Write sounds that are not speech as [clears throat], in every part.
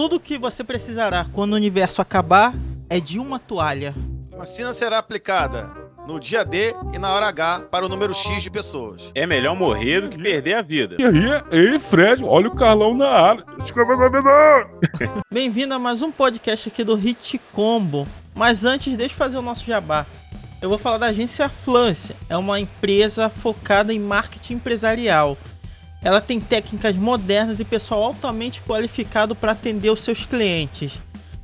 Tudo que você precisará quando o universo acabar é de uma toalha. A vacina será aplicada no dia D e na hora H para o número X de pessoas. É melhor morrer do que perder a vida. E aí, ei, Fred, olha o Carlão na área. [laughs] Bem-vindo a mais um podcast aqui do Hit Combo. Mas antes, deixa eu fazer o nosso jabá. Eu vou falar da agência Flance. É uma empresa focada em marketing empresarial. Ela tem técnicas modernas e pessoal altamente qualificado para atender os seus clientes.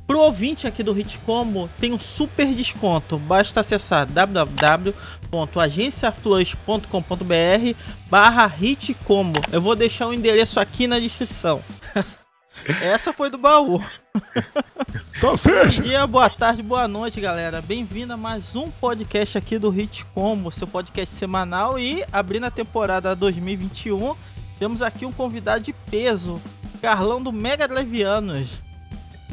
Pro ouvinte aqui do Hit Combo tem um super desconto. Basta acessar www.agenciaflush.com.br barra Hitcombo. Eu vou deixar o endereço aqui na descrição. [laughs] Essa foi do baú. [laughs] Só Bom dia, boa tarde, boa noite, galera. Bem-vindo a mais um podcast aqui do Hit Combo, seu podcast semanal e abrindo a temporada 2021, temos aqui um convidado de peso, Carlão do Mega Driveanos.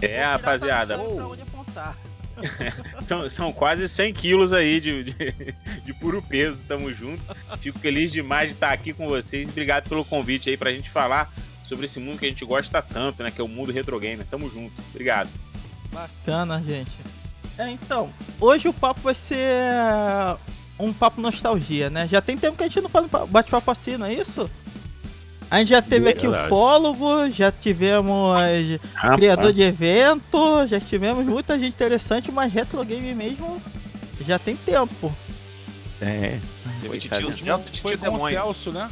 É, rapaziada. Apontar. [laughs] São, são quase 100 quilos aí de, de, de puro peso. Tamo junto. Fico feliz demais de estar aqui com vocês. Obrigado pelo convite aí pra gente falar sobre esse mundo que a gente gosta tanto, né? Que é o mundo retro gamer. Tamo junto. Obrigado. Bacana, gente. É, então, hoje o papo vai ser um papo nostalgia, né? Já tem tempo que a gente não faz um bate-papo assim, não é isso? A gente já teve aqui o fólogo, já tivemos Rapaz, criador de evento, já tivemos muita gente interessante, mas retro game mesmo já tem tempo. É. Foi Tá tio? Celso e Foi tio o Demônio. Celso, né?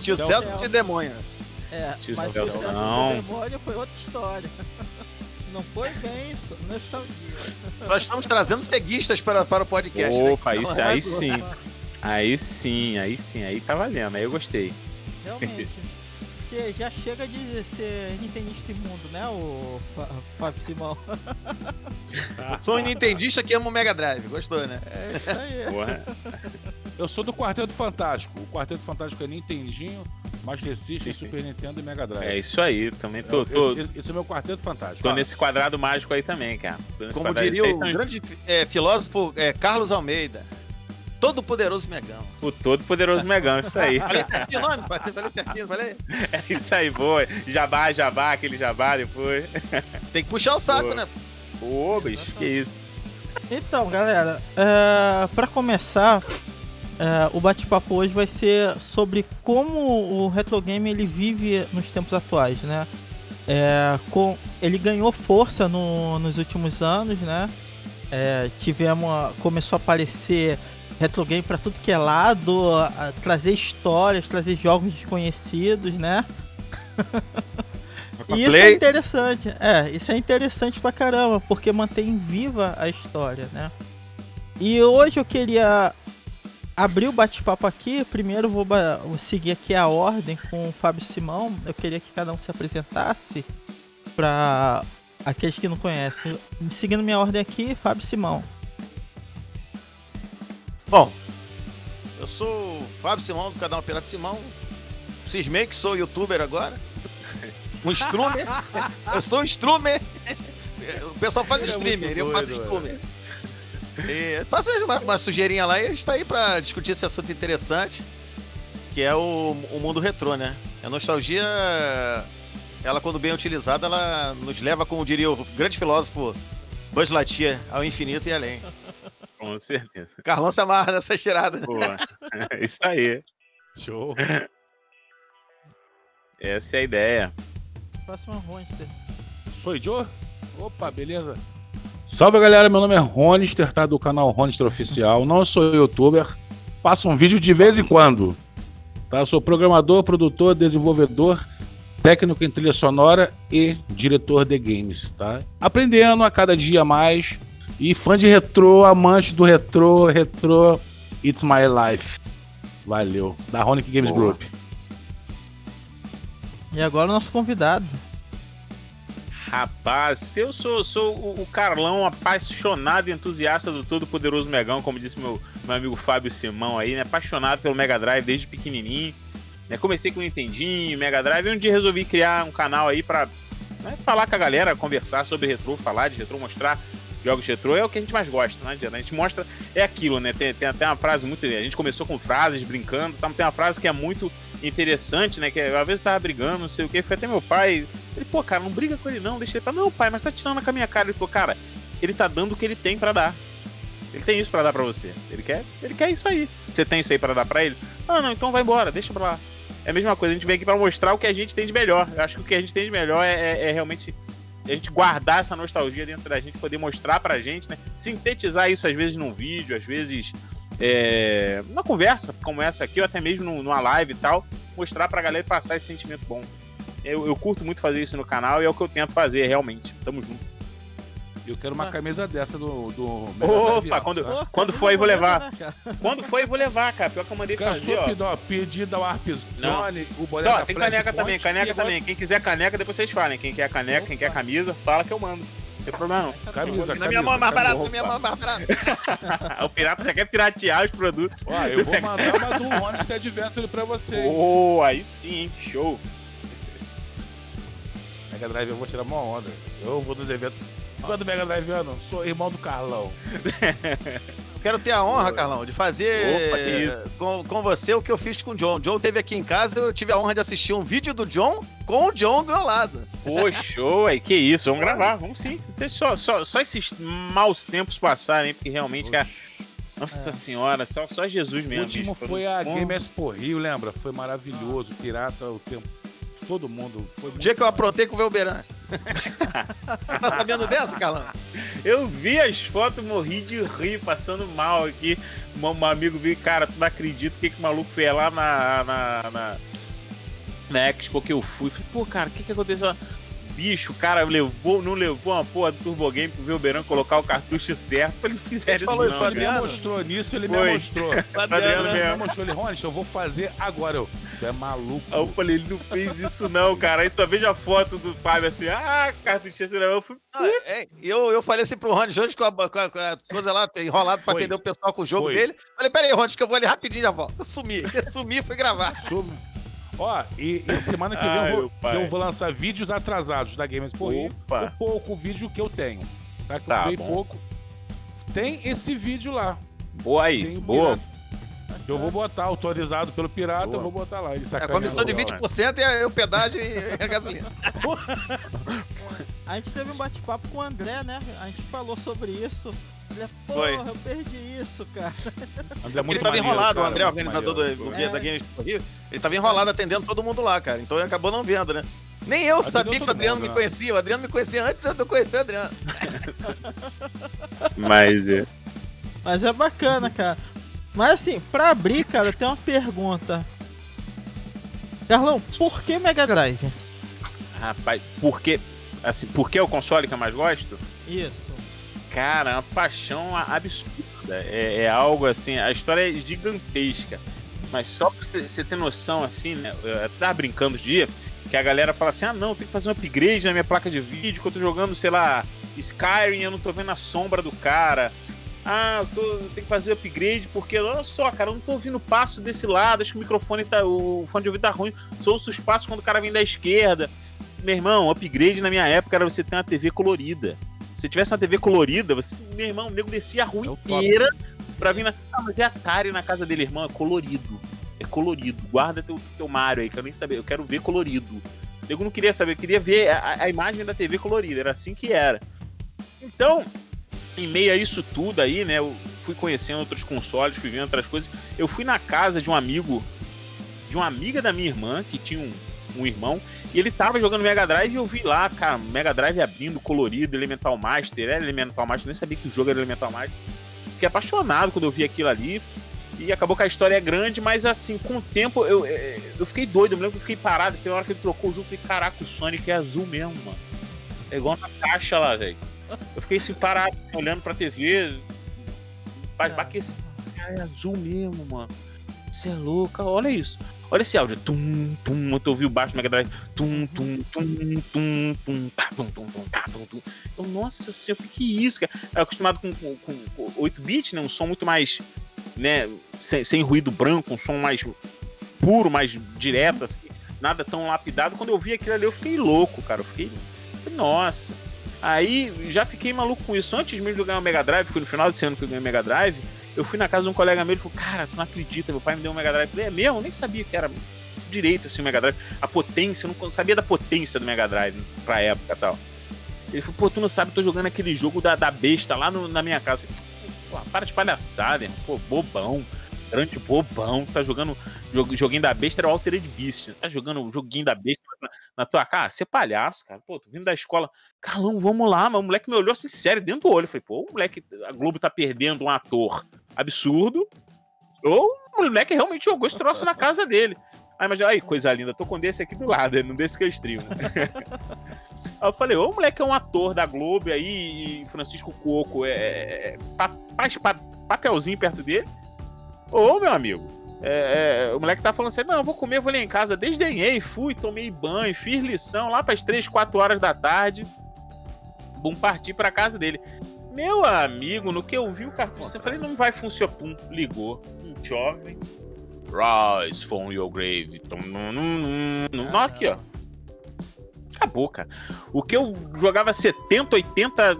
Tio Celso. E tio Demônio. É, Tio mas Celso. o Celso Não. do demônio foi outra história. Não foi bem isso, nostalgia. Nós estamos trazendo ceguistas para, para o podcast. né? Opa, Então, isso aí sim. Aí sim, aí sim, aí tá valendo, aí eu gostei. Realmente. Porque já chega de ser nintendista imundo, né, o Fá- Fábio Simão? [laughs] Sou um nintendista que ama o Mega Drive. Gostou, né? É isso aí. Porra. Eu sou do Quarteto Fantástico. O Quarteto Fantástico é Nintendinho, Master System, Sim, sim. Super Nintendo e Mega Drive. É isso aí, também tô, Esse- tô, esse, esse é o meu Quarteto Fantástico. tô nesse quadrado mágico aí também, cara. Como diria vocês o grande é, filósofo é, Carlos Almeida. Todo poderoso Megão. O todo poderoso Megão, isso aí. Falei certinho o nome? Falei falei certinho, falei. [laughs] É isso aí, boa. Jabá, jabá, aquele jabá depois. Tem que puxar o saco, Boa. né? Ô, bicho, que isso. Então, galera, é, para começar, é, o bate-papo hoje vai ser sobre como o retro game ele vive nos tempos atuais, né? É, com, ele ganhou força no- nos últimos anos, né? É, tivemos, começou a aparecer retro game para tudo que é lado, a- a trazer histórias, trazer jogos desconhecidos, né? E isso é interessante, é, isso é interessante pra caramba, porque mantém viva a história, né? E hoje eu queria abrir o bate-papo aqui. Primeiro vou, vou seguir aqui a ordem com o Fábio Simão. Eu queria que cada um se apresentasse para aqueles que não conhecem. Seguindo minha ordem aqui, Fábio Simão. Bom, eu sou o Fábio Simão do canal Pirata Simão. Cismei que sou youtuber agora. Um streamer. [laughs] Eu sou um streamer. O pessoal faz Ele é streamer, eu faço streamer. E faço mesmo uma, uma sujeirinha lá e a gente tá aí pra discutir esse assunto interessante, que é o, o mundo retrô, né? A nostalgia, ela quando bem utilizada, ela nos leva, como diria o grande filósofo Buzz Lightyear, ao infinito e além. Com certeza. Carlão se amarra nessa cheirada. Pô, [laughs] isso aí. Show. Essa é a ideia. Próxima Monster. Sou Joe? Opa, beleza? Salve galera, meu nome é Ronister, tá? Do canal Ronister Oficial. Não sou youtuber, faço um vídeo de vez em quando. Tá? Sou programador, produtor, desenvolvedor, técnico em trilha sonora e diretor de games, tá? Aprendendo a cada dia mais. E fã de retrô, amante do retrô, retrô, it's my life. Valeu. Da Ronic Games Boa. Group. E agora o nosso convidado. Rapaz, eu sou, sou o o Carlão, apaixonado e entusiasta do todo poderoso Megão, como disse meu, meu amigo Fábio Simão aí, né? Apaixonado pelo Mega Drive desde pequenininho. Né? Comecei com o Nintendinho, Mega Drive, e um dia resolvi criar um canal aí pra né, falar com a galera, conversar sobre retrô, falar de retrô, mostrar jogos retrô. É o que a gente mais gosta, adianta. A gente mostra, é aquilo, né? Tem, tem até uma frase muito. A gente começou com frases, brincando, tá? tem uma frase que é muito interessante, né? Que é, às vezes tava brigando, não sei o que. Foi até meu pai Ele, pô, cara, não briga com ele não, deixa ele pra. Não, pai, mas tá tirando com a minha cara. Ele falou, cara, ele tá dando o que ele tem para dar. Ele tem isso para dar para você. Ele quer, ele quer isso aí. Você tem isso aí para dar para ele? Ah, não, então vai embora, deixa pra lá. É a mesma coisa, a gente vem aqui para mostrar o que a gente tem de melhor. Eu acho que o que a gente tem de melhor é, é, é realmente a gente guardar essa nostalgia dentro da gente, poder mostrar pra gente, né? Sintetizar isso às vezes num vídeo, às vezes é, numa conversa como essa aqui, ou até mesmo numa live e tal, mostrar pra galera passar esse sentimento bom. Eu, eu curto muito fazer isso no canal e é o que eu tento fazer realmente. Tamo junto. Eu quero uma camisa dessa do. do Opa, quando, tá? quando for aí vou levar. Quando for aí vou levar, cara. Pior que eu mandei cara, fazer, ó. Pedida ao Arpes o boleto Não, tem caneca também, caneca também. Quem quiser caneca, depois vocês falem. Quem quer caneca, Opa. quem quer camisa, fala que eu mando. Não tem problema não. Camisa, Na minha mão é mais barato, na minha mão é mais barato. [laughs] o pirata já quer piratear os produtos. Ó, eu vou mandar uma do Honest Adventure pra vocês. Oh, aí sim, hein? Show. Mega Drive eu vou tirar uma onda. Eu vou nos eventos fã do Mega Drive ano, sou irmão do Carlão. [laughs] Quero ter a honra, Carlão, de fazer Opa, com, com você o que eu fiz com o John. O John teve aqui em casa, eu tive a honra de assistir um vídeo do John com o John do meu lado. Pô, show, aí, que isso, vamos gravar, vamos sim. Só, só, só esses maus tempos passarem, porque realmente, cara. Nossa é. senhora, só, só Jesus mesmo. O último foi a Game Expo Rio, lembra? Foi maravilhoso, pirata o tempo todo mundo. Foi o dia que eu aprontei com o Velberan. [laughs] tá sabendo dessa, Calão? Eu vi as fotos, morri de rir, passando mal aqui. Um, um amigo viu, cara, tu não acredita o que, que o maluco fez lá na, na, na, na Expo que eu fui. Falei, pô, cara, o que, que aconteceu? Bicho, o cara levou, não levou uma porra do Turbo Game pro Velberan colocar o cartucho certo pra ele fizer isso. Falou isso, ele me mostrou nisso, ele Foi. me mostrou. o [laughs] Adriano me mostrou, ele, Rony, eu vou fazer agora. Eu, tu é maluco. Aí eu falei, ele não fez isso não, cara. Aí só vejo a foto do Fábio assim, ah, cartucho não. Eu fui, ah, é, eu, eu falei assim pro Rony hoje com a, com a, com a coisa lá enrolado pra Foi. atender o pessoal com o jogo Foi. dele. Falei, peraí, Rony, que eu vou ali rapidinho já volto. Eu sumi, [laughs] eu sumi e fui gravar. Sumi. Ó, e, e semana que vem Ai, eu, vou, eu, vou, lançar vídeos atrasados da Games por o pouco vídeo que eu tenho. Tá? Que tá, eu pouco. Tem esse vídeo lá. Boa aí, boa. Eu vou botar, autorizado pelo pirata, boa. eu vou botar lá. Ele é a comissão de 20% é o pedágio e a gasolina. [laughs] a gente teve um bate-papo com o André, né? A gente falou sobre isso. Ele é, porra, Foi. eu perdi isso, cara. André é muito ele tava enrolado, cara, o André, organizador do, do, é. da Games Rio, ele tava enrolado atendendo todo mundo lá, cara. Então ele acabou não vendo, né? Nem eu Atendeu sabia que o Adriano mundo, me né? conhecia. O Adriano me conhecia antes de eu conhecer o Adriano. [laughs] Mas é. Mas é bacana, cara. Mas assim, pra abrir, cara, tem uma pergunta. Carlão, por que Mega Drive? Rapaz, por que. Assim, por que é o console que eu mais gosto? Isso. Cara, é uma paixão absurda. É, é, algo assim, a história é gigantesca. Mas só pra você ter noção, assim, né? Eu tava brincando os dias que a galera fala assim: ah, não, tem que fazer um upgrade na minha placa de vídeo, que eu tô jogando, sei lá, Skyrim, eu não tô vendo a sombra do cara. Ah, eu, tô, eu tenho que fazer upgrade porque, olha só, cara, eu não tô ouvindo passo desse lado, acho que o microfone tá. O fone de ouvido tá ruim. Sou os passos quando o cara vem da esquerda. Meu irmão, upgrade na minha época era você ter uma TV colorida. Se tivesse uma TV colorida, você, meu irmão, o nego descia a rua é inteira pra vir na. Ah, mas é Atari na casa dele, irmão, é colorido. É colorido. Guarda teu, teu Mario aí, que eu nem saber. Eu quero ver colorido. O nego não queria saber, eu queria ver a, a imagem da TV colorida. Era assim que era. Então, em meio a isso tudo aí, né? Eu fui conhecendo outros consoles, fui vendo outras coisas. Eu fui na casa de um amigo, de uma amiga da minha irmã, que tinha um, um irmão, e ele tava jogando Mega Drive e eu vi lá, cara, Mega Drive abrindo, colorido, Elemental Master, era Elemental Master, nem sabia que o jogo era Elemental Master. Fiquei apaixonado quando eu vi aquilo ali. E acabou que a história é grande, mas assim, com o tempo eu, eu fiquei doido. Eu me lembro que eu fiquei parado. Tem hora que ele trocou o jogo. Eu falei, caraca, o Sonic é azul mesmo, mano. É igual na caixa lá, velho. Eu fiquei assim, parado, assim, olhando pra TV. Baqueci. É azul mesmo, mano. Você é louca, olha isso. Olha esse áudio. Tum, tum, tu ouviu baixo do Mega Drive. Tum, tum, tum, tum, tum, tum, tum, tum, tum, tum. Eu, nossa senhora, o que é isso, cara? Eu acostumado com, com, com 8-bit, né? Um som muito mais, né? Sem, sem ruído branco, um som mais puro, mais direto, assim. Nada tão lapidado. Quando eu vi aquilo ali, eu fiquei louco, cara. Eu fiquei. Nossa. Aí já fiquei maluco com isso. Antes mesmo de eu ganhar o Mega Drive, foi no final desse ano que eu ganhei o Mega Drive, eu fui na casa de um colega meu e falou: Cara, tu não acredita, meu pai me deu um Mega Drive. Eu falei: É mesmo? Eu nem sabia que era. direito assim, o Mega Drive. A potência, eu não sabia da potência do Mega Drive pra época e tal. Ele falou, pô, tu não sabe, tô jogando aquele jogo da, da besta lá no, na minha casa. Pô, para de palhaçada, pô, bobão. Grande bobão, tá jogando joguinho da besta, era o Altered Beast. Tá jogando joguinho da besta na, na tua cara? Você é palhaço, cara. Pô, tô vindo da escola. Carlão, vamos lá, mas o moleque me olhou assim, sério, dentro do olho. Eu falei, pô, o moleque, a Globo tá perdendo um ator absurdo. Ou o moleque realmente jogou esse troço na [laughs] casa dele. Aí, mas aí, coisa linda, tô com desse aqui do lado, não desse que eu streamo. [laughs] aí eu falei, ô, o moleque é um ator da Globo aí, e Francisco Coco é, é, é faz papelzinho perto dele. Ô, meu amigo, é, é, o moleque tá falando assim: não, vou comer, vou ali em casa. Desdenhei, fui, tomei banho, fiz lição lá pras 3, 4 horas da tarde. Vamos partir pra casa dele. Meu amigo, no que eu vi o cartucho, eu falei: não vai funcionar. Pum, ligou. Um jovem. Rise from your grave. Aqui, ó. Acabou, cara. O que eu jogava 70, 80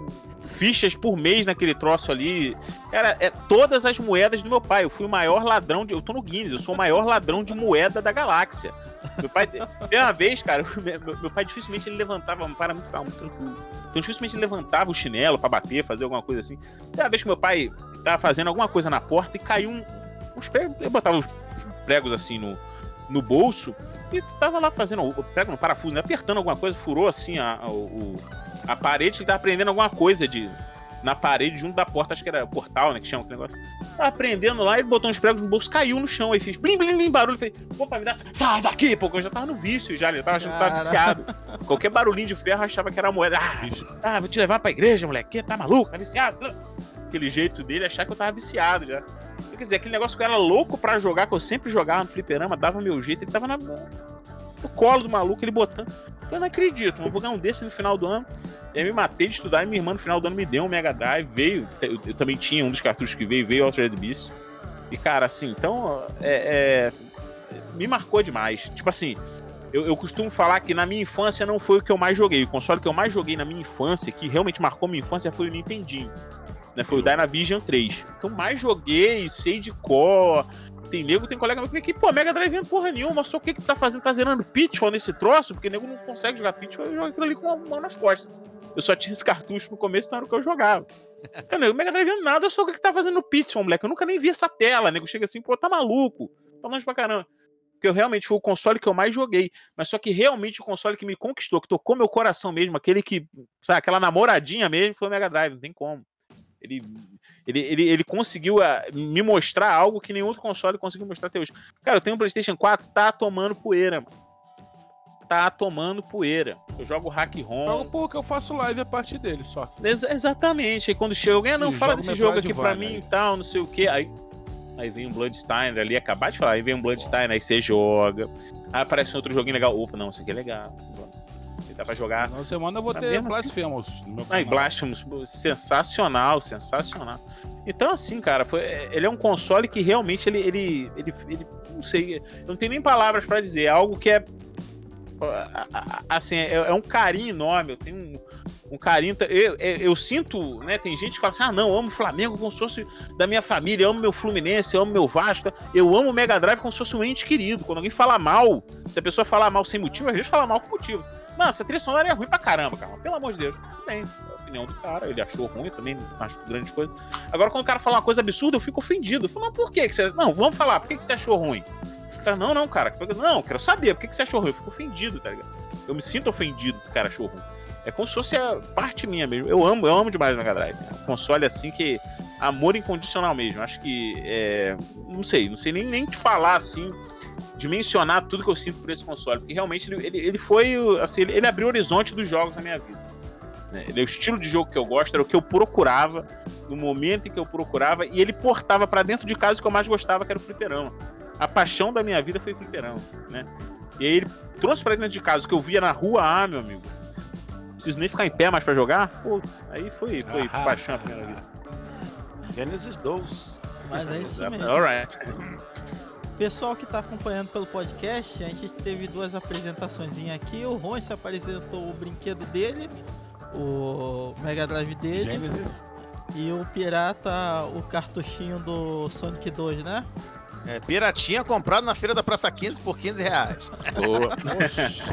fichas por mês naquele troço ali. Cara, é todas as moedas do meu pai. Eu fui o maior ladrão de. Eu tô no Guinness, eu sou o maior ladrão de moeda da galáxia. Meu pai. [laughs] Tem uma vez, cara, [laughs] meu, meu, pai dificilmente ele levantava. Para muito calmo, tranquilo. Então dificilmente ele levantava o chinelo para bater, fazer alguma coisa assim. Tem uma vez que meu pai tava fazendo alguma coisa na porta e caiu um, uns pregos. Eu botava uns pregos assim no, no bolso e tava lá fazendo o prego no parafuso, né? apertando alguma coisa, furou assim a, a, o, a parede, ele tava aprendendo alguma coisa de na parede junto da porta, acho que era portal, né, que chama aquele negócio. Tava aprendendo lá, ele botou uns pregos no bolso, caiu no chão, aí fez blim, blim, blim, barulho, falei, pô, me dar, sai daqui, pô, eu já tava no vício já, ele tava achando que tava viciado. Qualquer barulhinho de ferro achava que era moeda. Ah, ah, vou te levar pra igreja, moleque, tá maluco, tá viciado? Aquele jeito dele, achar que eu tava viciado já. Quer dizer, aquele negócio que eu era louco pra jogar, que eu sempre jogava no fliperama, dava meu jeito, ele tava na, no colo do maluco, ele botando. Eu não acredito, vou ganhar um desse no final do ano. Eu me matei de estudar e minha irmã no final do ano me deu um Mega Drive, veio. Eu, eu também tinha um dos cartuchos que veio, veio o Altered Beast. E cara, assim, então. É, é, me marcou demais. Tipo assim, eu, eu, costumo falar que na minha infância não foi o que eu mais joguei. O console que eu mais joguei na minha infância, que realmente marcou minha infância, foi o Nintendinho. Né? Foi o Dynavision 3. O que eu mais joguei, sei de cor, tem nego, tem colega meu que pô, Mega Drive vendo porra nenhuma, só o que que tá fazendo? Tá zerando Pitfall nesse troço? Porque nego não consegue jogar Pitfall, eu jogo aquilo ali com uma mão nas costas. Eu só tinha esse cartucho no começo, então era o que eu jogava. [laughs] Então, nego, Mega Drive vendo nada, eu só o que que tá fazendo Pitfall, moleque. Eu nunca nem vi essa tela, nego chega assim, pô, tá maluco. Tá longe pra caramba. Porque eu realmente foi o console que eu mais joguei. Mas só que realmente o console que me conquistou, que tocou meu coração mesmo, aquele que, sabe, aquela namoradinha mesmo, foi o Mega Drive, não tem como. Ele, ele, ele, ele conseguiu uh, me mostrar algo que nenhum outro console conseguiu mostrar até hoje. Cara, eu tenho um PlayStation 4, tá tomando poeira, mano. Tá tomando poeira. Eu jogo hack ROM. Jogo pouco, eu faço live a partir dele só. Ex exatamente. Aí quando chega alguém, ah, não, fala desse jogo aqui pra mim e tal, não sei o que. Aí, aí vem um Bloodstein ali, acabar de falar, aí vem um Bloodstein, aí você joga. Aí aparece um outro joguinho legal. Opa, não, isso aqui é legal dá pra jogar. Na semana eu vou ter assim. Blasphemous assim. canal. Blasphemous, sensacional, sensacional. Então, assim, cara, foi, ele é um console que realmente ele, ele, ele, ele não sei, eu não tenho nem palavras para dizer, é algo que é assim, é, é, um carinho enorme, eu tenho um, um carinho, eu, eu, eu, sinto, né, tem gente que fala assim, ah não, eu amo o Flamengo como se fosse da minha família, eu amo meu Fluminense, eu amo meu Vasco, eu amo o Mega Drive como se fosse um ente querido, quando alguém fala mal, se a pessoa fala mal sem motivo, às vezes fala mal com motivo, Mano, essa trilha sonora é ruim pra caramba, cara. Pelo amor de Deus. Tudo bem. É a opinião do cara. Ele achou ruim, também acho grande coisa. Agora, quando o cara fala uma coisa absurda, eu fico ofendido. Eu falo, por que, você. Não, vamos falar, por que, você achou ruim? O cara, não, não, cara. Não, quero saber, por que, você achou ruim? Eu fico ofendido, tá ligado? Eu me sinto ofendido que o cara achou ruim. É como se fosse a parte minha mesmo. Eu amo, eu amo demais o Mega Drive. É console assim que. Amor incondicional mesmo. Acho que. É... Não sei, não sei nem, nem te falar assim de mencionar tudo que eu sinto por esse console, porque realmente ele, ele, ele foi, assim, ele, ele, abriu o horizonte dos jogos na minha vida. Né? Ele é o estilo de jogo que eu gosto, era o que eu procurava, no momento em que eu procurava, e ele portava para dentro de casa o que eu mais gostava, que era o fliperama. A paixão da minha vida foi o fliperama, né? E aí ele trouxe para dentro de casa o que eu via na rua, ah, meu amigo, não preciso nem ficar em pé mais para jogar, putz, aí foi, foi ah, paixão a primeira vida. Genesis 2. Mas é isso mesmo. Alright. [laughs] Pessoal que está acompanhando pelo podcast, a gente teve duas apresentações aqui. O Ron se apresentou o brinquedo dele, o Mega Drive dele. Genesis. E o Pirata, o cartuchinho do Sonic 2, né? É, piratinha comprado na feira da Praça 15 por 15 reais. [laughs] Boa.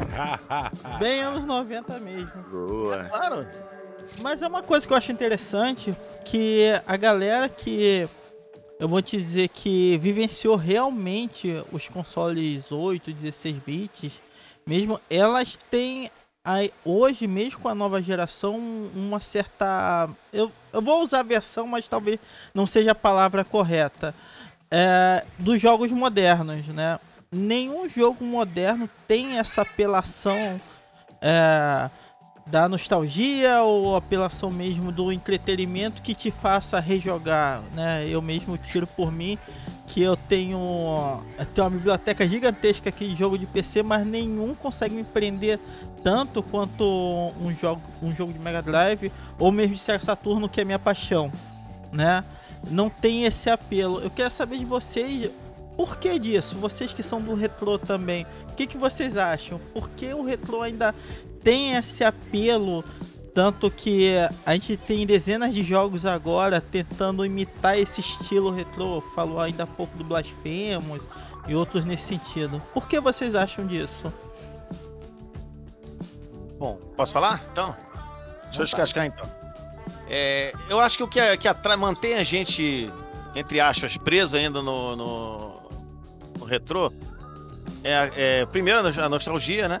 [laughs] Bem anos 90 mesmo. Boa. Claro. Mas é uma coisa que eu acho interessante, que a galera que eu vou te dizer que vivenciou realmente os consoles 8, 16 bits, mesmo elas têm aí, hoje mesmo com a nova geração uma certa eu, eu vou usar a versão, mas talvez não seja a palavra correta. É, dos jogos modernos, né? Nenhum jogo moderno tem essa apelação é, da nostalgia ou apelação mesmo do entretenimento que te faça rejogar, né? Eu mesmo tiro por mim que eu tenho, eu tenho uma biblioteca gigantesca aqui de jogo de PC, mas nenhum consegue me prender tanto quanto um jogo, um jogo de Mega Drive ou mesmo de Saturno que é minha paixão, né? Não tem esse apelo. Eu quero saber de vocês por que disso? Vocês que são do retrô também, o que, que vocês acham? Por que o retrô ainda tem esse apelo, tanto que a gente tem dezenas de jogos agora tentando imitar esse estilo retrô. Falou ainda há pouco do Blasphemous e outros nesse sentido. Por que vocês acham disso? Bom, posso falar? Então, deixa eu descascar então. É, eu acho que o que, é, que atrai, mantém a gente, entre aspas, preso ainda no, no, no retrô é, é, primeiro a nostalgia, né?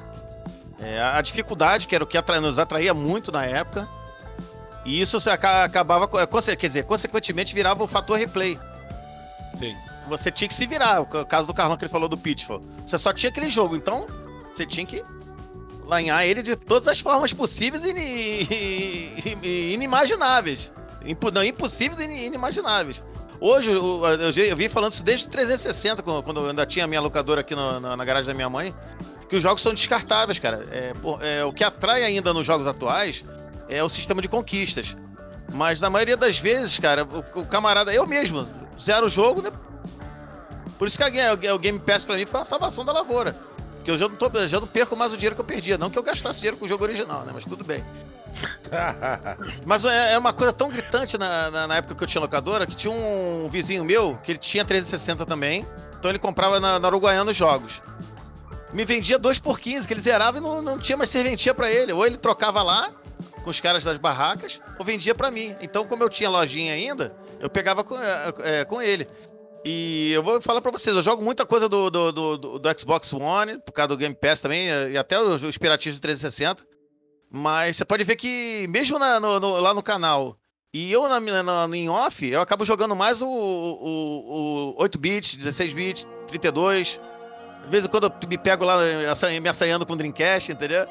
É, a dificuldade, que era o que atra nos atraía muito na época. E isso acabava, quer dizer, consequentemente virava o fator replay. Sim. Você tinha que se virar. O caso do Carlão que ele falou do Pitfall. Você só tinha aquele jogo, então você tinha que lanhar ele de todas as formas possíveis e inimagináveis. Não, impossíveis e inimagináveis. Hoje, eu, eu, eu vim falando isso desde o 360, quando eu ainda tinha a minha locadora aqui no, na, na garagem da minha mãe que os jogos são descartáveis, cara. É, é, o que atrai ainda nos jogos atuais é o sistema de conquistas. Mas na maioria das vezes, cara, o, o camarada, eu mesmo, zero o jogo, né? Por isso que a, o Game Pass pra mim foi uma salvação da lavoura. Porque eu já não, tô, já não perco mais o dinheiro que eu perdia. Não que eu gastasse dinheiro com o jogo original, né? Mas tudo bem. [laughs] Mas é, é uma coisa tão gritante na, na, na, época que eu tinha locadora que tinha um vizinho meu que ele tinha 360 também. Então ele comprava na, na Uruguaiana os jogos me vendia 2 por 15, que ele zerava e não, não tinha mais serventia para ele. Ou ele trocava lá com os caras das barracas, ou vendia para mim. Então, como eu tinha lojinha ainda, eu pegava com, é, é, com ele. E eu vou falar para vocês, eu jogo muita coisa do, do, do, do, Xbox One, por causa do Game Pass também, e até os, os piratistas do 360. Mas você pode ver que, mesmo na, no, no, lá no canal, e eu na, na, em off, eu acabo jogando mais o, o, o 8-bit, 16-bit, 32 de vez em quando eu me pego lá me assanhando com Dreamcast, entendeu?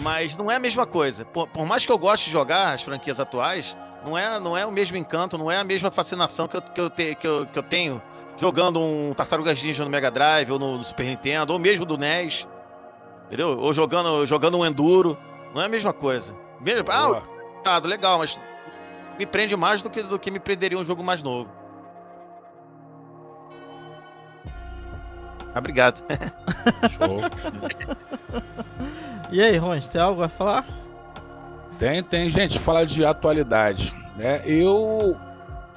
Mas não é a mesma coisa. Por, por, mais que eu goste de jogar as franquias atuais, não é, não é o mesmo encanto, não é a mesma fascinação que eu, que eu, te, que eu, que eu tenho jogando um Tartarugas Ninja no Mega Drive ou no, no, Super Nintendo, ou mesmo do NES. Entendeu? Ou jogando, jogando um Enduro. Não é a mesma coisa. Mesmo, ah, tá, legal, mas me prende mais do que, do que me prenderia um jogo mais novo. Obrigado. Show. e aí, Ron, tem algo a falar? Tem, tem, gente. Falar de atualidade. Né? Eu.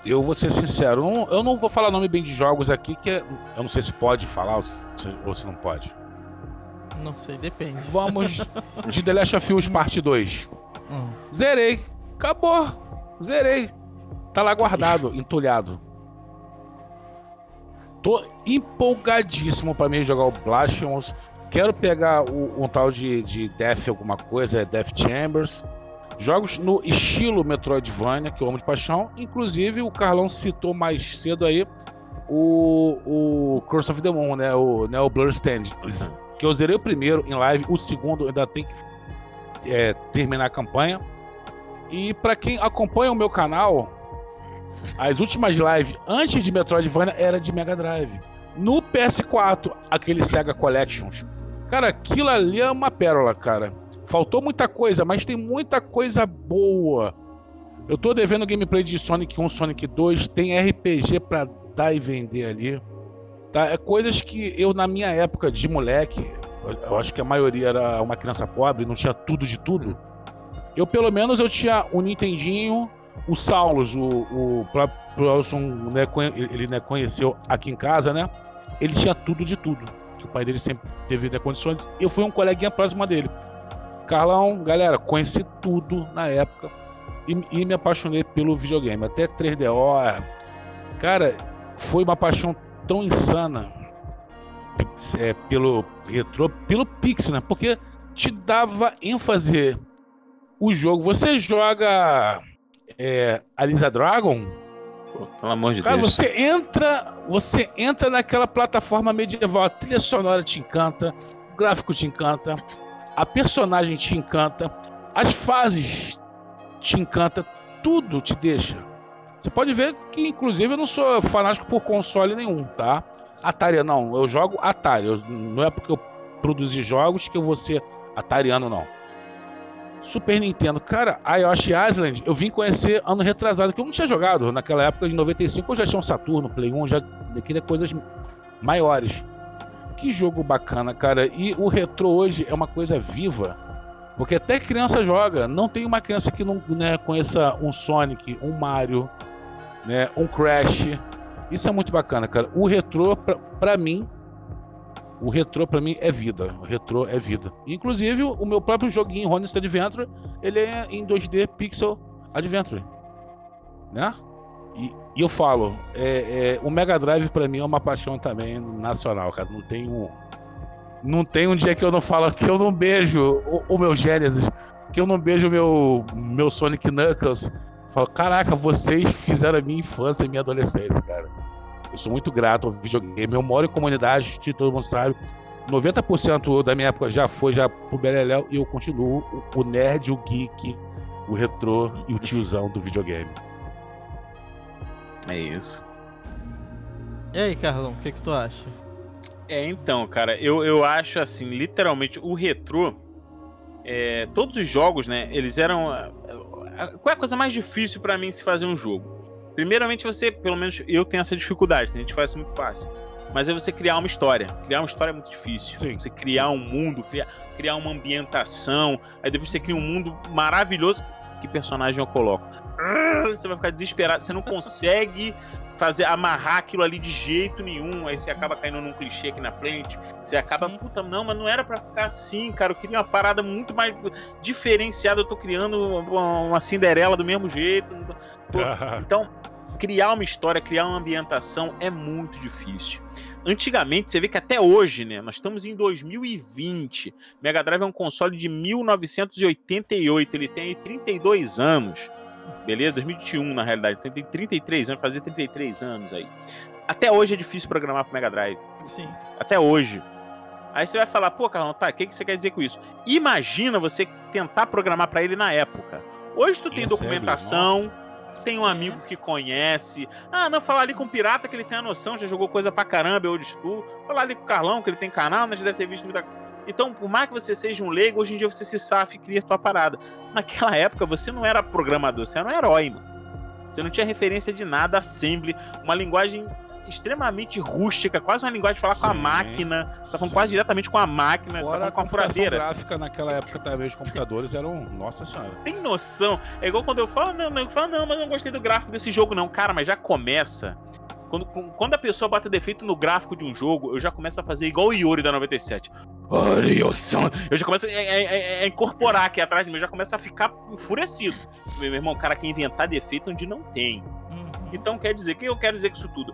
Eu vou ser sincero, eu não, eu não vou falar nome bem de jogos aqui, que é, eu não sei se pode falar ou se, ou se não pode. Não sei, depende. Vamos de The Last of Us Parte 2. Hum. Zerei. Acabou. Zerei. Tá lá guardado, entulhado. Tô empolgadíssimo para mim jogar o Blasphemous. Quero pegar o, um tal de, de Death alguma coisa, é Death Chambers. Jogos no estilo Metroidvania, que eu amo de paixão. Inclusive, o Carlão citou mais cedo aí o, o Curse of the Moon, né? O, né, o Blur Stand. Que eu zerei o primeiro em live, o segundo ainda tem que é, terminar a campanha. E para quem acompanha o meu canal, as últimas lives antes de Metroidvania era de Mega Drive. No PS4, aquele Sega Collections. Cara, aquilo ali é uma pérola, cara. Faltou muita coisa, mas tem muita coisa boa. Eu tô devendo gameplay de Sonic 1, Sonic 2, tem RPG para dar e vender ali. Tá? É coisas que eu, na minha época de moleque, eu acho que a maioria era uma criança pobre, não tinha tudo de tudo. Eu, pelo menos, eu tinha um Nintendinho, o Saulus, o, o né, ele né, conheceu aqui em casa, né? Ele tinha tudo de tudo. O pai dele sempre teve né, condições. Eu fui um coleguinha próximo dele. Carlão, galera, conheci tudo na época e, e me apaixonei pelo videogame. Até 3DO. Cara, foi uma paixão tão insana é, pelo retro, pelo pixel, né? Porque te dava ênfase o jogo. Você joga é, Alisa Dragon? Pô, pelo amor de Cara, Deus. você entra, você entra naquela plataforma medieval, a trilha sonora te encanta, o gráfico te encanta, a personagem te encanta, as fases te encanta, tudo te deixa. Você pode ver que, inclusive, eu não sou fanático por console nenhum, tá? Atari, não, eu jogo Atari. Eu, não é porque eu produzi jogos que eu vou ser atariano, não. Super Nintendo, cara, a Yoshi Island eu vim conhecer ano retrasado, que eu não tinha jogado. Naquela época de 95 eu já tinha um Saturno, Play 1, já queria coisas maiores. Que jogo bacana, cara. E o retrô hoje é uma coisa viva. Porque até criança joga. Não tem uma criança que não né, conheça um Sonic, um Mario, né, um Crash. Isso é muito bacana, cara. O retrô, pra, pra mim, o retrô para mim é vida. O retrô é vida. Inclusive, o meu próprio joguinho Honest Adventure, ele é em 2D Pixel Adventure. Né? E, e eu falo, é, é, o Mega Drive para mim é uma paixão também nacional, cara. Não tem um, não tem um dia que eu não falo que eu não beijo o, o meu Genesis, que eu não beijo o meu, meu Sonic Knuckles. Falo, caraca, vocês fizeram a minha infância e minha adolescência, cara. Eu sou muito grato ao videogame. Eu moro em comunidade, todo mundo sabe. 90% da minha época já foi já pro Beleléu e eu continuo o, nerd, o geek, o retrô e o tiozão do videogame. É isso. E aí, Carlão, o que, que tu acha? É, então, cara, eu, eu acho assim, literalmente, o retrô. É, todos os jogos, né? Eles eram. Qual é a coisa mais difícil para mim se fazer um jogo? Primeiramente, você, pelo menos eu tenho essa dificuldade, né? a gente faz isso muito fácil. Mas é você criar uma história. Criar uma história é muito difícil. Sim. Você criar um mundo, criar, criar uma ambientação. Aí depois você cria um mundo maravilhoso. Que personagem eu coloco? Ah, você vai ficar desesperado. Você não consegue fazer amarrar aquilo ali de jeito nenhum. Aí você acaba caindo num clichê aqui na frente. Você acaba, Sim. puta, não, mas não era para ficar assim, cara. Eu queria uma parada muito mais diferenciada. Eu tô criando uma, uma Cinderela do mesmo jeito. [laughs] Então, criar uma história, criar uma ambientação é muito difícil. Antigamente, você vê que até hoje, né? Nós estamos em 2020. Mega Drive é um console de 1988. Ele tem 32 anos. Beleza? 2021, na realidade. Tem 33 anos, fazer 33 anos aí. Até hoje é difícil programar pro Mega Drive. Sim. Até hoje. Aí você vai falar, pô, Carlão, tá, o que, que você quer dizer com isso? Imagina você tentar programar para ele na época. Hoje tu tem documentação, tem um amigo que conhece. Ah, não, falar ali com o Pirata que ele tem a noção, já jogou coisa pra caramba, é old school. Falar ali com o Carlão, que ele tem canal, né, já deve ter visto muita então, por mais que você seja um leigo, hoje em dia você se safa e cria a tua parada. Naquela época, você não era programador, você era um herói, mano. Você não tinha referência de nada, assembly, uma linguagem extremamente rústica, quase uma linguagem de falar Sim. com a máquina. Tá falando Sim. quase diretamente com a máquina, Fora tá com a furadeira. gráfica naquela época também, os computadores eram. Nossa senhora. Tem noção? É igual quando eu falo, não, não, eu falo, não, mas não gostei do gráfico desse jogo, não. Cara, mas já começa quando, quando a pessoa bate defeito no gráfico de um jogo, eu já começo a fazer igual o Yuri da 97. Eu já começo a, a, a, a incorporar aqui atrás de mim, eu já começo a ficar enfurecido. Meu irmão, o cara quer inventar defeito onde não tem. Uhum. Então quer dizer, o que eu quero dizer com isso tudo?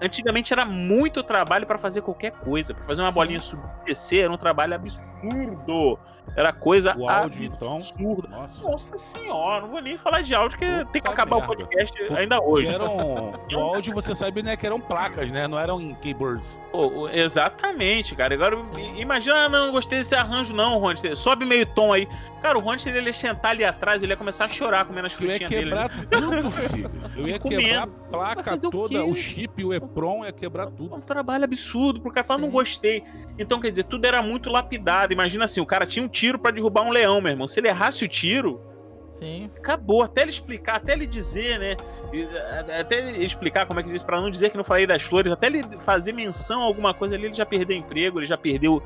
Antigamente era muito trabalho para fazer qualquer coisa. para fazer uma bolinha subir e descer era um trabalho absurdo. Era coisa o áudio, então? absurda. Então. Nossa. Nossa. senhora, não vou nem falar de áudio, porque tem que acabar merda. o podcast ainda hoje. Eram, o áudio, você sabe, né, que eram placas, né? Não eram em keyboards. Oh, exatamente, cara. Agora, imagina, ah, não, gostei desse arranjo, não, Ron. Sobe meio tom aí. Cara, o Ron, ele ia sentar ali atrás, ele ia começar a chorar comendo as frutinhas dele. Eu ia quebrar dele. tudo, [laughs] filho. Eu ia quebrar a placa toda, o, o, chip, o EPROM, ia quebrar tudo. É um trabalho absurdo, porque o cara fala, não gostei. Então, quer dizer, tudo era muito lapidado. Imagina assim, o cara tinha um tiro para derrubar um leão, meu irmão. Se ele errasse o tiro, Sim. acabou. Até ele explicar, até ele dizer, né? Até ele explicar como é que diz, para não dizer que não falei das flores, até ele fazer menção a alguma coisa ali, ele já perdeu emprego, ele já perdeu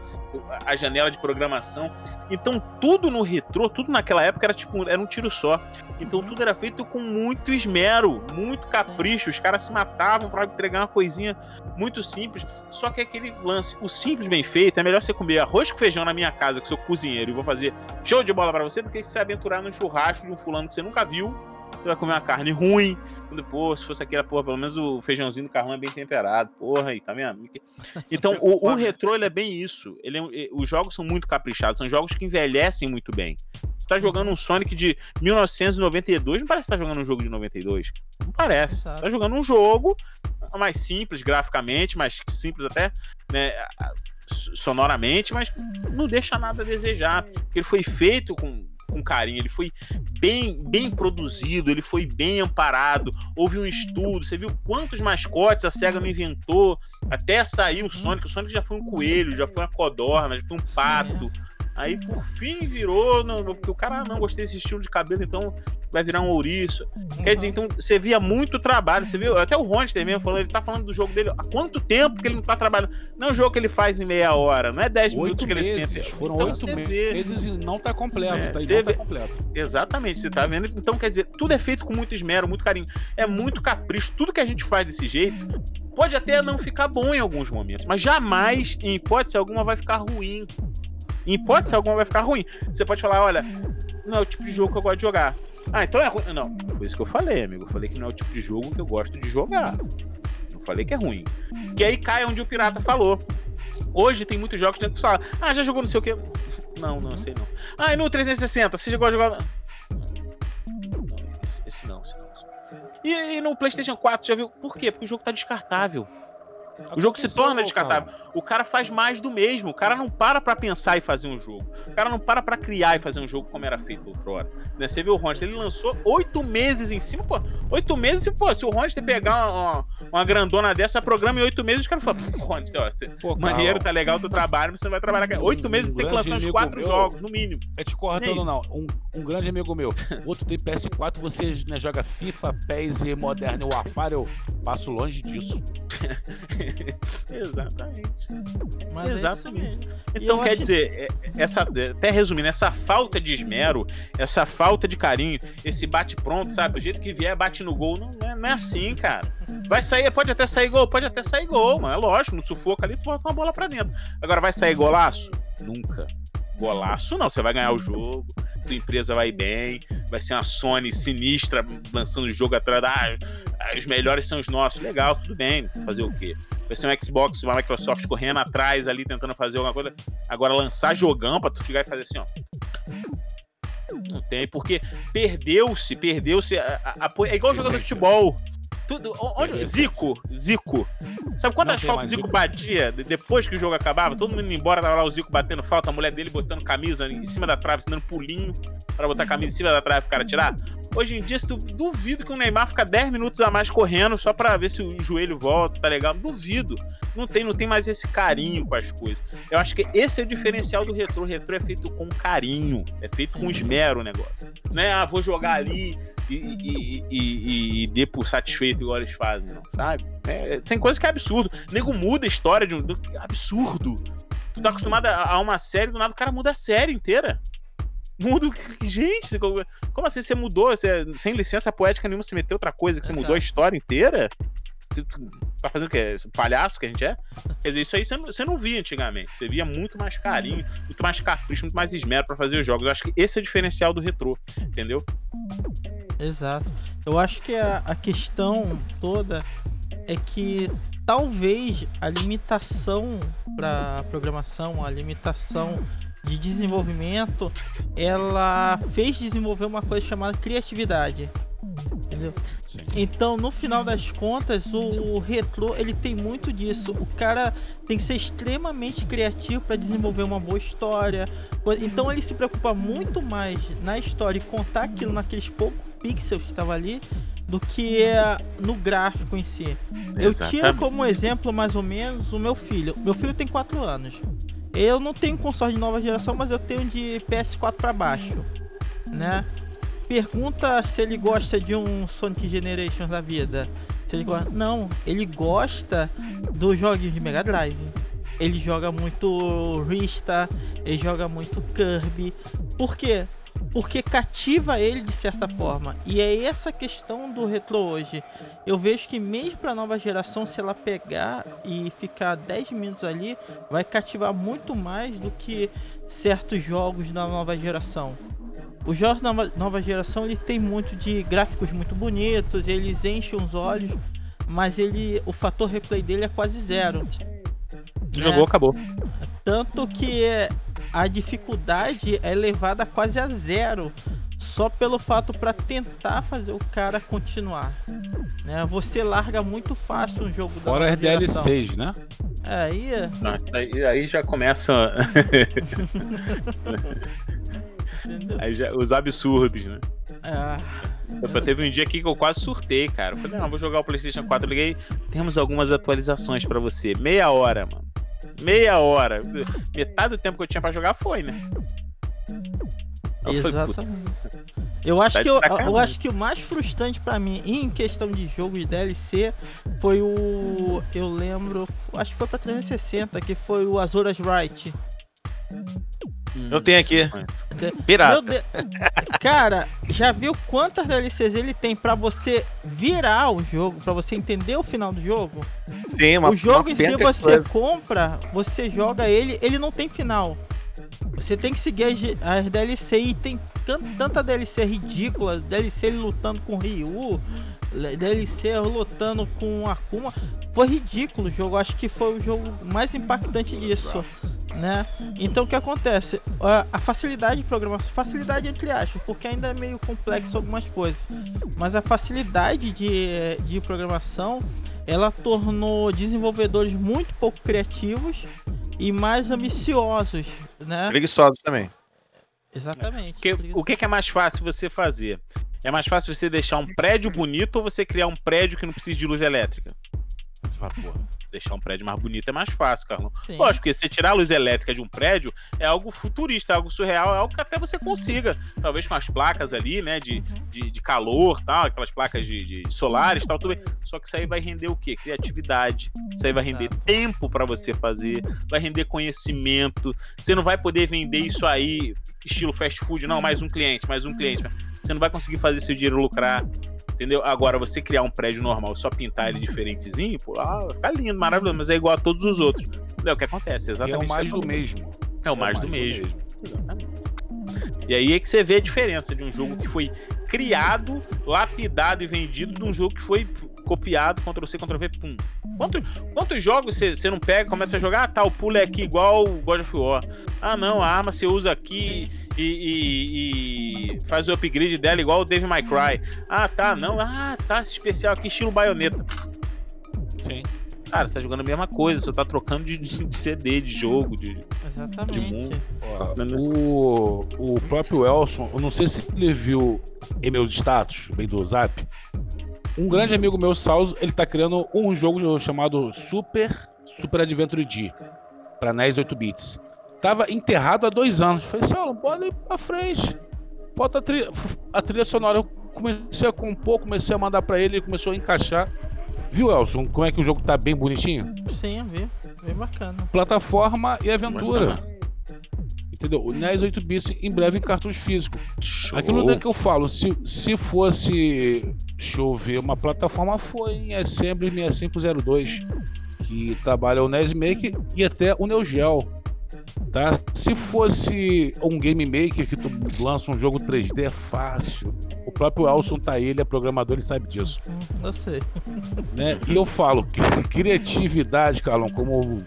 a janela de programação. Então tudo no retrô, tudo naquela época era tipo, era um tiro só. Então tudo era feito com muito esmero, muito capricho. Os caras se matavam para entregar uma coisinha muito simples. Só que aquele lance, o simples bem feito, é melhor você comer arroz com feijão na minha casa, que sou cozinheiro, e vou fazer show de bola para você, do que se aventurar no churrasco de um fulano que você nunca viu você vai comer uma carne ruim. Quando, pô, se fosse aquela, porra, pelo menos o feijãozinho do carrão é bem temperado. Porra, aí, tá vendo? [laughs] Então, o, o retrô, ele é bem isso. Ele é, os jogos são muito caprichados, são jogos que envelhecem muito bem. Você tá jogando um Sonic de 1992, não parece que tá jogando um jogo de 92. Não parece. Você tá jogando um jogo mais simples graficamente, mais simples até, né, sonoramente, mas não deixa nada a desejar. Porque ele foi feito com com carinho, ele foi bem, bem produzido, ele foi bem amparado. Houve um estudo, você viu quantos mascotes a SEGA não inventou até sair o Sonic. O Sonic já foi um coelho, já foi uma codorna, já foi um pato. Aí por fim virou, no, no, porque o cara ah, não gostei desse estilo de cabelo, então vai virar um ouriço. Uhum. Quer dizer, então você via muito trabalho, você viu, até o Ronster mesmo falando, ele tá falando do jogo dele, há quanto tempo que ele não tá trabalhando? Não é um jogo que ele faz em meia hora, não é 10 minutos que ele senta. Foram então, oito meses e não tá completo, é, tá, não tá completo. Exatamente, você tá vendo? Então quer dizer, tudo é feito com muito esmero, muito carinho, é muito capricho, tudo que a gente faz desse jeito pode até não ficar bom em alguns momentos, mas jamais, em hipótese alguma, vai ficar ruim. Em hipótese alguma vai ficar ruim. Você pode falar, olha, não é o tipo de jogo que eu gosto de jogar. Ah, então é ruim. Não, foi isso que eu falei, amigo. Eu falei que não é o tipo de jogo que eu gosto de jogar. Não falei que é ruim. E aí cai onde o pirata falou. Hoje tem muitos jogos que fala, ah, já jogou não sei o quê. Não, não, sei não. Ah, e no 360, você jogou a jogar. Esse, esse não, esse não. E, e no PlayStation 4, já viu? Por quê? Porque o jogo tá descartável. O jogo se torna descartável. O cara faz mais do mesmo. O cara não para pra pensar e fazer um jogo. O cara não para pra criar e fazer um jogo como era feito outrora. Né? Você viu o Honster, ele lançou oito meses em cima, pô. Oito meses, pô, se o Honster pegar uma, uma, grandona dessa, programa em oito meses, os caras falam, Honster, ó, você, pô, maneiro, tá legal teu trabalho, mas você não vai trabalhar. Oito meses um tem que lançar uns quatro meu, jogos, no mínimo. É te cortando, não. Um, um, grande amigo meu. Outro tem PS4, você né, joga FIFA, PES e Modern Warfare, eu passo longe disso. [laughs] [laughs] Exatamente. Mas é Exatamente. É então, quer dizer, é, essa, até resumindo, essa falta de esmero, essa falta de carinho, esse bate-pronto, sabe? O jeito que vier, bate no gol, não é, não é assim, cara. Vai sair, pode até sair gol, pode até sair gol, mas é lógico, no sufoco ali, tu bota uma bola pra dentro. Agora, vai sair golaço? Nunca golaço, não. Você vai ganhar o jogo, tua empresa vai bem, vai ser uma Sony sinistra lançando o jogo atrás. Ah, os melhores são os nossos. Legal, tudo bem. Fazer o quê? Vai ser um Xbox, uma Microsoft correndo atrás ali, tentando fazer alguma coisa. Agora, lançar jogão pra tu chegar e fazer assim, ó. Não tem, porque perdeu-se, perdeu-se. É igual jogador de futebol. Tudo, onde, Zico, Zico. Sabe quantas faltas o Zico batia depois que o jogo acabava? Todo mundo indo embora, tava lá o Zico batendo falta, a mulher dele botando camisa em cima da trave, dando pulinho para botar a camisa em cima da trave pro cara tirar. Hoje em dia, se tu duvido que o Neymar fica 10 minutos a mais correndo só para ver se o joelho volta, tá legal? Duvido. Não tem, não tem mais esse carinho com as coisas. Eu acho que esse é o diferencial do retrô. O retrô é feito com carinho, é feito com esmero o negócio. Não é, ah, vou jogar ali, e, e, e, e dê por satisfeito igual eles fazem, não, sabe? É, tem coisa que é absurdo. O nego muda a história de um. Absurdo. Tu tá acostumado a, a uma série, do nada o cara muda a série inteira. Muda. Gente, como assim você mudou? Você, sem licença poética nenhuma, você meteu outra coisa, que você mudou a história inteira? Você tá fazendo o quê? Palhaço que a gente é? Quer dizer, isso aí você não, você não via antigamente. Você via muito mais carinho, muito mais capricho, muito mais esmero para fazer os jogos. Eu acho que esse é o diferencial do retrô, entendeu? Exato. Eu acho que a, a questão toda é que talvez a limitação para programação, a limitação de desenvolvimento, ela fez desenvolver uma coisa chamada criatividade. Entendeu? Sim. Então, no final das contas, o, o retrô ele tem muito disso. O cara tem que ser extremamente criativo para desenvolver uma boa história. Então, ele se preocupa muito mais na história e contar aquilo naqueles poucos pixels que estava ali do que no gráfico em si. Eu tiro como exemplo mais ou menos o meu filho. Meu filho tem 4 anos. Eu não tenho console de nova geração, mas eu tenho de PS4 para baixo, né? Pergunta se ele gosta de um Sonic Generations da vida. Se ele gosta... Não, ele gosta dos jogos de Mega Drive. Ele joga muito Rista, ele joga muito Kirby. Por quê? Porque cativa ele de certa forma. E é essa questão do retro hoje. Eu vejo que mesmo para a nova geração, se ela pegar e ficar 10 minutos ali, vai cativar muito mais do que certos jogos da nova geração. Jogos da nova, nova geração ele tem muito de gráficos muito bonitos, eles enchem os olhos, mas ele o fator replay dele é quase zero. Jogou, é. acabou. Tanto que a dificuldade é levada quase a zero. Só pelo fato para tentar fazer o cara continuar. Né? Você larga muito fácil um jogo Fora da as DLCs, né? É, aí... É- aí, aí já começa. [laughs] aí já, os absurdos, né? É. teve um dia aqui que eu quase surtei, cara. Eu falei, não, vou jogar o PlayStation 4. Eu liguei, temos algumas atualizações para você. Meia hora, mano. Meia hora. Metade do tempo que eu tinha pra jogar foi, né? Exatamente. Eu acho, tá que eu, eu, acho que o mais frustrante para mim em questão de jogo de DLC foi o. Eu lembro. Acho que foi pra 360, que foi o Azuras Wright. Hum, eu tenho aqui. Pirata. De... Cara, já viu quantas DLCs ele tem para você virar o jogo, para você entender o final do jogo? Tem uma O jogo em si você compra, você joga ele, ele não tem final. Você tem que seguir as, as DLC e tem tanta DLC ridícula, DLC lutando com Ryu, DLC lutando com Akuma. Foi ridículo o jogo, acho que foi o jogo mais impactante disso, né? Então o que acontece? A, facilidade de programação, facilidade entre aspas, porque ainda é meio complexo algumas coisas, mas a facilidade de, de programação ela tornou desenvolvedores muito pouco criativos e mais ambiciosos, né? Preguiçosos também. Exatamente. Porque, o que é mais fácil você fazer? É mais fácil você deixar um prédio bonito ou você criar um prédio que não precisa de luz elétrica? Você fala, porra, deixar um prédio mais bonito é mais fácil, Carlão. Sim. Lógico que você tirar a luz elétrica de um prédio é algo futurista, é algo surreal, é algo que até você consiga. Talvez com as placas ali, né, de, uhum. de, de, calor, tal, aquelas placas de, de solares tal, tudo bem. Só que isso aí vai render o quê? Criatividade. Isso aí vai render tempo para você fazer, vai render conhecimento. Você não vai poder vender isso aí estilo fast food, não, mais um cliente, mais um cliente. Você não vai conseguir fazer seu dinheiro lucrar. Entendeu? Agora, você criar um prédio normal só pintar ele diferentezinho, pô, ah, vai ficar lindo, maravilhoso, mas é igual a todos os outros. É o que acontece, exatamente. é o mais do mesmo. É o mais, é o mais do, do, mesmo. mesmo. Exatamente. E aí é que você vê a diferença de um jogo que foi criado, lapidado e vendido de um jogo que foi copiado, Ctrl-C, Ctrl-V, pum. Quanto, quantos jogos você não pega, começa a jogar? Ah, tá, o pulo é aqui igual o God of War. Ah, não, a arma você usa aqui e, e, e, faz o upgrade dela igual o Devil May Cry. Ah, tá, não. Ah, tá, esse especial aqui, estilo baioneta. Sim. Cara, você tá jogando a mesma coisa, você tá trocando de, de CD, de jogo, de, Exatamente. de mundo. o, o próprio Elson, eu não sei se ele viu em meus status, bem do Zap, um grande amigo meu, Salso, ele tá criando um jogo chamado Super Super Adventure D para NES 8 bits. Tava enterrado há dois anos. Falei, Saulo, bora ir pra frente. Falta a trilha, a trilha sonora. Eu comecei a compor, comecei a mandar para ele, ele começou a encaixar. Viu, Elson, como é que o jogo tá bem bonitinho? Sim, vi. Bem bacana. Plataforma e aventura. Entendeu? O NES 8 bits em breve em cartucho físico. Show. Aquilo que eu falo, se, se fosse chover uma plataforma, foi em Assembly 6502, que trabalha o NES Maker e até o Neo Geo. Tá? Se fosse um Game Maker que tu lança um jogo 3D, é fácil. O próprio Alson tá aí, ele é programador, ele sabe disso. Eu sei. Né? E eu falo que criatividade, Carlão, como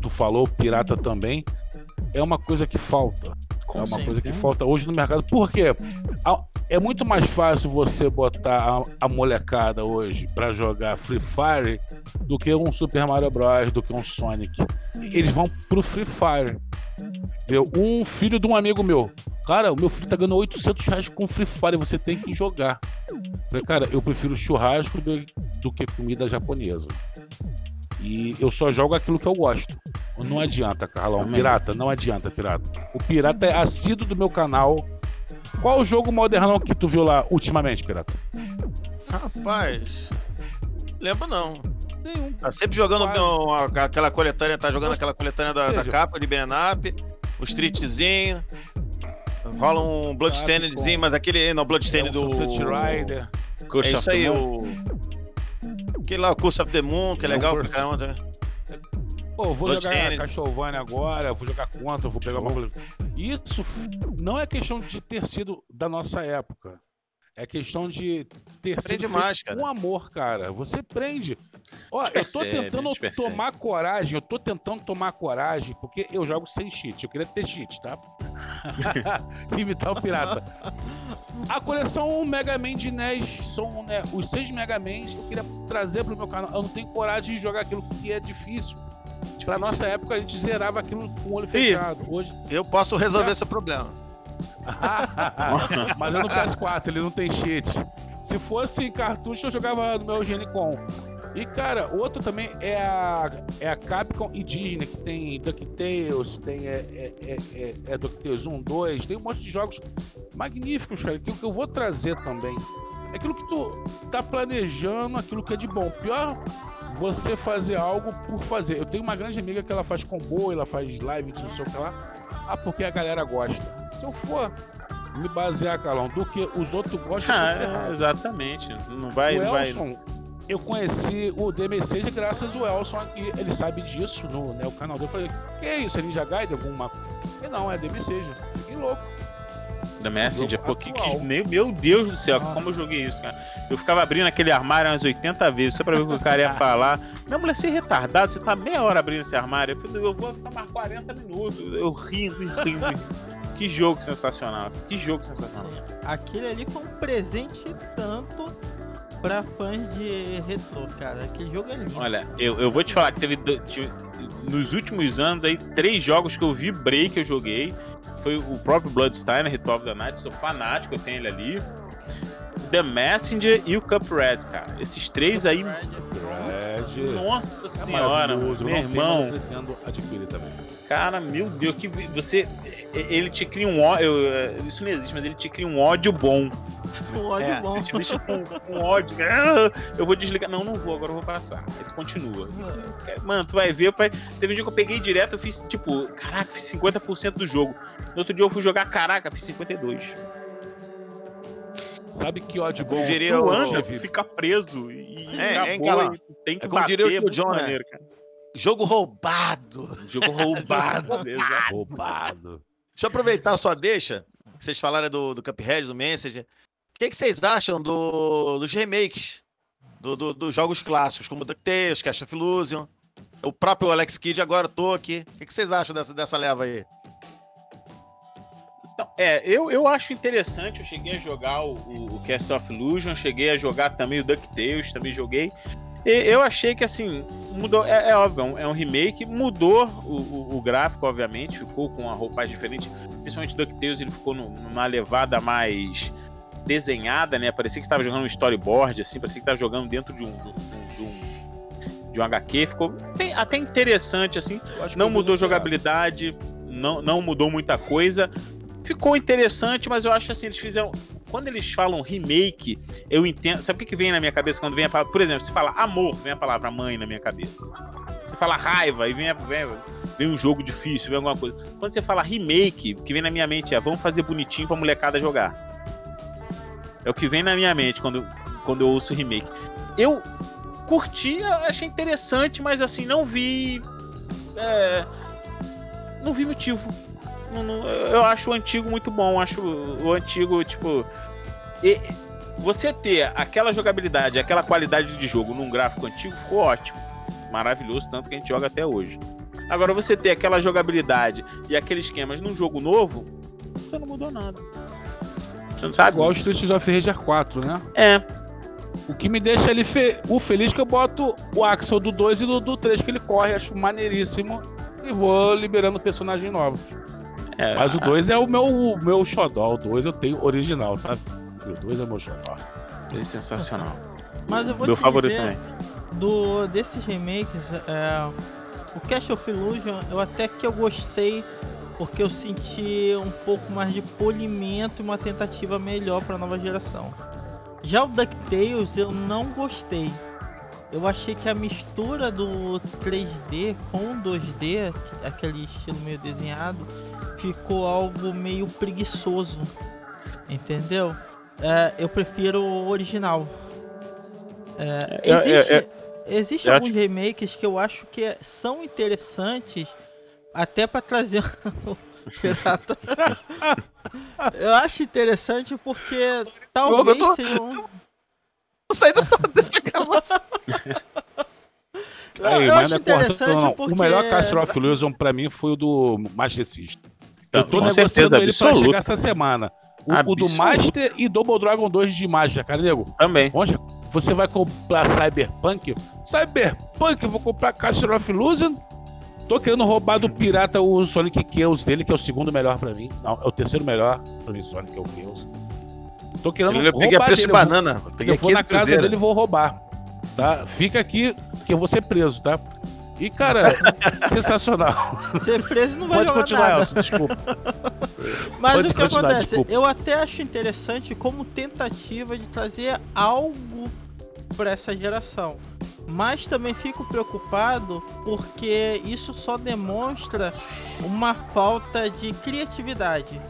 tu falou, pirata também, é uma coisa que falta. É uma coisa que falta hoje no mercado. Por quê? É muito mais fácil você botar a, a molecada hoje para jogar Free Fire do que um Super Mario Bros, do que um Sonic. Eles vão pro Free Fire. Entendeu? Um filho de um amigo meu. Cara, o meu filho tá ganhando 800 reais com Free Fire, você tem que jogar. Falei, cara, eu prefiro churrasco do, do que comida japonesa. E eu só jogo aquilo que eu gosto. Não adianta, Carlão. Pirata, não adianta, pirata. O pirata é assíduo do meu canal. Qual o jogo modernão que tu viu lá ultimamente, Pirata? Rapaz. Lembro não. Nenhum. Tá sempre jogando aquela coletânea, tá jogando aquela coletânea da, da capa de Benenap, o streetzinho. Rola um Bloodstainedzinho, mas aquele. Não, Bloodstained do. Sunset Rider. É isso aí, o. Aquele lá, o Curse of the Moon, que é legal pra caramba também. Pô, vou jogar Castlevania agora, vou jogar contra, vou pegar uma. Isso não é questão de ter sido da nossa época. É questão de ter Prende sido mais, cara. com amor, cara. Você prende. Ó, eu tô tentando tomar coragem, eu tô tentando tomar coragem, porque eu jogo sem cheat. Eu queria ter cheat, tá? [laughs] [laughs] Imitar o pirata. A coleção Mega Man de NES são né, os seis Mega Mans que eu queria trazer pro meu canal. Eu não tenho coragem de jogar aquilo que é difícil. Pra nossa época a gente zerava aquilo com o olho fechado. Hoje. Eu posso resolver seu problema. [laughs] Mas é no PS4, ele não tem cheat. Se fosse em cartucho, eu jogava no meu Genicom. E cara, outro também é a, é a Capcom e Disney, que tem DuckTales, tem é, é, é, é, é DuckTales 1, 2, tem um monte de jogos magníficos, cara, que o que eu vou trazer também. É aquilo que tu tá planejando, aquilo que é de bom. Pior você fazer algo por fazer. Eu tenho uma grande amiga que ela faz combo, ela faz live, não sei o que lá. Ah, porque a galera gosta. Se eu for me basear, Carlão, do que os outros gostam, Ah, é, exatamente. Não vai, o não vai. Elson, eu conheci o DMC graças ao Elson aqui. Ele sabe disso no né, o canal dele. Eu falei, que é isso? É Ninja Gaiden? Alguma E não, é DMC. Fiquei louco. Da Messenger, Jogo pô, que, que- meu, Deus do céu, como eu joguei isso, cara. Eu ficava abrindo aquele armário umas 80 vezes, só pra ver o que o cara ia [laughs] falar. Minha mulher, você é retardado, você tá meia hora abrindo esse armário. Eu falei, eu vou ficar mais 40 minutos. Eu rindo e rindo. que jogo sensacional, que jogo sensacional. Aquele ali foi um presente tanto pra fãs de retrô, cara. Aquele jogo é lindo. Olha, eu, eu vou te falar que teve, tive- nos últimos anos aí três jogos que eu vibrei que eu joguei. Foi o próprio Bloodstained, Ritual of the Night, sou fanático, eu tenho ele ali. The Messenger e o Cuphead, cara. Esses três aí, Red. nossa É senhora, meu irmão. pretendo adquirir também. Cara, meu Deus, que você. Ele te cria um ódio. Isso não existe, mas ele te cria um ódio bom. Um ódio É, bom. ele te deixa com, com ódio. Ah, Eu vou desligar. Não, não vou, agora eu vou passar. Aí tu continua. Mano, tu vai ver. Vai... Teve um dia que eu peguei direto, eu fiz tipo, caraca, fiz 50% do jogo. No outro dia eu fui jogar, caraca, fiz 52. Sabe que ódio bom? Diria Tu anda, fica preso. E É, acabou, Galã? e tem que É como bater, diria o é John, né? maneiro, cara. Jogo roubado. Jogo roubado. exato. Roubado. Deixa eu aproveitar a sua deixa. que Vocês falaram do, do Cuphead, do Messenger. O que, que vocês acham do, dos remakes do- do- dos jogos clássicos, como DuckTales, Cash of Illusion, o próprio Alex Kidd agora tô aqui. O que, que vocês acham dessa, dessa leva aí? Então, é, eu, eu acho interessante. Eu cheguei a jogar o, o, o Cast of Illusion, cheguei a jogar também o DuckTales, também joguei. Eu achei que assim, mudou. É, é óbvio, é um- é um remake, mudou o, o- o gráfico, obviamente, ficou com uma roupagem diferente. Principalmente o DuckTales, ele ficou numa levada mais desenhada, né? Parecia que estava jogando um storyboard, assim, parecia que estava jogando dentro de um, de um, de um, de um HQ. Ficou até interessante, assim. Não mudou jogabilidade, não, não mudou muita coisa. Ficou interessante, mas eu acho assim, eles fizeram. Quando eles falam remake, eu entendo. Sabe o que, que vem na minha cabeça quando vem a palavra. Por exemplo, se fala amor, vem a palavra mãe na minha cabeça. Se fala raiva, aí vem, vem, vem um jogo difícil, vem alguma coisa. Quando você fala remake, o que vem na minha mente é vamos fazer bonitinho pra molecada jogar. É o que vem na minha mente quando, quando eu ouço remake. Eu curti, achei interessante, mas assim, não vi. é, não vi motivo. Não- eu acho o antigo muito bom. Acho o antigo, tipo. e- você ter aquela jogabilidade, aquela qualidade de jogo num gráfico antigo ficou ótimo. Maravilhoso, tanto que a gente joga até hoje. Agora, você ter aquela jogabilidade e aqueles esquemas num jogo novo, você não mudou nada. Você não sabe? Igual o Street of Rage 4, né? É, O que me deixa ele fe... o feliz que eu boto o Axel do 2 e do, do 3 que ele corre, acho maneiríssimo. E vou liberando personagens novos. É. Mas o 2 é o meu, o meu xodó. O 2 eu tenho original, tá? O 2 é meu xodó. É sensacional. Mas eu vou Meu te favorito dizer, também. do, desses remakes, é, o Cash of Illusion, eu até que eu gostei porque eu senti um pouco mais de polimento e uma tentativa melhor para nova geração. Já o DuckTales eu não gostei. Eu achei que a mistura do 3D com 2D, aquele estilo meio desenhado, ficou algo meio preguiçoso. Entendeu? É, eu prefiro o original. É, existe, existe alguns acho... remakes que eu acho que são interessantes até para trazer [laughs] o pirata. [laughs] eu acho interessante porque talvez tô... seja um... Vou sair dessa, dessa gravação. Aí, mas não é não. Porque... O melhor Castle of Illusion pra mim foi o do Master System. Eu tô Com negociando certeza, ele absoluto. pra chegar essa semana. O, o, do Master e Double Dragon 2 de Master, cara, nego. Também. Onde você vai comprar Cyberpunk? Cyberpunk, eu vou comprar Castle of Illusion. Tô querendo roubar do pirata o Sonic Chaos dele, que é o segundo melhor pra mim. Não, é o terceiro melhor pra mim, Sonic é o Chaos. Tô querendo eu roubar preço dele. de banana. Eu, peguei eu vou na casa dele e vou roubar. Tá? Fica aqui que eu vou ser preso, tá? E, cara, [laughs] sensacional. Ser preso não vai Pode continuar, nada. Elson, desculpa. [laughs] Mas Pode o que acontece? Desculpa. Eu até acho interessante como tentativa de trazer algo para essa geração. Mas também fico preocupado porque isso só demonstra uma falta de criatividade.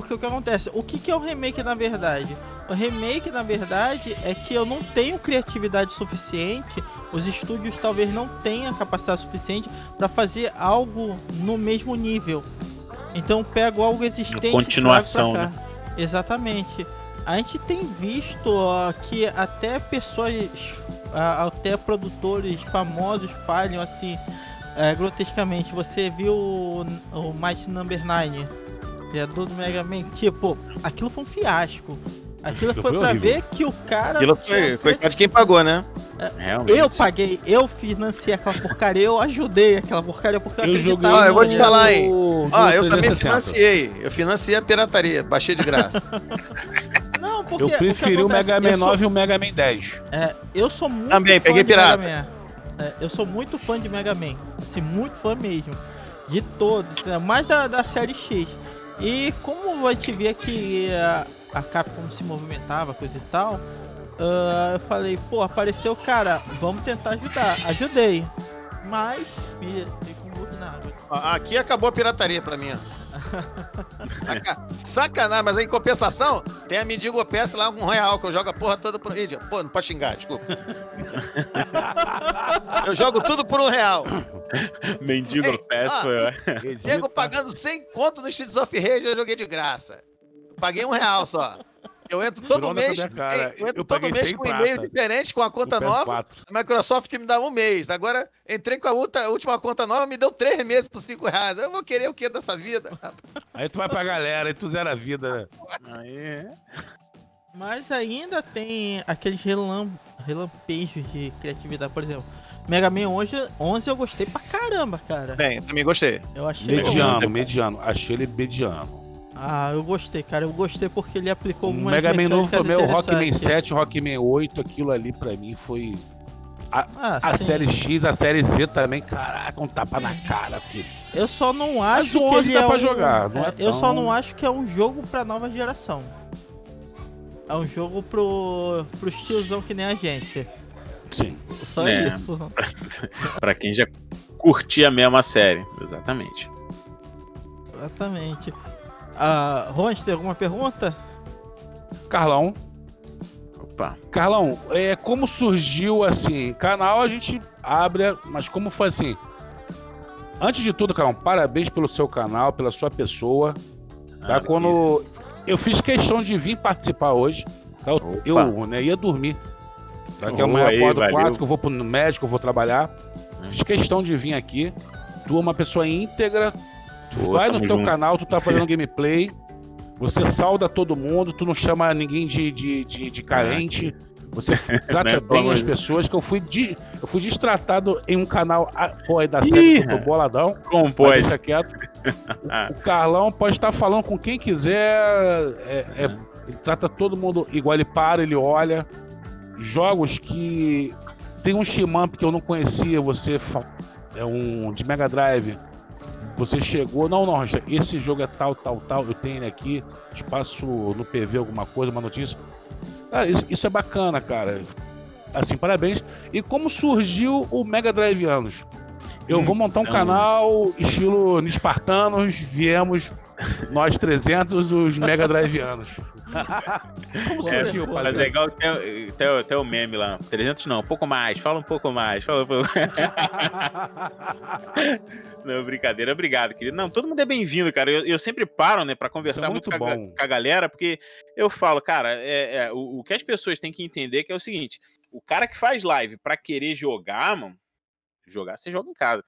Porque o que acontece? O que, que é o remake na verdade? O remake, na verdade, é que eu não tenho criatividade suficiente os estúdios talvez não tenham capacidade suficiente para fazer algo no mesmo nível. Então pego algo existente. Continuação, né? Exatamente. A gente tem visto uh, que até pessoas, até produtores famosos falham assim uh, grotescamente. Você viu o, o Might Number 9, criador do Mega Man? Tipo, aquilo foi um fiasco. Aquilo foi, foi pra ver que o cara. Aquilo foi, foi de quem pagou, né? Realmente. Eu paguei, eu financei aquela porcaria, eu ajudei aquela porcaria porque eu, eu joguei. Ó, eu vou te falar, hein? Ó, eu também financiei. Eu financiei a pirataria, baixei de graça. [laughs] Não, porque. Eu preferi o Mega Man 9 sou... e o Mega Man 10. É, eu sou muito. Também, peguei pirata. É, eu sou muito fã de Mega Man. Assim, muito fã mesmo. De todos. Né? Mais da, da série X. E como a gente vê que a, a Capcom se movimentava, coisa e tal Uh, eu falei, pô, apareceu, cara, vamos tentar ajudar. Ajudei. Mas me com. Aqui acabou a pirataria pra mim. [laughs] Sacanagem, mas em compensação, tem a Mendigo PS lá, um real, que eu jogo a porra toda por. Ih, pô, não pode xingar, desculpa. eu jogo tudo por um real. Mendigo Ei, PS foi. Diego pagando 100 conto no Streets of Rage, eu joguei de graça. Paguei um real só. Eu entro todo mês. Eu entro eu todo mês com um e-mail diferente, com a conta nova. A Microsoft me dá um mês. Agora, entrei com a outra, última conta nova, me deu três meses por cinco reais. Eu vou querer o que dessa vida? Aí tu vai pra galera, aí tu zera a vida, né? Aí. Mas ainda tem aqueles relam relampejos de criatividade, por exemplo. Mega Man 11, 11 eu gostei pra caramba, cara. Bem, também gostei. Eu achei mediano, mediano. Achei ele mediano. Ah, eu gostei, cara. Eu gostei porque ele aplicou algumas O Mega Man novo também, o Rockman 7, o Rockman 8, aquilo ali pra mim foi. A, ah, a série X, a série Z também, caraca, um tapa na cara, filho. Eu só não acho Mas que ele dá é pra um... jogar, não é, é Eu só não acho que é um jogo pra nova geração. É um jogo pro, pro tiozão que nem a gente. Sim. Só é. isso. [laughs] pra quem já curtia mesmo a série, exatamente. Exatamente. Uh, Ron, tem alguma pergunta? Carlão. Opa. Carlão, é, como surgiu assim? Canal a gente abre, mas como foi assim? Antes de tudo, Carlão, parabéns pelo seu canal, pela sua pessoa. Tá? Ah, Quando eu fiz questão de vir participar hoje, tá? eu, eu né, ia dormir. Tá? Que amanhã eu acordo 4, que eu vou pro médico, eu vou trabalhar. Hum. Fiz questão de vir aqui. Tu é uma pessoa íntegra, Tu vai no teu junto. canal, tu tá fazendo [laughs] gameplay, você sauda todo mundo, tu não chama ninguém de, de, de, de carente, você [laughs] trata né, bem as pessoas, que eu fui, de, eu fui destratado em um canal pô, da série tô boladão. Como pode? Deixa quieto. O, o, Carlão pode estar falando com quem quiser, é, é, ele trata todo mundo igual, ele para, ele olha. Jogos que tem um Shimamp que eu não conhecia, você é um de Mega Drive Você chegou, não, não, esse jogo é tal, tal, tal, eu tenho ele aqui, te passo no PV alguma coisa, uma notícia. Cara, isso, isso é bacana, cara. Assim, parabéns. E como surgiu o Mega Drive Anos? Eu vou montar um então... canal estilo Nispartanos, viemos nós 300, os Mega Driveanos. Como surgiu, é, Mas é igual tem, tem, tem o meme lá. 300 não, um pouco mais, fala um pouco mais. Fala um pouco... [laughs] não, brincadeira, obrigado, querido. Não, todo mundo é bem-vindo, cara. Eu, eu, sempre paro, né, pra conversar é muito, muito com, a, com, a, galera, porque eu falo, cara, é, é o, o, que as pessoas têm que entender que é o seguinte: o cara que faz live pra querer jogar, mano, jogar, você joga em casa.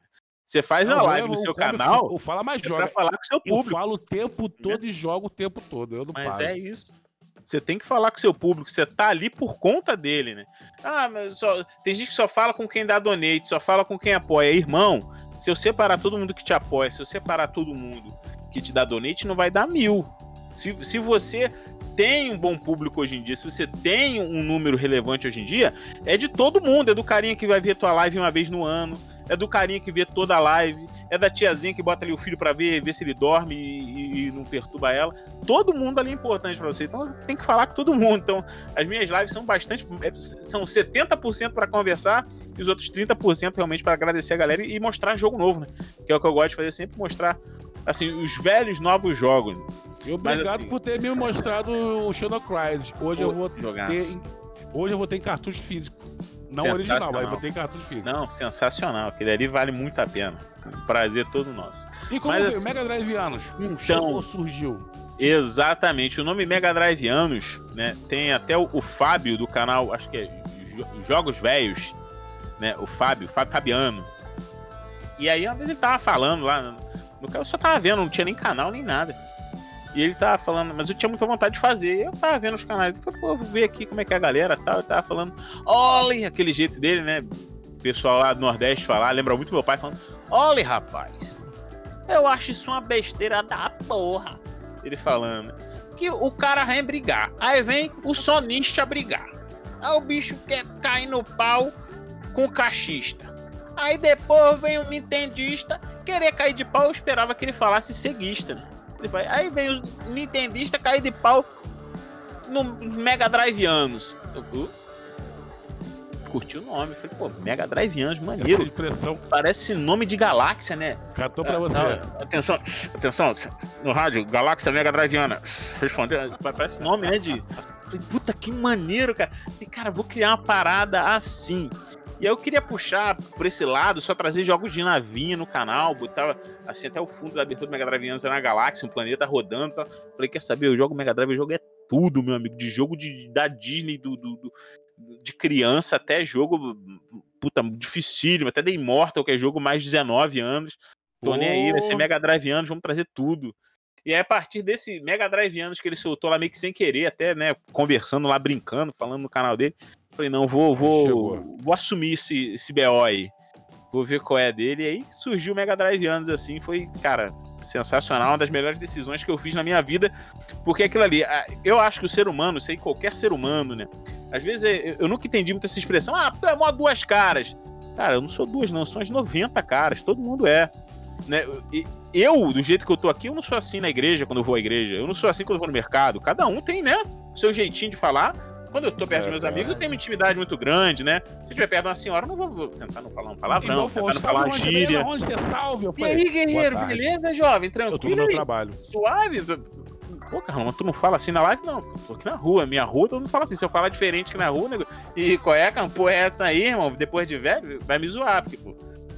Você faz não, a live no seu canal. O Fala Mais Joga. Pra falar com o seu público. Eu falo o tempo todo e jogo o tempo todo. Eu não Mas paro. é isso. Você tem que falar com o seu público, você tá ali por conta dele, né? Ah, mas só, tem gente que só fala com quem dá donate, só fala com quem apoia. Irmão, se eu separar todo mundo que te apoia, se eu separar todo mundo que te dá donate, não vai dar mil. Se, se você tem um bom público hoje em dia, se você tem um número relevante hoje em dia, é de todo mundo, é do carinha que vai ver tua live uma vez no ano, é do carinha que vê toda a live, é da tiazinha que bota ali o filho para ver, ver se ele dorme e, e, não perturba ela. Todo mundo ali é importante para você. Então tem que falar com todo mundo. Então as minhas lives são bastante. É, são 70% para conversar e os outros 30% realmente para agradecer a galera e mostrar jogo novo, né? Que é o que eu gosto de fazer, sempre mostrar assim, os velhos novos jogos. E obrigado Mas, assim, por ter me mostrado o Shadow Cries. Hoje eu vou ter. Hoje eu vou ter cartucho físico. Não original, mas botei cartucho físico. Não, sensacional. Aquele ali vale muito a pena. Prazer todo nosso. E como mas, assim, Mega Drive Anos? Um então, surgiu. Exatamente. O nome Mega Drive Anos, né? Tem até o, o Fábio do canal, acho que é Jogos Velhos, né? O Fábio, Fábio Fabiano. E aí, às vezes ele tava falando lá. No, no, eu só tava vendo, não tinha nem canal nem nada. E ele tava falando, mas eu tinha muita vontade de fazer. E eu tava vendo os canais. Eu falei, pô, vou ver aqui como é que é a galera tal. Eu tava falando, olha aquele jeito dele, né? Pessoal lá do Nordeste falar, lembra muito meu pai falando, olha, rapaz, eu acho isso uma besteira da porra. Ele falando que o cara vem brigar. Aí vem o sonista brigar. Aí o bicho quer cair no pau com o cachista. Aí depois vem o nintendista querer cair de pau. Eu esperava que ele falasse ceguista, né? Ele vai, aí vem os Nintendista cair de pau no Mega Drive anos. Eu, uh, curti o nome. Falei, pô, Mega Drive anos, maneiro. Expressão. Parece nome de galáxia, né? Catou pra você. atenção, atenção, no rádio, Galáxia Mega Driviana. Respondeu, parece nome, né? De. Falei, puta que maneiro, cara. Falei, cara, vou criar uma parada assim. E aí eu queria puxar por esse lado, só trazer jogos de navinha no canal, botar assim até o fundo da abertura do Mega Drive era na galáxia, um planeta rodando. Só. Falei, quer saber? Eu jogo Mega Drive, o jogo é tudo, meu amigo. De jogo de, da Disney, do, do, do de criança até jogo puta, dificílimo, até da Immortal, que é jogo mais de 19 anos. Tô oh. nem aí, vai ser Mega Drive anos, vamos trazer tudo. E aí, a partir desse Mega Drive anos que ele soltou lá meio que sem querer, até, né, conversando lá, brincando, falando no canal dele, Falei, não, vou, vou, vou assumir esse, esse BO aí. Vou ver qual é dele. E aí surgiu o Mega Drive anos assim. Foi, cara, sensacional. Uma das melhores decisões que eu fiz na minha vida. Porque aquilo ali, eu acho que o ser humano, sei qualquer ser humano, né? Às vezes é, eu nunca entendi muito essa expressão. Ah, tu é mó duas caras. Cara, eu não sou duas, não. São as 90 caras. Todo mundo é. Né? Eu, do jeito que eu tô aqui, eu não sou assim na igreja quando eu vou à igreja. Eu não sou assim quando eu vou no mercado. Cada um tem, né? O seu jeitinho de falar. Quando eu tô perto é, dos meus amigos, eu tenho uma intimidade muito grande, né? Se eu estiver perto de uma senhora, eu não vou, vou tentar não falar um palavrão, tentar não falar uma gíria. Onde você salve? Eu falei, e aí, guerreiro, beleza, jovem? Tranquilo? Eu tô no meu trabalho. Suave? Pô, Carlão, tu não fala assim na live? Não, tô aqui na rua. Minha rua, todo mundo fala assim. Se eu falar diferente que na rua, nego... e qual é, cara? Pô, é essa aí, irmão? Depois de velho, vai me zoar, porque, pô,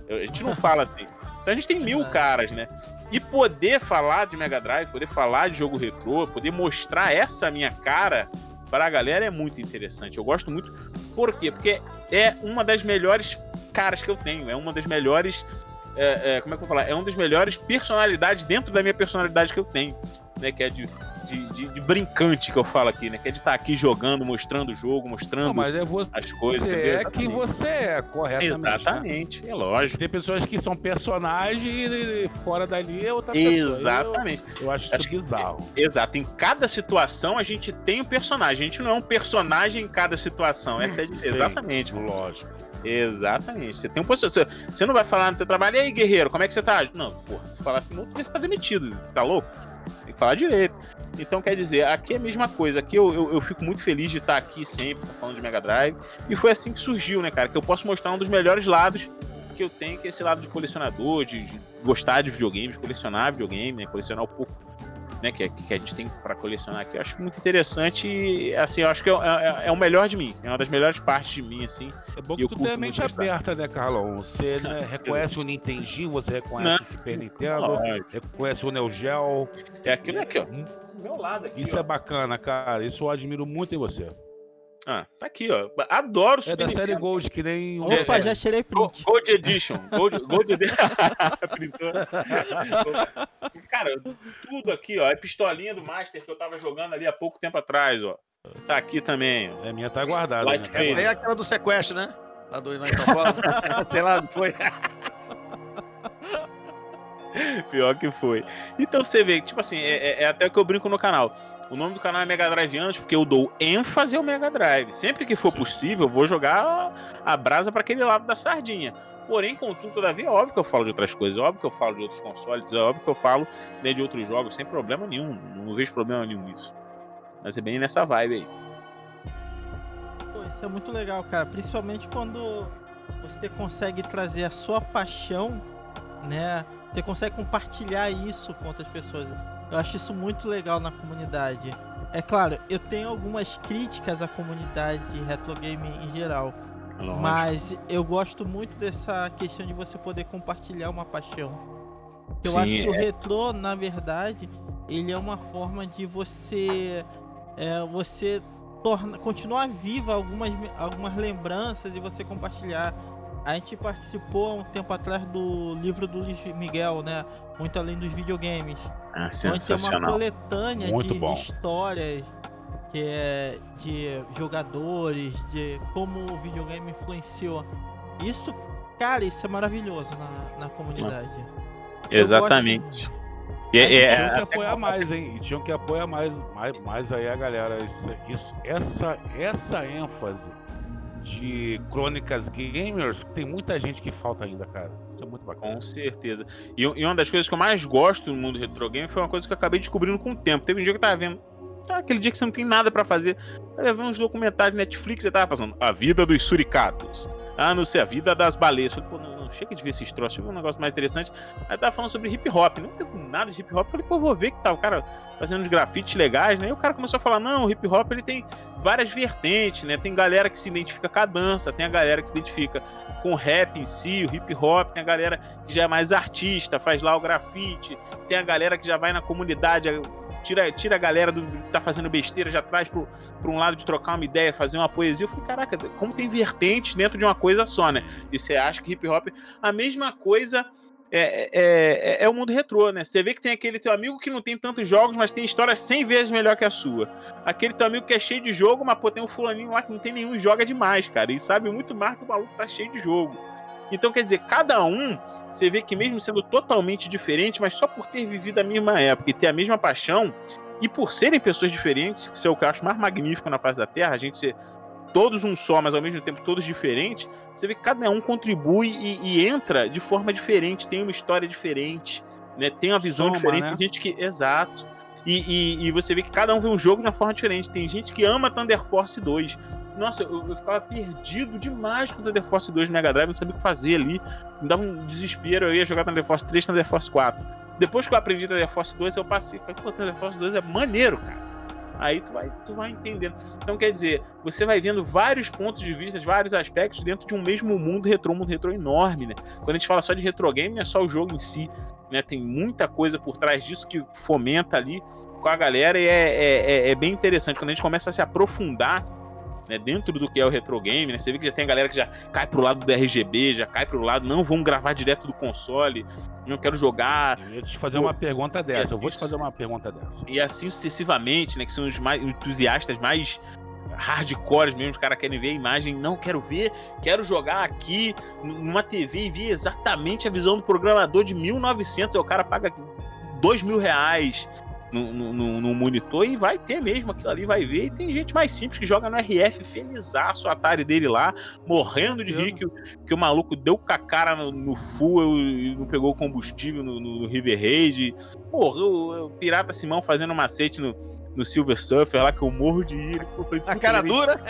a gente não fala assim. Então a gente tem mil caras, né? E poder falar de Mega Drive, poder falar de jogo retrô, poder mostrar essa minha cara para a galera é muito interessante. Eu gosto muito. Por quê? Porque é uma das melhores caras que eu tenho. É uma das melhores. É, é, como é que eu vou falar? É uma das melhores personalidades dentro da minha personalidade que eu tenho. Né? Que é de de, de, de, brincante que eu falo aqui, né? Que é de estar aqui jogando, mostrando o jogo, mostrando Não, é você, as coisas. Você é quem você é, corretamente. Né? Exatamente, né? é lógico. Tem pessoas que são personagens e fora dali é outra pessoa. Exatamente. Eu, eu acho isso acho bizarro. Que, exato. Em cada situação a gente tem um personagem. A gente não é um personagem em cada situação. Essa é, Sim, exatamente. Lógico. Exatamente. Você tem um posicionamento. Você não vai falar no seu trabalho, e aí, guerreiro, como é que você tá? Não, porra, se falar assim, não, você tá demitido, tá louco? Tem que falar direito. Então, quer dizer, aqui é a mesma coisa. Aqui eu, eu, eu fico muito feliz de estar aqui sempre, falando de Mega Drive. E foi assim que surgiu, né, cara? Que eu posso mostrar um dos melhores lados que eu tenho, que é esse lado de colecionador, de, de gostar de videogames, colecionar videogame, né? Colecionar o pouco né, que, que a gente tem para colecionar aqui. Eu acho muito interessante e, assim, eu acho que é, é, é, o melhor de mim. É uma das melhores partes de mim, assim. É bom que tu tem a mente aberta, né, Carlão? Você né, [laughs] reconhece o Nintendinho, você reconhece Não. o Super Nintendo, reconhece o Neo Geo. É aquilo aqui, ó. Do meu lado aqui, Isso ó. é bacana, cara. Isso eu admiro muito em você. Ah, tá aqui, ó. Adoro Super É da Nintendo. série Gold, que nem o. Opa, é, já tirei print. Gold Edition. Gold, Gold Edition. [laughs] Cara, tudo aqui, ó. É pistolinha do Master que eu tava jogando ali há pouco tempo atrás, ó. Tá aqui também, ó. É, minha tá guardada. Light né? É aquela do sequestro, né? Lá do lá em São Paulo. [laughs] Sei lá, foi. Pior que foi. Então você vê, tipo assim, é, é, é até que eu brinco no canal. O nome do canal é Mega Drive antes, porque eu dou ênfase ao Mega Drive. Sempre que for possível, eu vou jogar a brasa para aquele lado da sardinha. Porém, contudo, todavia, é óbvio que eu falo de outras coisas, é óbvio que eu falo de outros consoles, é óbvio que eu falo né, de outros jogos, sem problema nenhum. Não vejo problema nenhum nisso. Mas é bem nessa vibe aí. Pô, isso é muito legal, cara. Principalmente quando você consegue trazer a sua paixão, né? Você consegue compartilhar isso com outras pessoas. Eu acho isso muito legal na comunidade. É claro, eu tenho algumas críticas à comunidade retro game em geral. Lógico. Mas eu gosto muito dessa questão de você poder compartilhar uma paixão. Eu Sim, acho que é... o retrô, na verdade, ele é uma forma de você é, você torna, continuar viva algumas, algumas lembranças e você compartilhar. A gente participou há um tempo atrás do livro do Luiz Miguel, né? Muito além dos videogames. Ah, sensacional. Então, é uma coletânea Muito de bom. histórias que é de jogadores, de como o videogame influenciou. Isso, cara, isso é maravilhoso na, na comunidade. Exatamente. E, é, é, tinham que apoiar mais, hein? E tinham que apoiar mais, mais, mais aí a galera. Isso, isso, essa, essa ênfase de crônicas gamers, tem muita gente que falta ainda, cara. Isso é muito bacana. Com certeza. E, e uma das coisas que eu mais gosto no mundo retro game foi uma coisa que eu acabei descobrindo com o tempo. Teve um dia que eu tava vendo. Tá, aquele dia que você não tem nada para fazer. Eu vendo uns documentários Netflix e tava passando. A vida dos suricatos. Ah, não sei, a vida das baleias. Falei, pô, não, chega de ver esses troços, deixa um negócio mais interessante. Aí tava falando sobre hip hop, não tem nada de hip hop. Falei, pô, vou ver que tá o cara fazendo uns grafites legais, né? E o cara começou a falar, não, o hip hop ele tem várias vertentes, né? Tem galera que se identifica com a dança, tem a galera que se identifica com o rap em si, o hip hop, tem a galera que já é mais artista, faz lá o grafite, tem a galera que já vai na comunidade tira, tira a galera do tá fazendo besteira, já traz pro, pro um lado de trocar uma ideia, fazer uma poesia. Eu falei, caraca, como tem vertentes dentro de uma coisa só, né? E você acha que hip hop. A mesma coisa é, é, é, é, o mundo retrô, né? Você vê que tem aquele teu amigo que não tem tantos jogos, mas tem história 100 vezes melhor que a sua. Aquele teu amigo que é cheio de jogo, mas pô, tem um fulaninho lá que não tem nenhum joga demais, cara. E sabe muito mais que o maluco tá cheio de jogo. Então, quer dizer, cada um, você vê que mesmo sendo totalmente diferente, mas só por ter vivido a mesma época e ter a mesma paixão, e por serem pessoas diferentes, que é o que eu acho mais magnífico na face da Terra, a gente ser todos um só, mas ao mesmo tempo todos diferentes, você vê que cada um contribui e, e entra de forma diferente, tem uma história diferente, né? Tem uma visão Soma, diferente, né? tem gente que. Exato. E, e, e, você vê que cada um vê um jogo de uma forma diferente. Tem gente que ama Thunder Force 2. Nossa, eu, eu ficava perdido demais com Thunder Force 2 no Mega Drive, não sabia o que fazer ali. Me dava um desespero, eu ia jogar Thunder Force 3, Thunder Force 4. Depois que eu aprendi Thunder Force 2, eu passei. Falei, pô, Thunder Force 2 é maneiro, cara. Aí tu vai, tu vai entendendo. Então, quer dizer, você vai vendo vários pontos de vista, vários aspectos dentro de um mesmo mundo retrô, um mundo retrô enorme, né? Quando a gente fala só de retro game, não é só o jogo em si, né? Tem muita coisa por trás disso que fomenta ali com a galera e é, é, é, é bem interessante. Quando a gente começa a se aprofundar né, dentro do que é o retro game, né? Você vê que já tem a galera que já cai pro lado do RGB, já cai pro lado, não, vamos gravar direto do console, não quero jogar. Eu ia te fazer uma pergunta dessa, assim, eu vou te fazer uma pergunta dessa. E assim sucessivamente, né, que são os mais entusiastas mais hardcore mesmo, os caras querem ver a imagem, não quero ver, quero jogar aqui numa TV e ver exatamente a visão do programador de 1900, aí o cara paga dois mil reais, no, no, no, monitor e vai ter mesmo aquilo ali, vai ver. E tem gente mais simples que joga no RF, felizaço o Atari dele lá, morrendo de rir que, que o maluco deu com a cara no, no full e não pegou combustível no, no, River Raid. Porra, o, Pirata Simão fazendo macete no, no Silver Surfer lá que eu morro de foi, a cara levei, dura?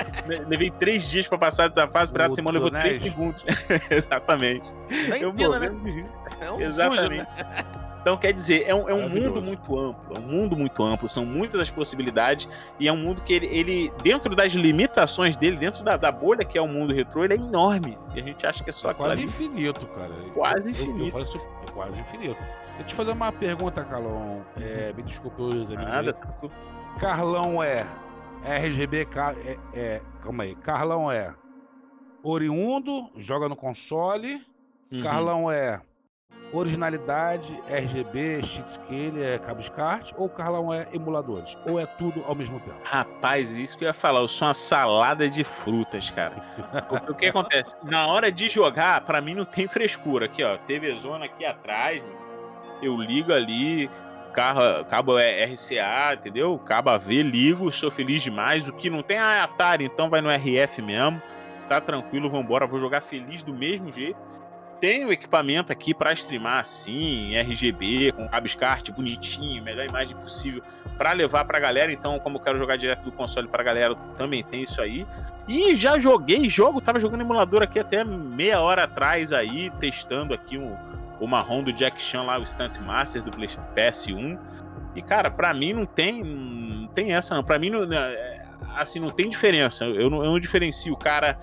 Levei três dias pra passar dessa fase, o Pirata Simão levou três segundos. [laughs] Exatamente. eu morro né? de rir. É um Exatamente. Sujo, né? Então, quer dizer, é um, é um mundo muito amplo, é um mundo muito amplo, são muitas as possibilidades, e é um mundo que ele, ele dentro das limitações dele, dentro da, da, bolha que é o mundo retrô, ele é enorme. E a gente acha que é só é Quase infinito, cara. Quase eu, infinito. Eu, eu falo é quase infinito. Deixa eu te fazer uma pergunta, Carlão. É, me desculpe os amigos. Nada, Carlão é RGB, é, é, calma aí. Carlão é oriundo, joga no console. Uhum. Carlão é originalidade, RGB, scale, é cabo SCART, ou Carlão é emuladores? Ou é tudo ao mesmo tempo? Rapaz, isso que eu ia falar, eu sou uma salada de frutas, cara. o que acontece? Na hora de jogar, para mim não tem frescura. Aqui, ó, TV Zona aqui atrás, eu ligo ali, carro, cabo é RCA, entendeu? Cabo AV, ligo, sou feliz demais. O que não tem ah, é Atari, então vai no RF mesmo. Tá tranquilo, vambora, vou jogar feliz do mesmo jeito tenho equipamento aqui para streamar assim, RGB, com cabo SCART bonitinho, melhor imagem possível para levar para a galera. Então, como eu quero jogar direto do console para a galera, também tem isso aí. E já joguei jogo, tava jogando emulador aqui até meia hora atrás aí, testando aqui um, o marrom do Jack Chan lá, o Stunt Master do PS1. E cara, para mim não tem não tem essa não. Para mim não, é, assim não tem diferença. Eu não, eu não diferencio o cara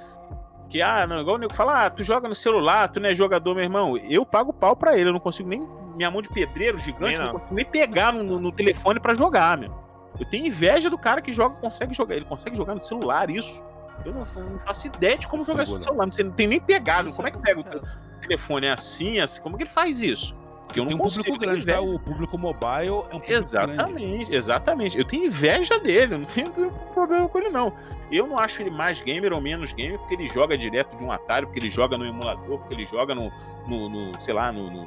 que, ah, não, igual o nego fala, ah, tu joga no celular, tu não é jogador, meu irmão. Eu pago pau pra ele, eu não consigo nem. Minha mão de pedreiro gigante, não. não consigo nem pegar no, no telefone para jogar, meu. Eu tenho inveja do cara que joga, consegue jogar. Ele consegue jogar no celular, isso. Eu não, não faço ideia de como jogar isso no celular. Você não tem nem pegado. Como é que pega o telefone? É assim, assim? Como é que ele faz isso? Porque eu não tem um consigo, público grande, tá? O público mobile é um público Exatamente, grande. exatamente. Eu tenho inveja dele, eu não tenho problema com ele, não. Eu não acho ele mais gamer ou menos gamer porque ele joga direto de um Atari, porque ele joga no emulador, porque ele joga no, no, no sei lá, no, no,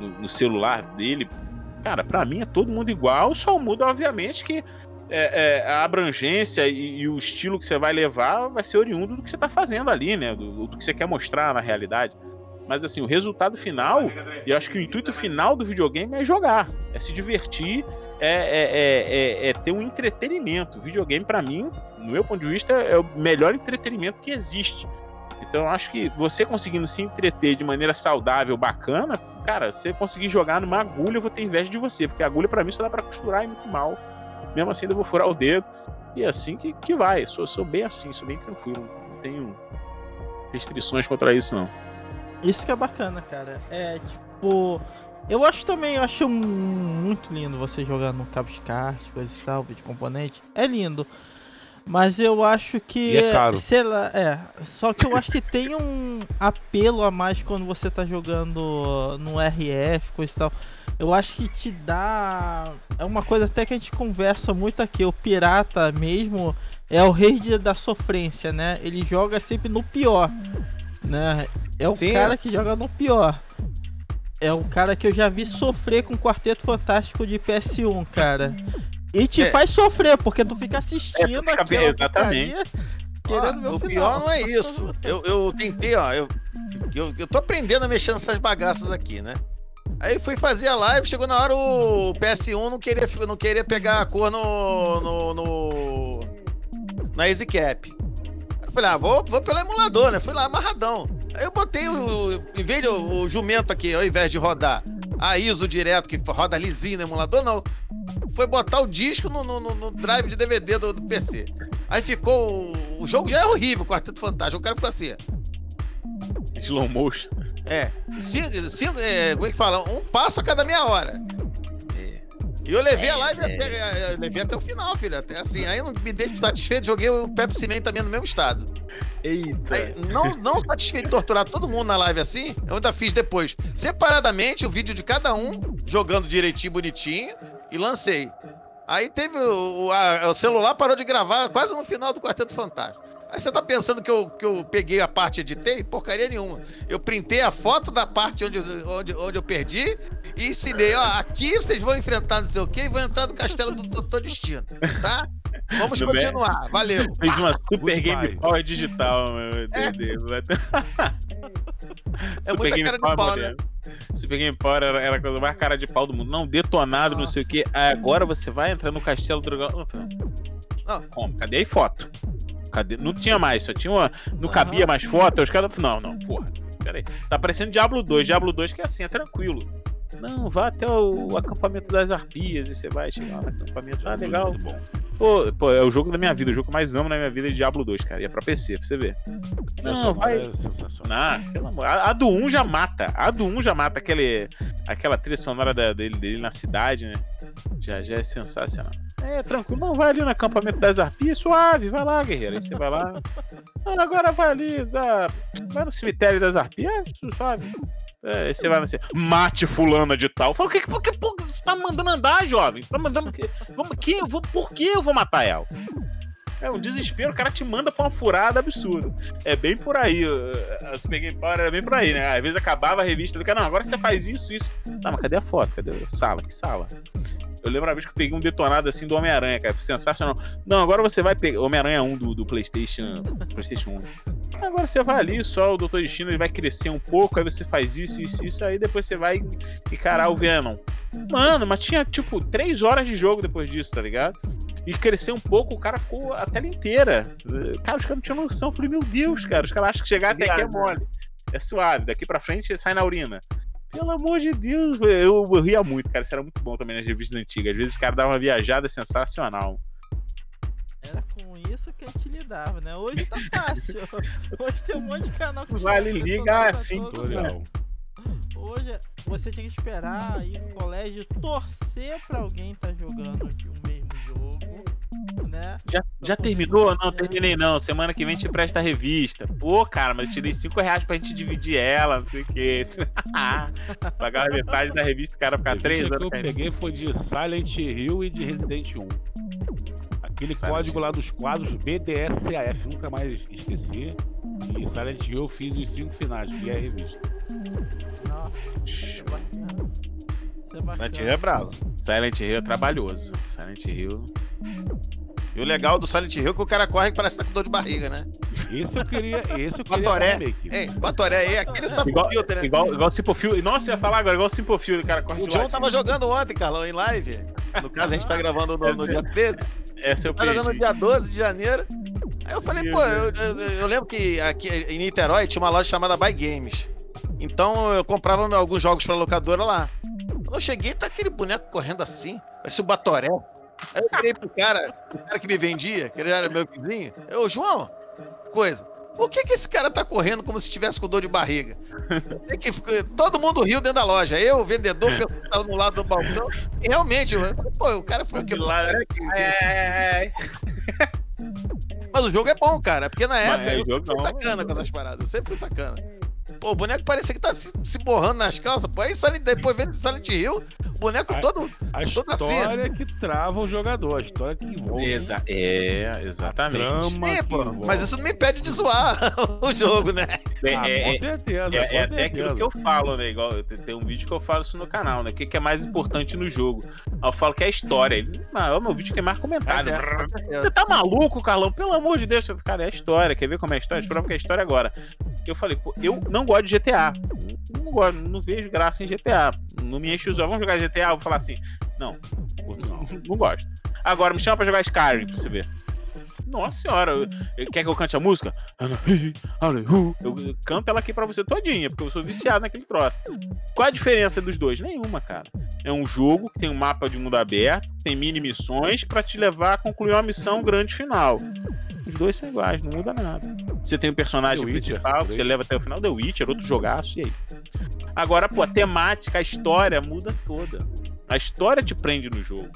no, no celular dele. Cara, para mim é todo mundo igual, só muda, obviamente, que é, é, a abrangência e, e, o estilo que você vai levar vai ser oriundo do que você tá fazendo ali, né? Do, do que você quer mostrar na realidade. Mas assim, o resultado final, e acho que o intuito final do videogame é jogar, é se divertir, é, é, é, é, é ter um entretenimento. O videogame, para mim, no meu ponto de vista, é o melhor entretenimento que existe. Então eu acho que você conseguindo se entreter de maneira saudável, bacana, cara, você conseguir jogar numa agulha, eu vou ter inveja de você, porque agulha para mim só dá para costurar e muito mal. Mesmo assim, eu vou furar o dedo. E é assim que, que vai. Eu sou, sou bem assim, sou bem tranquilo. Não tenho restrições contra isso, não. Isso que é bacana, cara. É tipo. Eu acho também, eu acho muito lindo você jogar no cabo kart, coisa e tal, vídeo componente. É lindo. Mas eu acho que. E é caro. Sei lá, é. Só que eu acho que tem um apelo a mais quando você tá jogando no RF, coisa e tal. Eu acho que te dá. É uma coisa até que a gente conversa muito aqui. O pirata mesmo é o rei da sofrência, né? Ele joga sempre no pior né? É o Sim, cara é. que joga no pior. É o cara que eu já vi sofrer com o Quarteto Fantástico de PS1, cara. E te é. faz sofrer, porque tu fica assistindo é, aquela exatamente. querendo o pior não é isso. Eu, eu tentei, ó. Eu, eu, eu tô aprendendo a mexer nessas bagaças aqui, né? Aí fui fazer a live, chegou na hora o PS1 não queria, não queria pegar a cor no. no, no na EasyCap. Falei, ah, vou, vou pelo emulador, né? Fui lá amarradão. Aí eu botei o. Em vez de o, o jumento aqui, ao invés de rodar a ISO direto, que roda lisinho no emulador, não. Foi botar o disco no, no, no drive de DVD do, do, PC. Aí ficou. O jogo já é horrível, Quarteto Fantástico. O cara ficou assim. Slow motion. É. Cinco, cinco, é. Como é que fala? Um passo a cada meia hora. E eu levei é, a live é. até, levei até o final, filho. Até assim, aí eu não me deixo satisfeito, joguei o Pepsi Man também no mesmo estado. Eita. Aí, não, não satisfeito de torturar todo mundo na live assim, eu ainda fiz depois, separadamente, o vídeo de cada um, jogando direitinho, bonitinho, e lancei. Aí teve o, a, o celular parou de gravar quase no final do Quarteto Fantástico. Aí você tá pensando que eu, que eu peguei a parte e editei? Porcaria nenhuma. Eu printei a foto da parte onde, onde, onde eu perdi e ensinei, ó, aqui vocês vão enfrentar não sei o quê e vão entrar no castelo do Doutor Destino, tá? Vamos No continuar, valeu. [laughs] Fez uma Super Game Goodbye. Power digital, meu É. Deus. É muita cara de pau, né? Super Game Power era, era a coisa mais cara de pau do mundo. Não, detonado, não sei o quê. Aí Agora você vai entrar no Castelo do Dragão. Não. Como? Cadê aí foto? Cadê? Não tinha mais, só tinha uma. Não cabia mais foto. Os caras. Não, não, porra. Pera aí. Tá parecendo Diablo 2. Diablo 2 que é assim, é tranquilo. Não, vá até o, acampamento das arpias e você vai chegar no acampamento. Ah, legal. Muito bom. Pô, pô, é o jogo da minha vida, o jogo que eu mais amo na minha vida é Diablo 2, cara. E é pra PC, pra você ver. Não, vai. É. Não, pelo amor. A, a do 1 já mata. A do 1 já mata aquele, aquela trilha sonora da- dele, dele na cidade, né? Já, já é sensacional. É, tranquilo. Não, vai ali no acampamento das arpias, suave, vai lá, guerreiro. Aí você vai lá. Não, agora vai ali, dá, vai no cemitério das arpias, é, suave. É, você vai ce- mate fulana de tal. Fala, o que, que por você tá mandando andar, jovem? Você tá mandando. Vamos, que, eu vou, por que eu vou matar ela? É um desespero, o cara te manda pra uma furada absurda. É bem por aí. As Game Power era bem por aí, né? Às vezes acabava a revista, do cara, não, agora você faz isso, isso. Tá, mas cadê a foto? Cadê a sala? Que sala? Eu lembro uma vez que eu peguei um detonado assim do Homem-Aranha, cara. Foi sensacional. Não, agora você vai pegar. Homem-Aranha 1 do, do PlayStation. PlayStation 1. Agora você vai ali, só o Dr. Destino ele vai crescer um pouco, aí você faz isso, isso, isso, aí depois você vai encarar o Venom. Mano, mas tinha tipo 3 horas de jogo depois disso, tá ligado? E crescer um pouco, o cara ficou a tela inteira. Cara, os caras não tinham noção. Eu falei, meu Deus, cara, os caras acham que chegar até aqui é mole. É suave, daqui pra frente sai na urina. Pelo amor de Deus, eu, eu ria muito, cara. Isso era muito bom também nas revistas antigas. Às vezes os caras davam uma viajada sensacional. Era com isso que a gente lidava, né? Hoje tá fácil. [laughs] Hoje tem um monte de canal que Vale, liga, detonado assim. Hoje você tinha que esperar ir no colégio, torcer pra alguém tá jogando o mesmo jogo, né? Já, já terminou? Não, terminei não. Semana que vem te presta a revista. Pô, cara, mas eu te dei 5 reais pra gente dividir ela, não sei o quê. [laughs] Pagava metade da revista, o cara ficar 3 revista que anos eu peguei foi de Silent Hill e de Resident 1. Aquele Silent código Hill. lá dos quadros BDSAF, nunca mais esqueci. E Silent Hill eu fiz os cinco finais, que é a revista. Nossa, isso é bacana. Isso é. Silent Hill é bravo. Silent Hill é trabalhoso. Silent Hill. E o legal do Silent Hill é que o cara corre que parece que tá com dor de barriga, né? Esse eu queria, esse eu queria Batoré. Ei, Batoré aí, aquele Igual, Sapofilter, né? igual, igual Simple Fuel. Nossa, eu ia falar agora, igual Simple Fuel, cara. Corre O de John lado. tava jogando ontem, Carlão, em live. No caso, a gente tá gravando no, no dia 13. Essa eu Tá jogando no dia 12 de janeiro. Aí eu falei, pô, eu, eu- eu lembro que aqui em Niterói tinha uma loja chamada Buy Games. Então eu comprava alguns jogos pra locadora lá. Quando eu cheguei, tá aquele boneco correndo assim, parece o Batoré. Aí eu virei pro cara, o cara que me vendia, que ele era meu vizinho. Eu, João, coisa. Por que, que esse cara tá correndo como se estivesse com dor de barriga? Sei que todo mundo riu dentro da loja. Eu, o vendedor, o pessoal que tava no lado do balcão. E realmente, eu, pô, o cara foi o que. Mas o jogo é bom, cara. Porque na época é, eu jogo fui sacana com essas paradas. Eu sempre fui sacana. Pô, o boneco parecia que tá se, se borrando nas calças. Pô, aí Silent- depois vendo Silent Hill, o boneco Ai, todo. A Toda história que trava o jogador, a história que envolve. Exa é, a exatamente. trama É, pô, mas isso não me impede de zoar [laughs] o jogo, né? É, Ah, é- com é- certeza. É, com é até aquilo certeza. que eu falo, né? Igual tem um vídeo que eu falo isso no canal, né? O que, que é mais importante no jogo? Aí eu falo que é a história. Ele, ah, é o meu vídeo que tem mais comentário. É, com certeza. Você tá maluco, Carlão? Pelo amor de Deus. Cara, é a história. Quer ver como é a história? Prova que é a história agora. Eu falei, pô, eu não gosto de GTA. Não gosto, não vejo graça em GTA. Não me enche os olhos. Vamos jogar GTA? Eu vou falar assim, não, não, não gosto. Agora me chama pra jogar Skyrim, pra você ver. Nossa senhora, quer que eu cante a música? Eu canto ela aqui pra você todinha, porque eu sou viciado naquele troço. Qual a diferença dos dois? Nenhuma, cara. É um jogo que tem um mapa de mundo aberto, tem mini missões pra te levar a concluir uma missão grande final. Os dois são iguais, não muda nada. Você tem um personagem The Witcher, principal que você leva até o final, The Witcher, outro jogaço, e aí? Agora, pô, a temática, a história muda toda. A história te prende no jogo.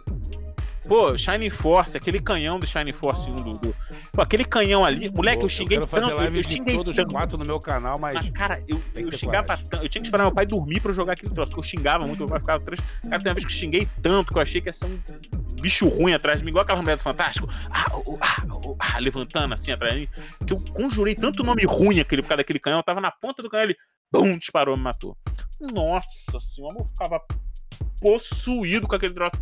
Pô, Shining Force, aquele canhão do Shining Force 1 do. do- Pô, aquele canhão ali. Moleque, eu xinguei fazer tanto. live Eu de xinguei todos os tanto. quatro no meu canal, mas Mas, cara, eu, eu xingava tanto. Eu tinha que esperar meu pai dormir pra eu jogar aquele troço. porque Eu xingava muito, meu pai ficava trans. Cara, tem uma vez que eu xinguei tanto que eu achei que ia ser um bicho ruim atrás de mim, igual aquela mulher do Fantástico. Ah, oh, ah, oh, ah, levantando assim atrás de mim. Que eu conjurei tanto nome ruim aquele, por causa daquele canhão. Eu tava na ponta do canhão, ele. Bum, disparou, me matou. Nossa senhora, eu ficava possuído com aquele troço.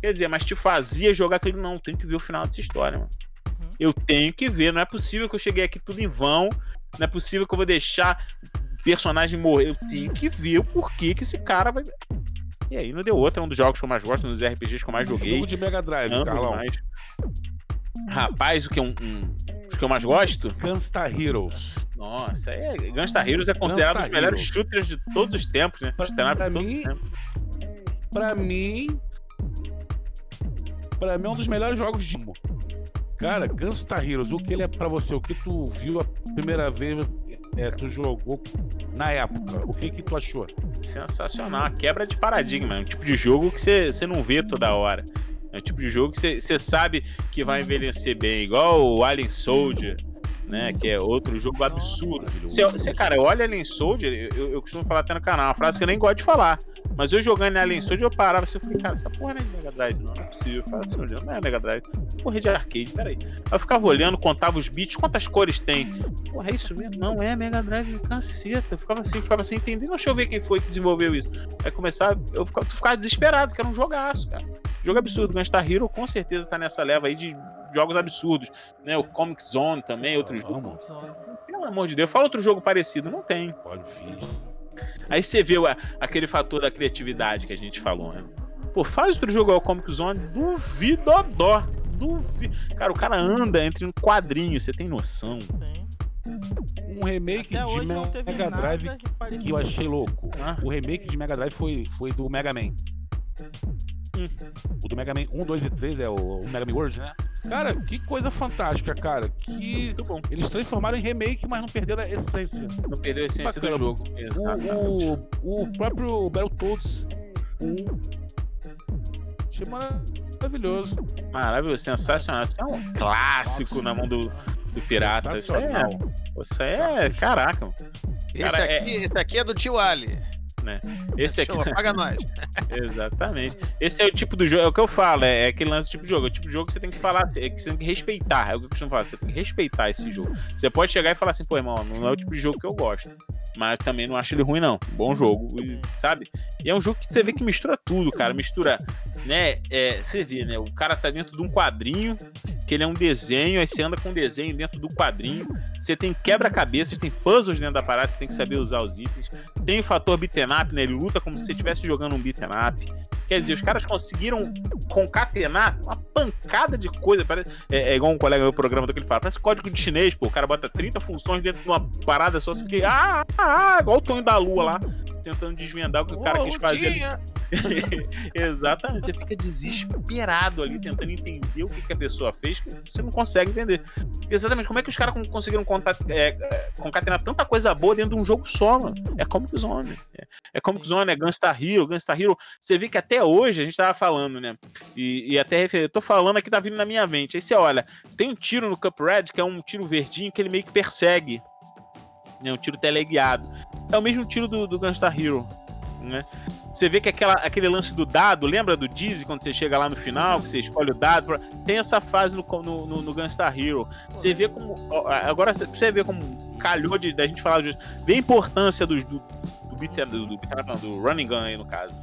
Quer dizer, mas te fazia jogar aquele. Não, tem que ver o final dessa história, mano. Uhum. Eu tenho que ver. Não é possível que eu cheguei aqui tudo em vão. Não é possível que eu vou deixar personagem morrer. Eu tenho que ver o porquê que esse cara vai. E aí não deu outra, é um dos jogos que eu mais gosto, um dos RPGs que eu mais joguei. Jogo de Mega Drive, Carlão. Mais. Rapaz, o que, é um, um, os que eu mais gosto? Gunstar Heroes. Nossa, é, Gunstar Heroes é considerado um dos melhores Heroes. shooters de todos os tempos, né? Pra, pra mim, pra mim, pra mim é um dos melhores jogos de Cara, Gunstar Heroes, o que ele é pra você? O que tu viu a primeira vez é, tu jogou na época, o que que tu achou? Sensacional, quebra de paradigma, é um tipo de jogo que você não vê toda hora. É um tipo de jogo que você sabe que vai envelhecer bem, igual o Alien Soldier, né? Que é outro jogo absurdo. Você, cara, olha Alien Soldier, eu, eu costumo falar até no canal, uma frase que eu nem gosto de falar. Mas eu jogando em Alien Soldier, eu parava assim, eu falei, cara, essa porra não é de Mega Drive, não, não é possível. Eu falei assim, não é Mega Drive. Porra é de arcade, peraí. Aí eu ficava olhando, contava os bits, quantas cores tem. Porra, é isso mesmo? Não, é Mega Drive, caceta. Eu ficava assim, ficava sem entender. Deixa eu ver quem foi que desenvolveu isso. Aí começar, eu ficava, ficava desesperado, que era um jogaço, cara. Jogo absurdo. Gunstar Hero com certeza tá nessa leva aí de jogos absurdos. Né? O Comic Zone também, outro jogo. Pelo amor de Deus, fala outro jogo parecido. Não tem. Pode vir. Aí você vê aquele fator da criatividade que a gente falou, né? Pô, faz outro jogo ao Comic Zone, duvidodó. Duvido. Cara, o cara anda entre um quadrinho, você tem noção? Tem. Um remake Até de Mega Drive que, que eu achei louco. Ah. O remake de Mega Drive foi, foi do Mega Man. Hum. O do Mega Man 1, 2 e 3 é o, o Mega Man World, né? Cara, que coisa fantástica, cara. Que Muito bom. Eles transformaram em remake, mas não perderam a essência. Não perdeu a essência do jogo. O, o, o próprio Battletoads 1 achei maravilhoso. Maravilhoso, sensacional. Isso é um clássico na mão do, do pirata. Isso é, isso é. Caraca. Esse, Cara, aqui, é... esse aqui é do tio Ali né? Esse aqui. paga nós. [laughs] Exatamente. Esse é o tipo do jogo, é o que eu falo, é, é aquele lance do tipo de jogo. É o tipo de jogo que você tem que falar, é que você tem que respeitar. É o que eu costumo falar, você tem que respeitar esse jogo. Você pode chegar e falar assim, pô, irmão, não é o tipo de jogo que eu gosto. Mas também não acho ele ruim, não. Bom jogo, sabe? E é um jogo que você vê que mistura tudo, cara. Mistura, né? É, você vê, né? O cara tá dentro de um quadrinho, que ele é um desenho, aí você anda com um desenho dentro do quadrinho. Você tem quebra-cabeças, tem puzzles dentro da parada, você tem que saber usar os itens. Tem o fator beat'em up, né? Ele luta como se você estivesse jogando um beat'em up. Quer dizer, os caras conseguiram concatenar uma pancada de coisa. Parece, é, é igual um colega do programa do que ele fala, parece código de chinês, pô. O cara bota 30 funções dentro de uma parada só, assim que. Ah, ah, ah, igual o Tonho da Lua lá, tentando desvendar o que o cara quis fazer. [laughs] Exatamente, você fica desesperado ali, tentando entender o que, que a pessoa fez, que você não consegue entender. Exatamente, como é que os caras conseguiram é, é, concatenar tanta coisa boa dentro de um jogo só, mano? É Comic Zone. É, é Comic Zone, é Gunstar Hero, Gunstar Hero. Você vê que até hoje a gente tava falando, né? E, e até eu tô falando aqui, tá vindo na minha mente. Aí você olha, tem um tiro no Cuphead que é um tiro verdinho que ele meio que persegue. Né, um tiro teleguiado. É o mesmo tiro do, do Gunstar Hero, né? Você vê que aquela, aquele lance do dado, lembra do Dizzy quando você chega lá no final, que você escolhe o dado? Tem essa fase no, no, no, no Gunstar Hero. Você vê como. Agora você vê como calhou de, da gente falar de. Vê a importância do, do, do, do, do, do running gun aí, no caso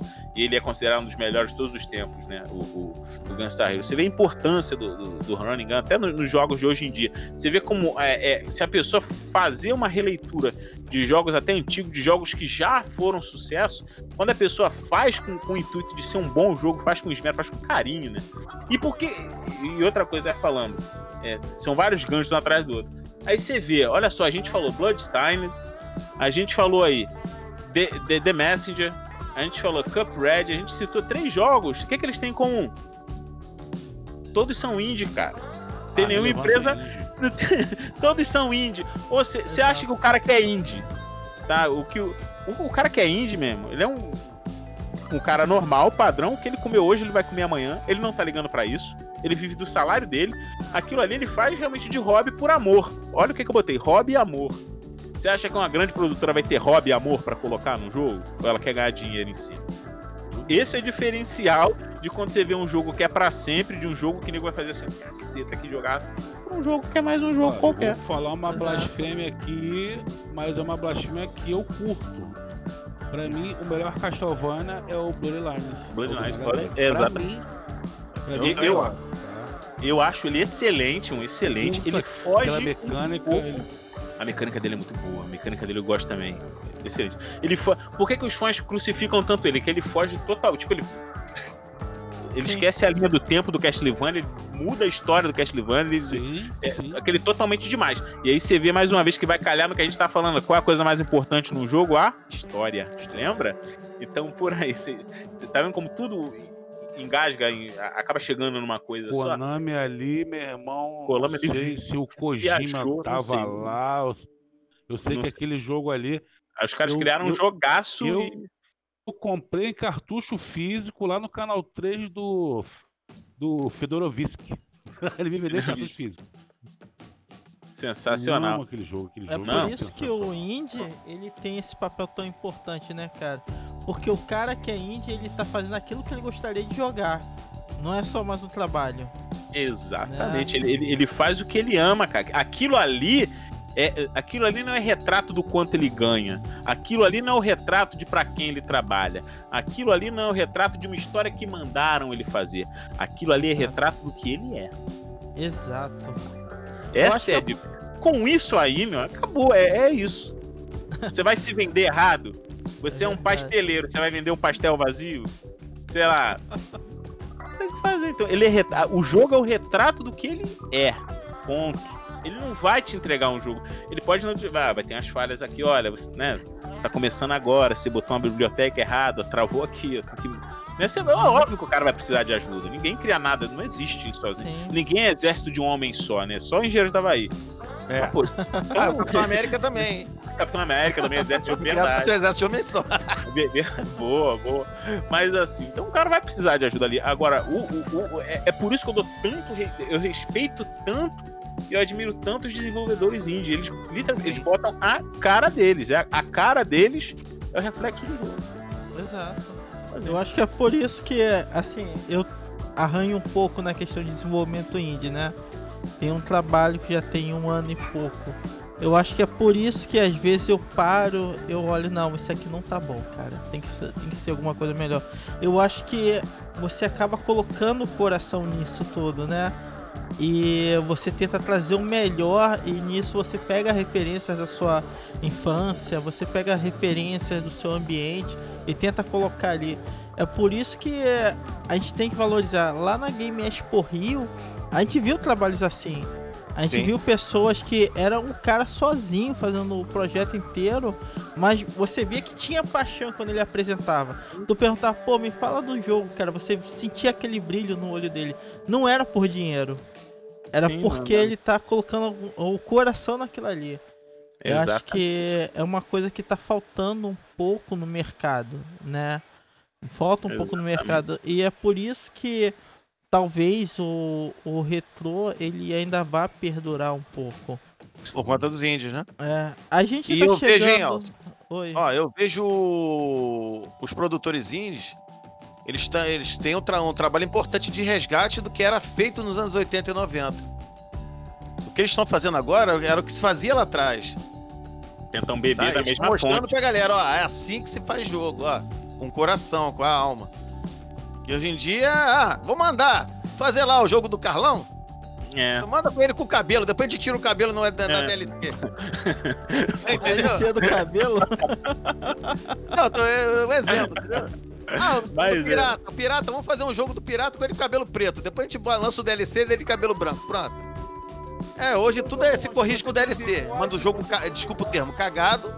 ele é considerado um dos melhores de todos os tempos, né? O, o, o Gunstar Hero. Você vê a importância do, do, do running gun, até nos, jogos de hoje em dia. Você vê como é, é, se a pessoa fazer uma releitura de jogos até antigos, de jogos que já foram sucesso, quando a pessoa faz com, com o intuito de ser um bom jogo, faz com esmero, faz com carinho, né? E porque. E outra coisa é falando, é, são vários ganchos um atrás do outro. Aí você vê, olha só, a gente falou Bloodstained, a gente falou aí The, The, The Messenger, a gente falou Cuphead, a gente citou três jogos. O que, que eles têm em comum? Todos são indie, cara. Tem ah, nenhuma empresa. [laughs] Todos são indie. Ou você acha que o cara que é indie, tá? O que o, o, cara que é indie mesmo, ele é um um cara normal, padrão, o que ele comeu hoje, ele vai comer amanhã. Ele não tá ligando para isso. Ele vive do salário dele. Aquilo ali ele faz realmente de hobby por amor. Olha o que, que eu botei: hobby e amor. Você acha que uma grande produtora vai ter hobby e amor para colocar no jogo? Ou ela quer ganhar dinheiro em si? Esse é o diferencial de quando você vê um jogo que é pra sempre, de um jogo que nego vai fazer assim, caceta que jogar um jogo que é mais um jogo Olha, qualquer. Eu vou falar uma blasfêmia aqui, mas é uma blasfêmia que eu curto. Pra mim, o melhor Castlevania é o Bloodlines. Bloodlines, É olha, Bloodlines. Pra exato. mim, pra Eu- eu- tá? Eu acho ele excelente, um excelente. Ele Aquela foge. mecânica. um pouco. A mecânica dele é muito boa. A mecânica dele eu gosto também. Excelente. Ele fo... Por que, que os fãs crucificam tanto ele? Que ele foge total. Tipo, ele. Ele Sim. esquece a linha do tempo do Castlevania, ele muda a história do Castlevania, ele, É, sim. aquele totalmente demais. E aí você vê mais uma vez que vai calhar no que a gente tá falando. Qual é a coisa mais importante num jogo? A história. Lembra? Então, por aí, você, você tá vendo como tudo engasga, acaba chegando numa coisa só. Konami ali, meu irmão. Konami não ali sei se o [laughs] Kojima viajou, tava lá. Eu, sei Não que sei. aquele jogo ali. Os caras eu- criaram um eu- jogaço eu- e. Eu comprei em cartucho físico lá no canal 3 do, do Fedorovski. [laughs] Ele me vendeu cartucho [laughs] físico. Sensacional. aquele jogo, aquele É jogo. por Não. isso que o indie, ele tem esse papel tão importante, né, cara? Porque o cara que é indie, ele tá fazendo aquilo que ele gostaria de jogar. Não é só mais um trabalho. Exatamente. Ele, ele, ele faz o que ele ama, cara. Aquilo ali. É, aquilo ali não é retrato do quanto ele ganha. Aquilo ali não é o retrato de pra quem ele trabalha. Aquilo ali não é o retrato de uma história que mandaram ele fazer. Aquilo ali é retrato do que ele é. Exato. É acho que sério. Com isso aí, meu, acabou. É, é isso. Você vai se vender errado? Você é, um pasteleiro, você vai vender um pastel vazio? Sei lá. Tem que fazer. Então, ele é retra- O jogo é o retrato do que ele é. Ponto. Ele não vai te entregar um jogo. Ele pode não te. Ah, vai ter umas falhas aqui, olha, você, né? Tá começando agora, você botou uma biblioteca errada, travou aqui, tem que. Né, você- é óbvio que o cara vai precisar de ajuda. Ninguém cria nada, não existe isso sozinho. Sim. Ninguém é exército de um homem só, né? Só o engenheiro da Havaí. É. Pô, [laughs] Ah, o Capitão América também. Capitão América também é exército de verdade. ser exército de homem só. [laughs] Boa, boa. Mas assim, então o cara vai precisar de ajuda ali. Agora, o, o- o- é, é por isso que eu dou tanto. re- Eu respeito tanto e eu admiro tanto os desenvolvedores indie. Eles, literalmente, eles botam a cara deles. É, a cara deles é o reflexo do jogo. Exato. Eu acho que é por isso que, assim, eu arranho um pouco na questão de desenvolvimento indie, né? Tem um trabalho que já tem um ano e pouco. Eu acho que é por isso que às vezes eu paro, eu olho, não, isso aqui não tá bom, cara. Tem que, tem que ser alguma coisa melhor. Eu acho que você acaba colocando o coração nisso tudo, né? E você tenta trazer o melhor e nisso você pega referências da sua infância, você pega referências do seu ambiente e tenta colocar ali. É por isso que a gente tem que valorizar. Lá na Game Expo Rio, a gente viu trabalhos assim. A gente Sim. viu pessoas que eram um cara sozinho fazendo o projeto inteiro, mas você via que tinha paixão quando ele apresentava. Tu perguntava, pô, me fala do jogo, cara. Você sentia aquele brilho no olho dele. Não era por dinheiro. Era Sim, porque não. ele tá colocando o coração naquilo ali. Eu acho que é uma coisa que tá faltando um pouco no mercado, né? Falta um pouco no mercado. E é por isso que talvez o, o retrô ele ainda vá perdurar um pouco. Por conta dos índios, né? É, a gente E tá eu vejo, hein, chegando. Oi. Ó, eu vejo os produtores indies, eles, tá- eles têm um, tra- um trabalho importante de resgate do que era feito nos anos 80 e 90. O que eles estão fazendo agora era o que se fazia lá atrás. Tentam beber Tá? da mesma mostrando fonte. pra galera, ó, é assim que se faz jogo, ó. Com o coração, com a alma. E hoje em dia, ah, vou mandar fazer lá o jogo do Carlão. É. Manda com ele com o cabelo, depois a gente tira o cabelo no, na, na É. DLC. O [laughs] Entendeu? DLC do cabelo. Não, tô, é um exemplo, entendeu? Ah, o, Mas é. pirata, o pirata, vamos fazer um jogo do pirata com ele com cabelo preto. Depois a gente lança o DLC dele de cabelo branco. Pronto. É, hoje tudo é se corrige com o DLC. Manda o jogo, desculpa o termo, cagado.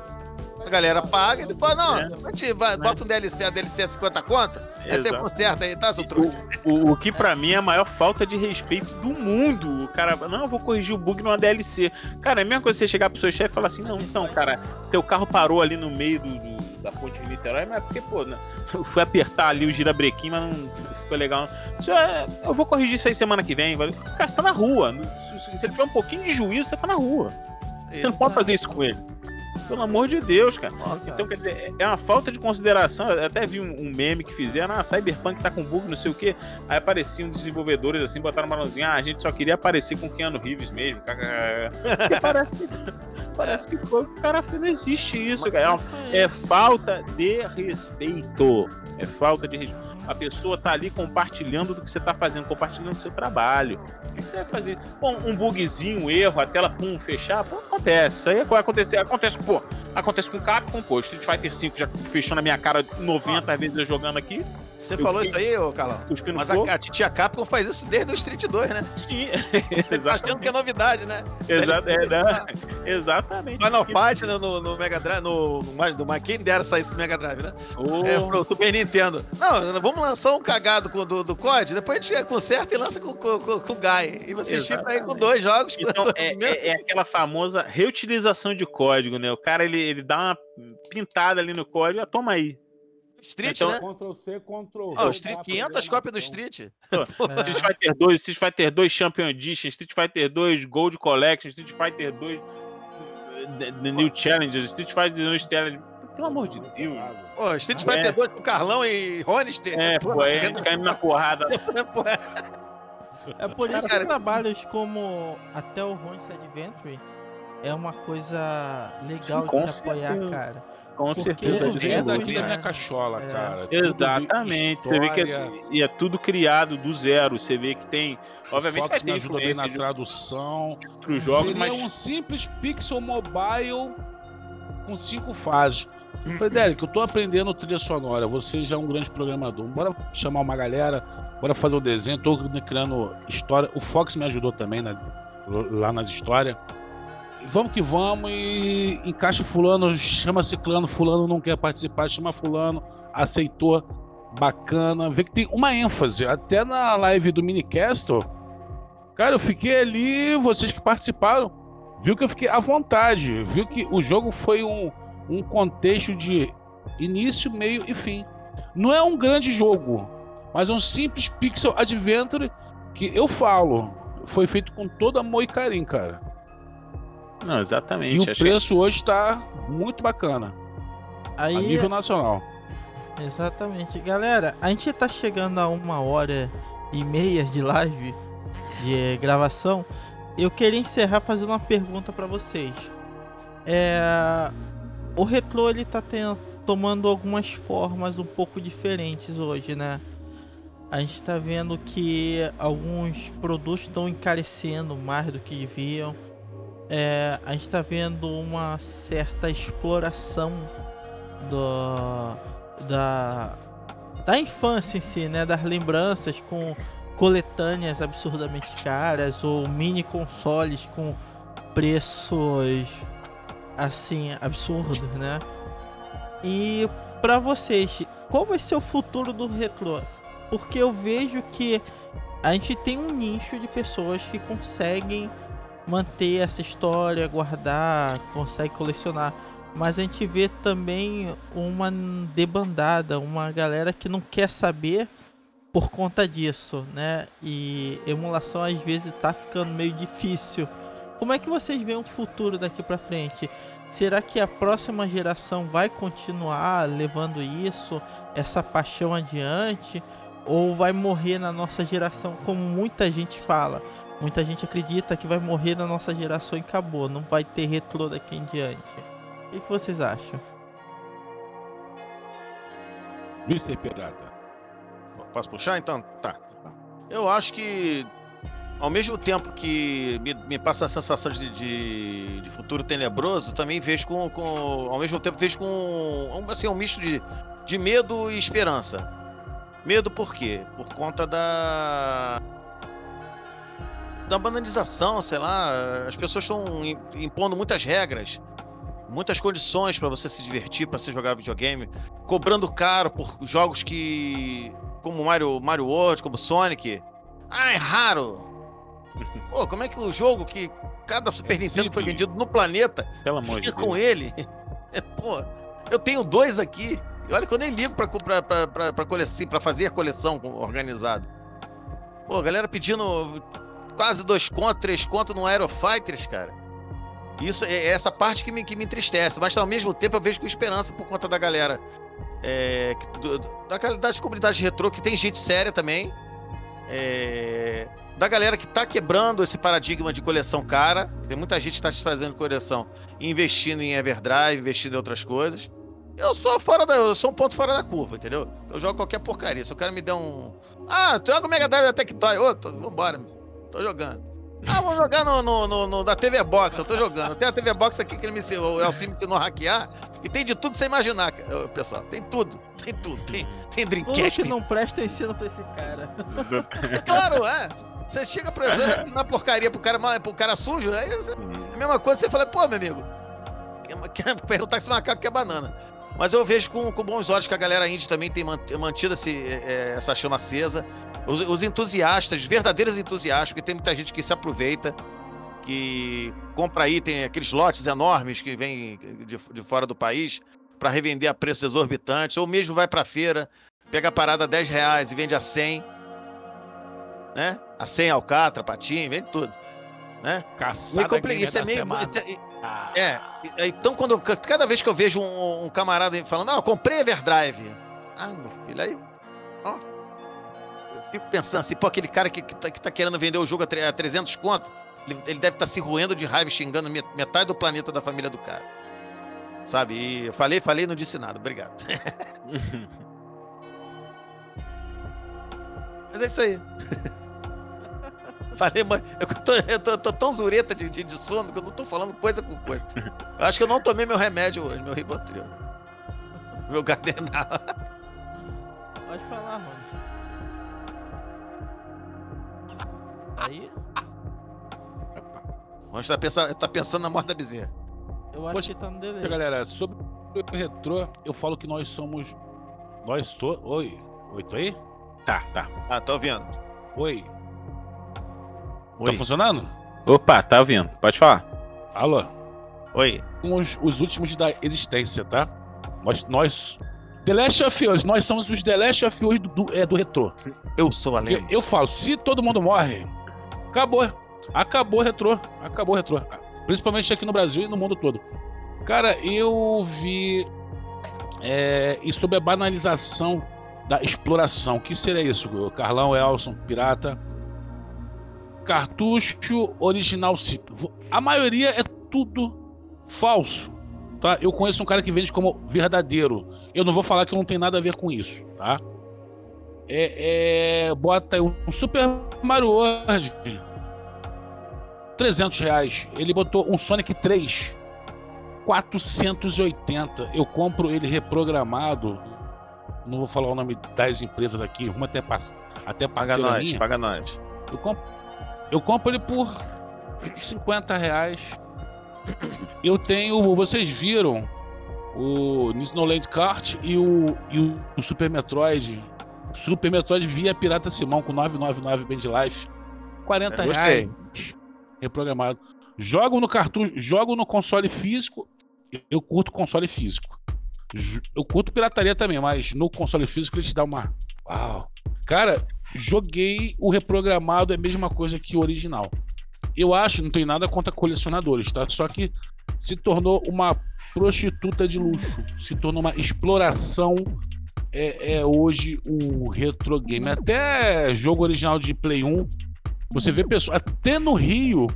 A galera paga e depois, não, É. gente vai, bota um DLC, a DLC é 50 conta. Aí você Exato. conserta aí, tá, seu truque? O, o que pra mim é a maior falta de respeito do mundo. O cara, não, eu vou corrigir o bug numa DLC. Cara, é a mesma coisa você chegar pro seu chefe e falar assim: não, então, cara, teu carro parou ali no meio do, do- da ponte de Niterói, mas é porque, pô, né, eu fui apertar ali o girabrequim, mas não ficou legal. Isso é- eu vou corrigir isso aí semana que vem. Cara, você tá na rua. Se, se ele tiver um pouquinho de juízo, você tá na rua. Você não pode fazer isso com ele. Pelo amor de Deus, cara. Nossa. Então, quer dizer, é uma falta de consideração. Eu até vi um, meme que fizeram, ah, Cyberpunk tá com bug, não sei o quê. Aí apareciam desenvolvedores assim, botaram uma mãozinha, ah, a gente só queria aparecer com Keanu Reeves mesmo. [laughs] Parece, parece que foi o cara não existe isso, cara. É, uma- é falta de respeito. É falta de respeito. A pessoa tá ali compartilhando do que você tá fazendo, compartilhando o seu trabalho. O que você vai fazer? Bom, um bugzinho, um erro, a tela pum, fechar, pô, acontece. Isso aí vai acontecer. Acontece, pô, acontece com o Capcom, pô. Street Fighter V já fechou na minha cara 90 vezes eu jogando aqui, Você Eu falou fiquei- isso aí, ô cuspindo Mas a, a titia Capcom faz isso desde o Street 2, né? Sim, [laughs] Tá exato. achando que é novidade, né? Exa- é, né? [laughs] Exatamente. Final Fight né, no, no Mega Drive, no, no, no, quem dera sair isso do Mega Drive, né? Ô, É, pro Super Nintendo. Não, vamos lançar um cagado com, do, do COD, depois a gente conserta e lança com, com, com, com o Guy. E vocês ficam aí com dois jogos. Então, [laughs] é, é- é aquela famosa reutilização de código, né? O cara, ele, ele dá uma pintada ali no código, ah, toma aí. Street, então- né? Ctrl C, Ctrl Ó, o Street, 500 cópias do Street. [laughs] É. Street Fighter 2, Street Fighter 2 Champion Edition, Street Fighter 2 Gold Collection, Street Fighter 2 The, The New Challenges, Street Fighter 2 Challenge. Pelo amor de Deus. Pô, Street É. Fighter 2 com Carlão e Honester. [laughs] É, pô, é, a gente caindo na porrada. É. É por isso Cara, que trabalhos como até o Honest Adventure é uma coisa legal Sim, de se apoiar, certeza. cara. Com Porque certeza. Tudo é vem ruim, daqui da né? minha cachola, É. cara. Tudo Exatamente. Você vê que é, e é tudo criado do zero. Você vê que tem. Obviamente o Fox me ter ajuda bem na de tradução. outros jogos, Seria mas. um simples pixel mobile com cinco fases. Frederico, eu tô aprendendo trilha sonora. Você já é um grande programador. Bora chamar uma galera, bora fazer o desenho. Tô criando história. O Fox me ajudou também né, lá nas histórias. Vamos que vamos e encaixa fulano, chama ciclano, fulano não quer participar, chama fulano, aceitou, bacana. Vê que tem uma ênfase. Até na live do Minicastle, cara, eu fiquei ali, vocês que participaram, viu que eu fiquei à vontade, viu que o jogo foi um, um contexto de início, meio e fim. Não é um grande jogo, mas é um simples pixel adventure que eu falo, foi feito com todo amor e carinho, cara. Não, E exatamente. o acho que- preço hoje tá muito bacana, a Aí, nível nacional. exatamente. Galera, a gente tá chegando a uma hora e meia de live, de gravação. Eu queria encerrar fazendo uma pergunta pra vocês. É, o retrô ele tá ten- tomando algumas formas um pouco diferentes hoje, né? A gente tá vendo que alguns produtos estão encarecendo mais do que deviam. É, a gente tá vendo uma certa exploração do, da, da infância em si, né? Das lembranças com coletâneas absurdamente caras ou mini consoles com preços assim absurdos, né? E pra vocês, qual vai ser o futuro do retrô? Porque eu vejo que a gente tem um nicho de pessoas que conseguem manter essa história, guardar, consegue colecionar. Mas a gente vê também uma debandada, uma galera que não quer saber por conta disso, né? E emulação às vezes tá ficando meio difícil. Como é que vocês veem o futuro daqui pra frente? Será que a próxima geração vai continuar levando isso, essa paixão adiante? Ou vai morrer na nossa geração, como muita gente fala? Muita gente acredita que vai morrer na nossa geração e acabou, não vai ter retrô daqui em diante. O que que vocês acham? Mr. Pirata. Posso puxar então? Tá. Eu acho que ao mesmo tempo que me, me passa a sensação de, de, de futuro tenebroso, também vejo com, com. Ao mesmo tempo vejo com assim, um misto de, de medo e esperança. Medo por quê? Por conta da. Da banalização, sei lá. As pessoas estão im- impondo muitas regras, muitas condições para você se divertir, para você jogar videogame, cobrando caro por jogos que como Mario, Mario World, como Sonic. Ah, é raro! Pô, como é que o jogo que cada Super É Nintendo foi simples. vendido no planeta Pelo amor de fica com Deus. ele? [laughs] Pô, eu tenho dois aqui. E olha que eu nem ligo pra, pra, pra, pra, pra, coleção, pra fazer a coleção com- organizada. Pô, galera pedindo quase dois contos, três contos no Aero Fighters, cara. Isso é essa parte que me, que me entristece, mas ao mesmo tempo eu vejo com esperança por conta da galera. É, do, da, das comunidades retrô, que tem gente séria também. É, da galera que tá quebrando esse paradigma de coleção cara. Tem muita gente que tá fazendo coleção investindo em Everdrive, investindo em outras coisas. Eu sou fora da. Eu sou um ponto fora da curva, entendeu? Eu jogo qualquer porcaria. Se o cara me der um. Ah, tu joga o Mega Drive da Tectoy. Ô, tô, vambora, meu. Tô jogando. Ah, vou jogar no, no, no, no, da TV Box, eu tô jogando. Tem a TV Box aqui que ele me ensinou, o Elcio me ensinou a hackear. E tem de tudo sem imaginar, pessoal. Tem tudo, tem tudo. Tem, tem Dreamcast. Tudo que não presta ensino pra esse cara. É claro, é. Você chega pro evento na porcaria pro cara, pro cara sujo, aí você, é a mesma coisa você fala, pô, meu amigo, quer perguntar se macaco quer banana. Mas eu vejo com, com bons olhos que a galera indie também tem mantido esse, é, essa chama acesa. Os, os, entusiastas, verdadeiros entusiastas, porque tem muita gente que se aproveita, que compra tem aqueles lotes enormes que vêm de, de fora do país para revender a preços exorbitantes, ou mesmo vai para feira, pega a parada a 10 reais e vende a 100 né? A 100 alcatra, patinho, vende tudo. Né? Caçada compli... isso é meio. Isso é... Ah. é, então quando cada vez que eu vejo um, um camarada falando, não, eu comprei Everdrive. Ah, meu filho, aí. Ó. Eu fico pensando assim, pô, aquele cara que, que, tá, que tá querendo vender o jogo a 300 conto, ele, ele deve estar tá se roendo de raiva, xingando metade do planeta da família do cara. Sabe? E eu falei, falei, não disse nada. Obrigado. [laughs] [laughs] Mas é isso aí. [laughs] Falei, mãe, eu tô, eu tô, tô tão zureta de, de, de, sono que eu não tô falando coisa com coisa. Eu acho que eu não tomei meu remédio hoje, meu Ribotril. Meu Gardenal. Pode falar, mano. Aí. Vamos tá pensando, tá pensando na morte da bezerra. Eu acho Poxa, que tá no delay. Galera, sobre o retrô, eu falo que nós somos. Nós so... Oi. Oi, tô aí? Tá, tá. Ah, tô ouvindo. Oi. Oi. Tá funcionando? Opa, tá ouvindo. Pode falar. Alô? Oi. Somos os últimos da existência, tá? Nós, nós The Last of Us, nós somos os The Last of Us do, do, é, do retrô. Eu sou a lenda. Eu, eu, falo, se todo mundo morre, acabou. Acabou o retrô. Acabou o retrô. Principalmente aqui no Brasil e no mundo todo. Cara, eu vi. É, e sobre a banalização da exploração. O que seria isso? Carlão, Elson, Pirata cartucho original. A maioria é tudo falso. Tá? Eu conheço um cara que vende como verdadeiro. Eu não vou falar que não tem nada a ver com isso, tá? É, é bota aí um Super Mario World 300 reais. Ele botou um Sonic 3 480. Eu compro ele reprogramado. Não vou falar o nome das empresas aqui, uma até, até paga nós, paga nós. Eu compro eu compro ele por 50 reais. Eu tenho. Vocês viram o Snowland Kart e o, e o Super Metroid. Super Metroid via Pirata Simão com 999 Band Life. 40 reais. Reprogramado. Jogo no cartucho, jogo no console físico. Eu curto console físico. Eu curto pirataria também, mas no console físico ele te dá uma. Uau! Cara, joguei o reprogramado, é a mesma coisa que o original. Eu acho, não tem nada contra colecionadores, tá? Só que se tornou uma prostituta de luxo, se tornou uma exploração. É, é hoje o retro game. Até jogo original de Play 1, você vê pessoas. Até no Rio.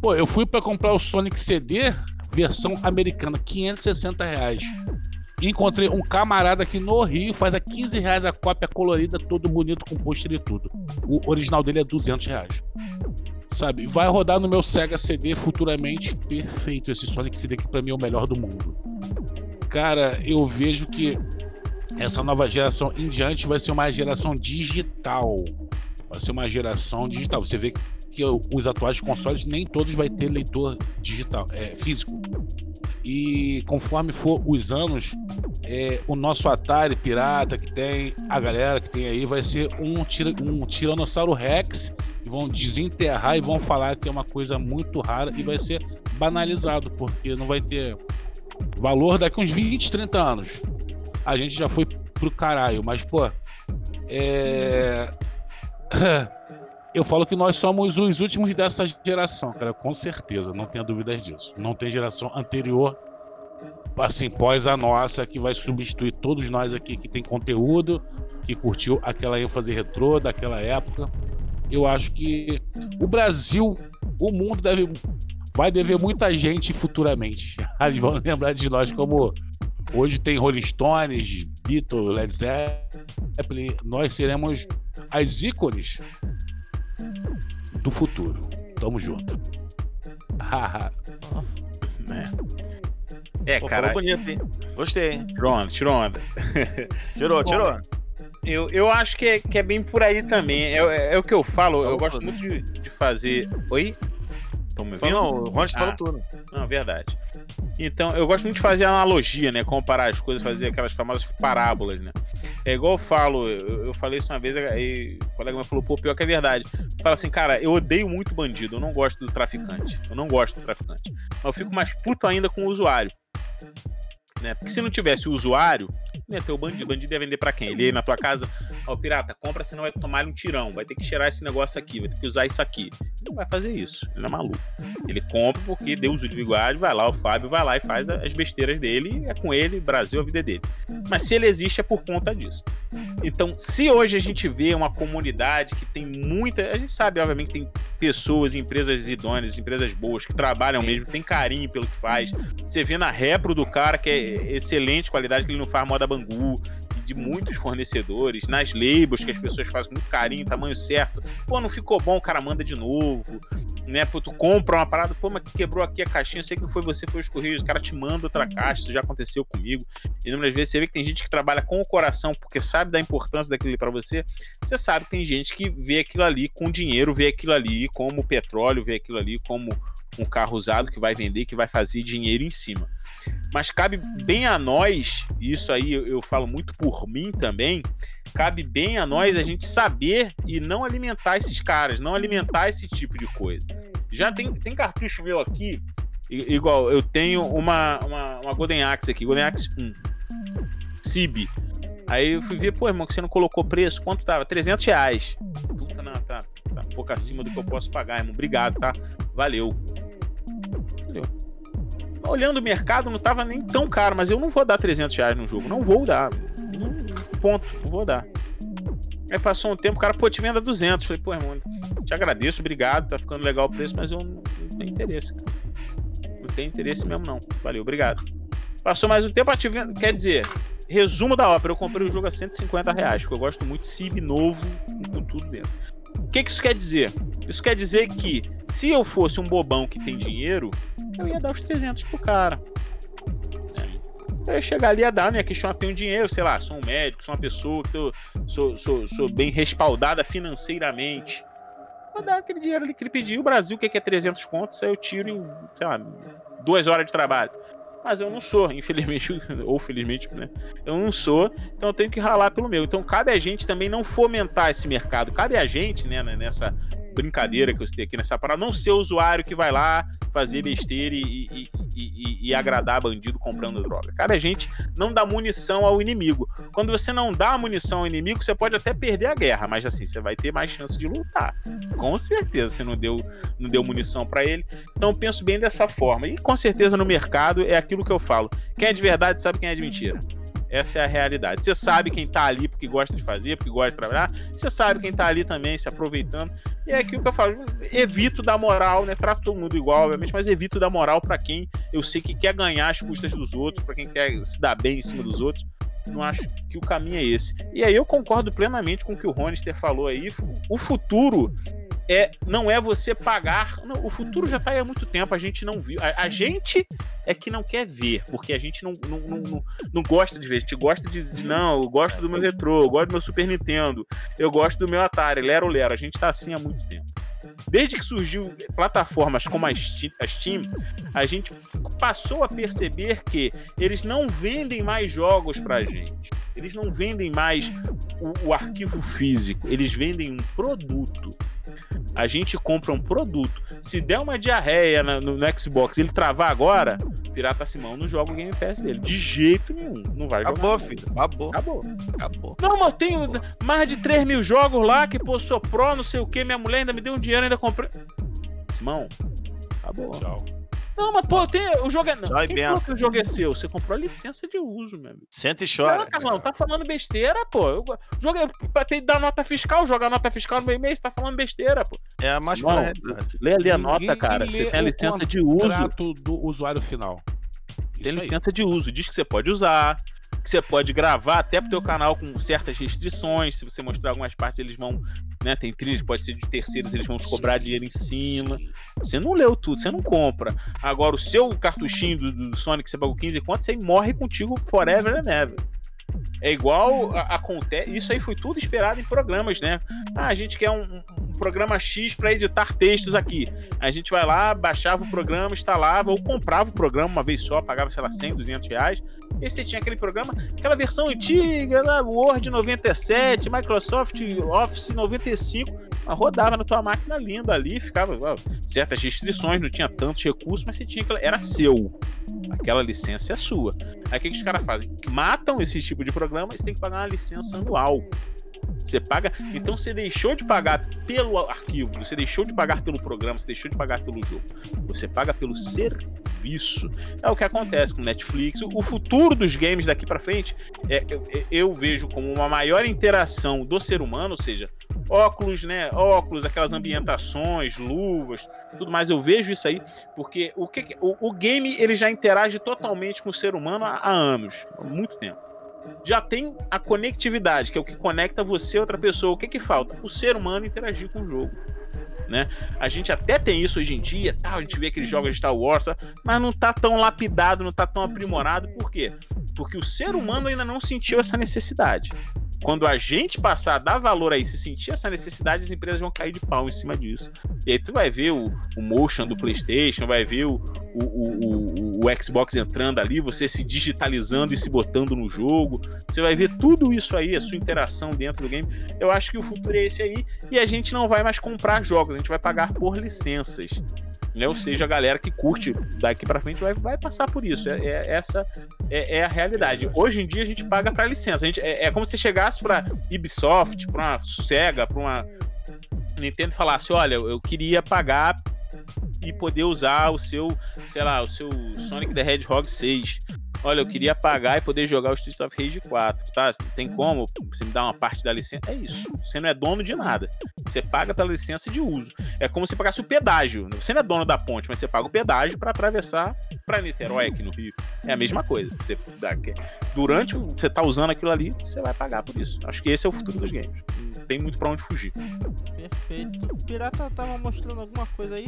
Pô, eu fui para comprar o Sonic CD, versão americana, 560 reais. Encontrei um camarada aqui no Rio, faz a 15 reais a cópia colorida, todo bonito, com pôster e tudo. O original dele é 200 reais. Sabe? Vai rodar no meu Sega CD futuramente. Perfeito. Esse Sonic CD aqui pra mim é o melhor do mundo. Cara, eu vejo que essa nova geração em diante vai ser uma geração digital. Vai ser uma geração digital. Você vê que os atuais consoles nem todos vai ter leitor digital, é, físico. E conforme for os anos, é, o nosso Atari pirata que tem, a galera que tem aí, vai ser um, tira, um Tiranossauro Rex. Vão desenterrar e vão falar que é uma coisa muito rara e vai ser banalizado, porque não vai ter valor daqui uns 20, 30 anos. A gente já foi pro caralho, mas, pô, é. [clears throat] eu falo que nós somos os últimos dessa geração, cara, com certeza, não tenha dúvidas disso. Não tem geração anterior, assim, pós a nossa, que vai substituir todos nós aqui que tem conteúdo, que curtiu aquela ênfase retrô daquela época. Eu acho que o Brasil, o mundo deve, vai dever muita gente futuramente. [laughs] Eles vão lembrar de nós como hoje tem Rolling Stones, Beatles, Led Zeppelin. Nós seremos as ícones do futuro. Tamo junto. é. é, Pô, cara. bonito, hein? Gostei, hein? Tirou onda, tirou onda. [laughs] tirou, tirou. Eu, eu acho que é, que é bem por aí também. É, é, é o que eu falo. Eu gosto muito de, de fazer. Oi? Estão me ouvindo? Não, o Ron falou ah, tudo. Não, verdade. Então, eu gosto muito de fazer analogia, né? Comparar as coisas, fazer aquelas famosas parábolas, né? É igual eu falo, eu, eu falei isso uma vez e o colega me falou, pô, pior que é verdade. Fala assim, cara, eu odeio muito bandido, eu não gosto do traficante. Eu não gosto do traficante. Mas eu fico mais puto ainda com o usuário. Né? Porque se não tivesse o usuário, ter o bandido. Bandido ia vender para quem? Ele ia na tua casa, ó, oh, pirata, compra, senão vai tomar um tirão, vai ter que cheirar esse negócio aqui, vai ter que usar isso aqui. Não vai fazer isso, ele é maluco. Ele compra porque Deus o livre vai lá, o Fábio vai lá e faz as besteiras dele, é com ele, Brasil, a vida é dele. Mas se ele existe é por conta disso. Então, se hoje a gente vê uma comunidade que tem muita. A gente sabe, obviamente, que tem pessoas, empresas idôneas, empresas boas, que trabalham mesmo, tem carinho pelo que faz. Você vê na repro do cara que é excelente qualidade, que ele não faz moda bangu, de muitos fornecedores, nas labels que as pessoas fazem muito carinho, tamanho certo. Pô, não ficou bom, o cara manda de novo. Né? Pô, tu compra uma parada, pô, mas quebrou aqui a caixinha, eu sei que não foi você, foi os Correios, o cara te manda outra caixa, isso já aconteceu comigo. E inúmeras vezes você vê que tem gente que trabalha com o coração porque sabe da importância daquilo para você. Você sabe que tem gente que vê aquilo ali com dinheiro, vê aquilo ali como petróleo, vê aquilo ali como um carro usado que vai vender, que vai fazer dinheiro em cima. Mas cabe bem a nós, isso aí eu falo muito por mim também, cabe bem a nós a gente saber e não alimentar esses caras, não alimentar esse tipo de coisa. Já tem, tem cartucho meu aqui, igual eu tenho uma, uma, uma Golden Axe aqui, Golden Axe 1, CIB. Aí eu fui ver, pô, irmão, que você não colocou preço, quanto tava? 300 reais. Puta, não, tá, tá um pouco acima do que eu posso pagar, irmão. Obrigado, tá? Valeu olhando o mercado, não tava nem tão caro, mas eu não vou dar 300 reais no jogo. Não vou dar. ponto, não vou dar. Aí passou um tempo, o cara, pô, te venda 200. Falei, pô, irmão, te agradeço, obrigado, tá ficando legal o preço, mas eu não, não tenho interesse, cara. Não tenho interesse mesmo, não. Valeu, obrigado. Passou mais um tempo, te venda, quer dizer, resumo da ópera, eu comprei o jogo a 150 reais, porque eu gosto muito de CIB novo, com tudo dentro. O que, que isso quer dizer? Isso quer dizer que se eu fosse um bobão que tem dinheiro, eu ia dar os 300 pro cara. Eu ia chegar ali a dar, minha questão é tenho dinheiro, sei lá, sou um médico, sou uma pessoa que eu sou, sou, sou bem respaldada financeiramente. Vou dar aquele dinheiro ali que ele pediu. O Brasil, o que é 300 contos? Aí eu tiro em, sei lá, duas horas de trabalho. Mas eu não sou, infelizmente, [laughs] ou felizmente, né? Eu não sou, então eu tenho que ralar pelo meu. Então cabe a gente também não fomentar esse mercado. Cabe a gente, né, nessa brincadeira que eu citei aqui nessa parada, não ser usuário que vai lá fazer besteira e, e, e, e, agradar bandido comprando droga. Cara, a gente não dá munição ao inimigo. Quando você não dá munição ao inimigo, você pode até perder a guerra, mas assim, você vai ter mais chance de lutar. Com certeza, você não deu, não deu munição para ele. Então penso bem dessa forma. E com certeza no mercado é aquilo que eu falo. Quem é de verdade sabe quem é de mentira. Essa é a realidade. Você sabe quem tá ali porque gosta de fazer, porque gosta de trabalhar. Você sabe quem tá ali também se aproveitando. E é aquilo que eu falo. Evito dar moral, né? Trato todo mundo igual, obviamente, mas evito dar moral para quem eu sei que quer ganhar as custas dos outros, para quem quer se dar bem em cima dos outros. Não acho que o caminho é esse. E aí eu concordo plenamente com o que o Ronister falou aí. O futuro é não é você pagar. Não, o futuro já está aí há muito tempo, a gente não viu. A, a, gente é que não quer ver, porque a gente não, não, não, não, não gosta de ver. A gente gosta de, de, Não, eu gosto do meu retrô, eu gosto do meu Super Nintendo, eu gosto do meu Atari, Lero Lero. A gente está assim há muito tempo. Desde que surgiu plataformas como a Steam, a gente passou a perceber que eles não vendem mais jogos pra gente. Eles não vendem mais o, o arquivo físico, eles vendem um produto. A gente compra um produto. Se der uma diarreia no, no Xbox ele travar agora, Pirata Simão não joga o Game Pass dele. De jeito nenhum. Não vai jogar. Acabou, filho. Acabou. Acabou. Acabou. Não, mas eu tenho mais de 3 mil jogos lá que, pô, sou pró, não sei o que. Minha mulher ainda me deu um dinheiro, ainda comprei. Simão, acabou. Tchau. Não, mas pô, tem, o jogo é. Não, quem Bento. falou que o jogo é seu? Você comprou a licença de uso, meu amigo. Senta e Cara, chora. Carlão, tá falando besteira, pô. Eu, jogo pra ter que dar nota fiscal, jogar nota fiscal no meio mês, tá falando besteira, pô. É a mais realidade. Lê ali a Ninguém nota, cara. lê Você tem a licença de uso. Do usuário final. Tem Isso aí. licença de uso. Diz que você pode usar, que você pode gravar até pro teu canal com certas restrições. Se você mostrar algumas partes, eles vão. Né, tem trilhas, pode ser de terceiros, eles vão te cobrar dinheiro em cima. Você não leu tudo, você não compra. Agora, o seu cartuchinho do, do Sonic, você pagou 15 conto, você morre contigo forever and ever. É igual acontece. Isso aí foi tudo esperado em programas, né? Ah, a gente quer um, um- programa X para editar textos aqui. A gente vai lá, baixava o programa, instalava ou comprava o programa uma vez só, pagava, sei lá, 100, 200 reais. E você tinha aquele programa, aquela versão antiga, lá, Word 97, Microsoft Office 95. mas Rodava na tua máquina linda ali, ficava ó, certas restrições, não tinha tantos recursos, mas você tinha aquela, era seu. Aquela licença é sua. Aí o que, que os caras fazem? Matam esse tipo de programa e você tem que pagar uma licença anual. Você paga. Então você deixou de pagar pelo arquivo, você deixou de pagar pelo programa, você deixou de pagar pelo jogo. Você paga pelo serviço. É o que acontece com Netflix. O futuro dos games daqui pra frente é, eu, eu vejo como uma maior interação do ser humano, ou seja, óculos, né? Óculos, aquelas ambientações, luvas, tudo mais. Eu vejo isso aí porque o, que- o, o game ele já interage totalmente com o ser humano há, há anos, há muito tempo. Já tem a conectividade, que é o que conecta você a outra pessoa. O que que falta? O ser humano interagir com o jogo. Né? A gente até tem isso hoje em dia, tal, a gente vê aqueles jogos de Star Wars, tá? mas não tá tão lapidado, não tá tão aprimorado. Por quê? Porque o ser humano ainda não sentiu essa necessidade. Quando a gente passar a dar valor a isso e sentir essa necessidade, as empresas vão cair de pau em cima disso. E aí tu vai ver o, o motion do PlayStation, vai ver o, o, o- o Xbox entrando ali, você se digitalizando e se botando no jogo. Você vai ver tudo isso aí, a sua interação dentro do game. Eu acho que o futuro é esse aí. E a gente não vai mais comprar jogos, a gente vai pagar por licenças. Né? Ou seja, a galera que curte daqui pra frente vai, vai passar por isso. É, é- essa é, é a realidade. Hoje em dia a gente paga pra licença. A gente, é, é como se chegasse pra Ubisoft, pra uma Sega, pra uma Nintendo e falasse: olha, eu queria pagar e poder usar o seu, sei lá, o seu Sonic the Hedgehog 6. Olha, eu queria pagar e poder jogar o Street of Rage 4, tá? Tem como você me dar uma parte da licença? É isso. Você não é dono de nada. Você paga pela licença de uso. É como se pagasse o pedágio. Você não é dono da ponte, mas você paga o pedágio para atravessar para Niterói aqui no Rio. É a mesma coisa. Você dá- durante você tá usando aquilo ali, você vai pagar por isso. Acho que esse é o futuro dos games. Não tem muito para onde fugir. Perfeito. O Pirata tava mostrando alguma coisa aí?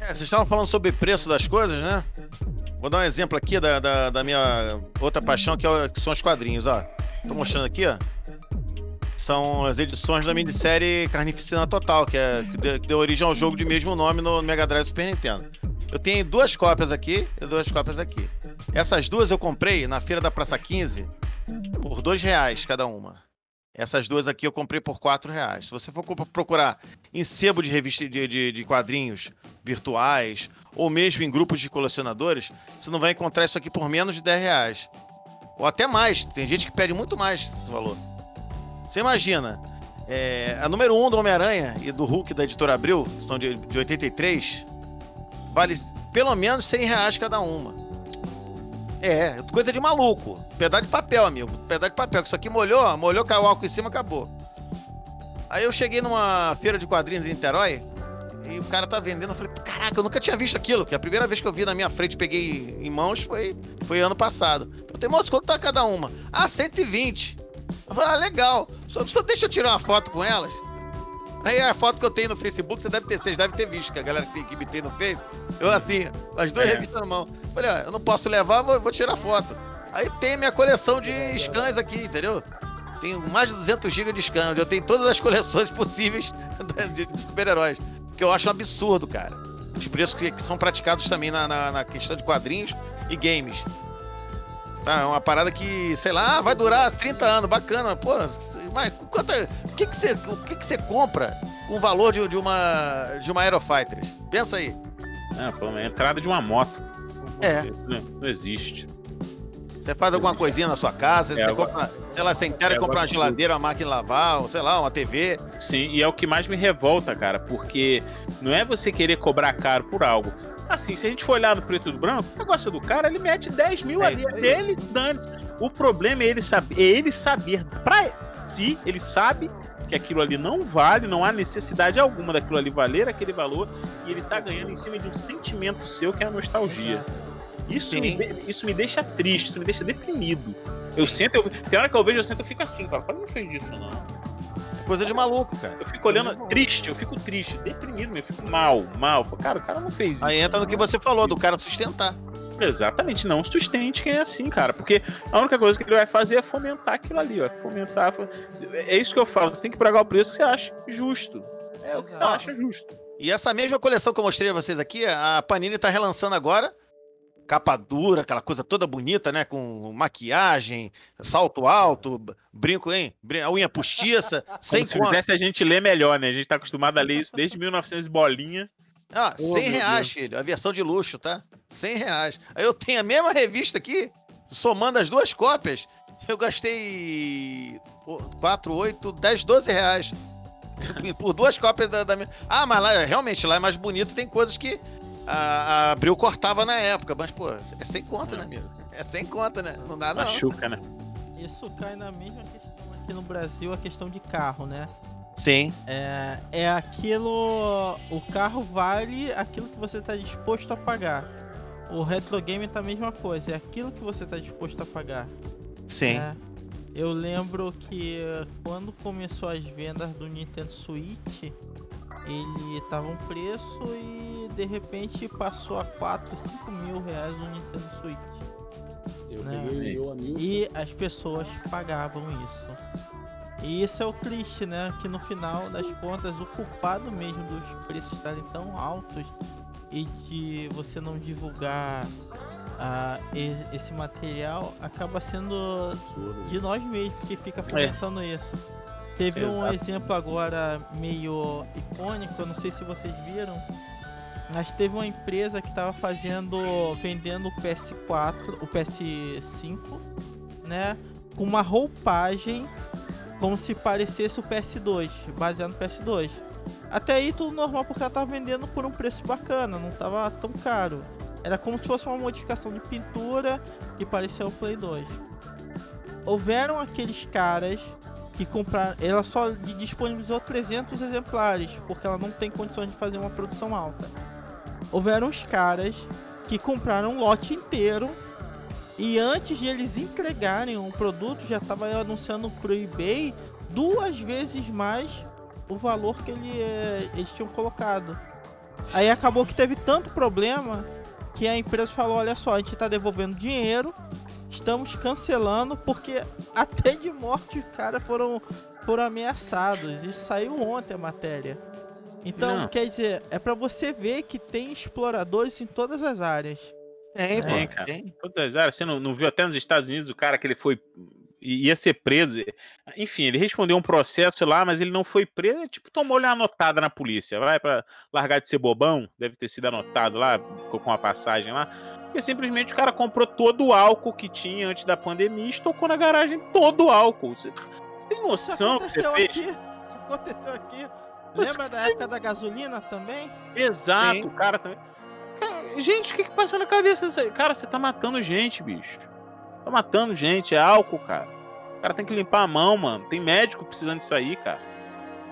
É, vocês estavam falando sobre preço das coisas, né? Vou dar um exemplo aqui da, da, da minha outra paixão, que, é que são os quadrinhos, ó. Tô mostrando aqui, ó. São as edições da minissérie Carnificina Total, que, é, que deu, que deu origem ao jogo de mesmo nome no Mega Drive Super Nintendo. Eu tenho duas cópias aqui e duas cópias aqui. Essas duas eu comprei na feira da Praça 15 por dois reais cada uma. Essas duas aqui eu comprei por quatro reais. Se você for procurar em sebo de revista de, de, de quadrinhos virtuais ou mesmo em grupos de colecionadores, você não vai encontrar isso aqui por menos de 10 reais. Ou até mais. Tem gente que pede muito mais esse valor. Você imagina, é, a número 1 um do Homem-Aranha e do Hulk da editora Abril, são de, de 83, vale pelo menos 100 reais cada uma. É, coisa de maluco. Pedaço de papel, amigo. Pedaço de papel. Que isso aqui molhou, molhou, caiu o álcool em cima, acabou. Aí eu cheguei numa feira de quadrinhos em Niterói e o cara tá vendendo. Eu falei, caraca, eu nunca tinha visto aquilo. Que a primeira vez que eu vi na minha frente, peguei em mãos, foi, foi ano passado. Eu falei, moço, quanto tá cada uma? Ah, 120. Eu falei, ah, legal. Só, só deixa eu tirar uma foto com elas. Aí a foto que eu tenho no Facebook, você deve ter, vocês devem ter visto, que a galera que, tem, que me tem no Face, eu assim, as duas É. revistas na mão. Falei, ó, eu não posso levar, vou, vou tirar foto. Aí tem minha coleção de scans aqui, entendeu? Tenho mais de 200 GB de scans, eu tenho todas as coleções [laughs] possíveis de, de super-heróis. Que eu acho um absurdo, cara. Os preços que, que são praticados também na, na, na questão de quadrinhos e games. Tá, é uma parada que, sei lá, vai durar 30 anos, bacana. Pô, mas quanto, é- o que que você, o que que você compra com o valor de, de uma de uma Aerofighter? Pensa aí. É, pô, a entrada de uma moto. É. Não, não existe. Você faz alguma coisinha na sua casa, É, você agora- compra, sei lá, você inteira É, compra uma geladeira, uma máquina de lavar, ou sei lá, uma TV. Sim, e é o que mais me revolta, cara, porque não é você querer cobrar caro por algo. Assim, se a gente for olhar no preto e do branco, o negócio do cara, ele mete 10 mil É ali, é dele, dane-se. O problema é ele saber, é ele saber, pra si, ele sabe que aquilo ali não vale, não há necessidade alguma daquilo ali valer aquele valor, e ele tá ganhando em cima de um sentimento seu que é a nostalgia. Isso Sim. me, isso me deixa triste, isso me deixa deprimido. Eu sento, eu, tem hora que eu vejo, eu sento, eu fico assim, cara, não fez isso não. Coisa de maluco, cara. Eu fico olhando triste, eu fico triste, deprimido, eu fico mal, mal. Cara, o cara não fez isso. Aí entra no que você falou, do cara sustentar. Exatamente, não sustente quem é assim, cara. Porque a única coisa que ele vai fazer é fomentar aquilo ali, ó. Fomentar. fo- É isso que eu falo. Você tem que pagar o preço que você acha justo. É o que você acha justo. E essa mesma coleção que eu mostrei a vocês aqui, a Panini tá relançando agora. Capa dura, aquela coisa toda bonita, né? Com maquiagem, salto alto, brinco, hein? A unha postiça, [laughs] sem Como se conta. fizesse a gente ler melhor, né? A gente tá acostumado a ler isso desde 1900 e bolinha. Ah, Oh, 100 meu reais, Deus. filho. A versão de luxo, tá? 100 reais. Aí eu tenho a mesma revista aqui, somando as duas cópias, eu gastei 4, 8, 10, 12 reais. [laughs] Por duas cópias da, da minha. Ah, mas lá, realmente, lá é mais bonito, tem coisas que a, a Abril cortava na época. Mas, pô, é sem conta, né, amigo? É sem conta, né? Não dá, não. Machuca, né? Isso cai na mesma questão aqui no Brasil, a questão de carro, né? Sim. É, é aquilo. O carro vale aquilo que você está disposto a pagar. O retro game tá a mesma coisa, é aquilo que você está disposto a pagar. Sim. né? Eu lembro que quando começou as vendas do Nintendo Switch, ele tava um preço e de repente passou a 4, 5 mil reais o Nintendo Switch. Eu Né? peguei amigo. E as pessoas pagavam isso. E isso é o triste, né? Que no final das contas o culpado mesmo dos preços estarem tão altos e de você não divulgar e- esse material acaba sendo de nós mesmos que fica fomentando isso. Teve um Exato. exemplo agora meio icônico, eu não sei se vocês viram, mas teve uma empresa que estava fazendo, vendendo o PS4, o PS5, né, com uma roupagem como se parecesse o PS2, baseado no PS2. Até aí tudo normal porque ela tava vendendo por um preço bacana, não tava tão caro. Era como se fosse uma modificação de pintura que parecia o Play 2. Houveram aqueles caras que compraram. Ela só di- disponibilizou 300 exemplares, porque ela não tem condições de fazer uma produção alta. Houveram os caras que compraram um lote inteiro e antes de eles entregarem o produto, já estava anunciando pro eBay duas vezes mais o valor que ele, eh, eles tinham colocado. Aí acabou que teve tanto problema que a empresa falou: olha só, a gente está devolvendo dinheiro, estamos cancelando, porque [laughs] até de morte os caras foram, foram ameaçados. Isso saiu ontem a matéria. Então, quer dizer, é para você ver que tem exploradores em todas as áreas. Tem, pô. Tem, cara. Tem. Todas as áreas. Você não, não viu até nos Estados Unidos o cara que ele foi. ia ser preso. Enfim, ele respondeu um processo lá, mas ele não foi preso. ele, Tipo, tomou uma anotada na polícia. Vai pra largar de ser bobão. Deve ter sido anotado lá, ficou com uma passagem lá. Porque simplesmente o cara comprou todo o álcool que tinha antes da pandemia e estocou na garagem todo o álcool. Você, você tem noção do que você aconteceu fez? aqui. Isso aconteceu aqui. Mas Lembra da época da gasolina também? Exato, Sim. o cara também. Gente, o que que passa na cabeça? Cara, você tá matando gente, bicho. Tá matando gente, é álcool, cara. O cara tem que limpar a mão, mano. Tem médico precisando disso aí, cara.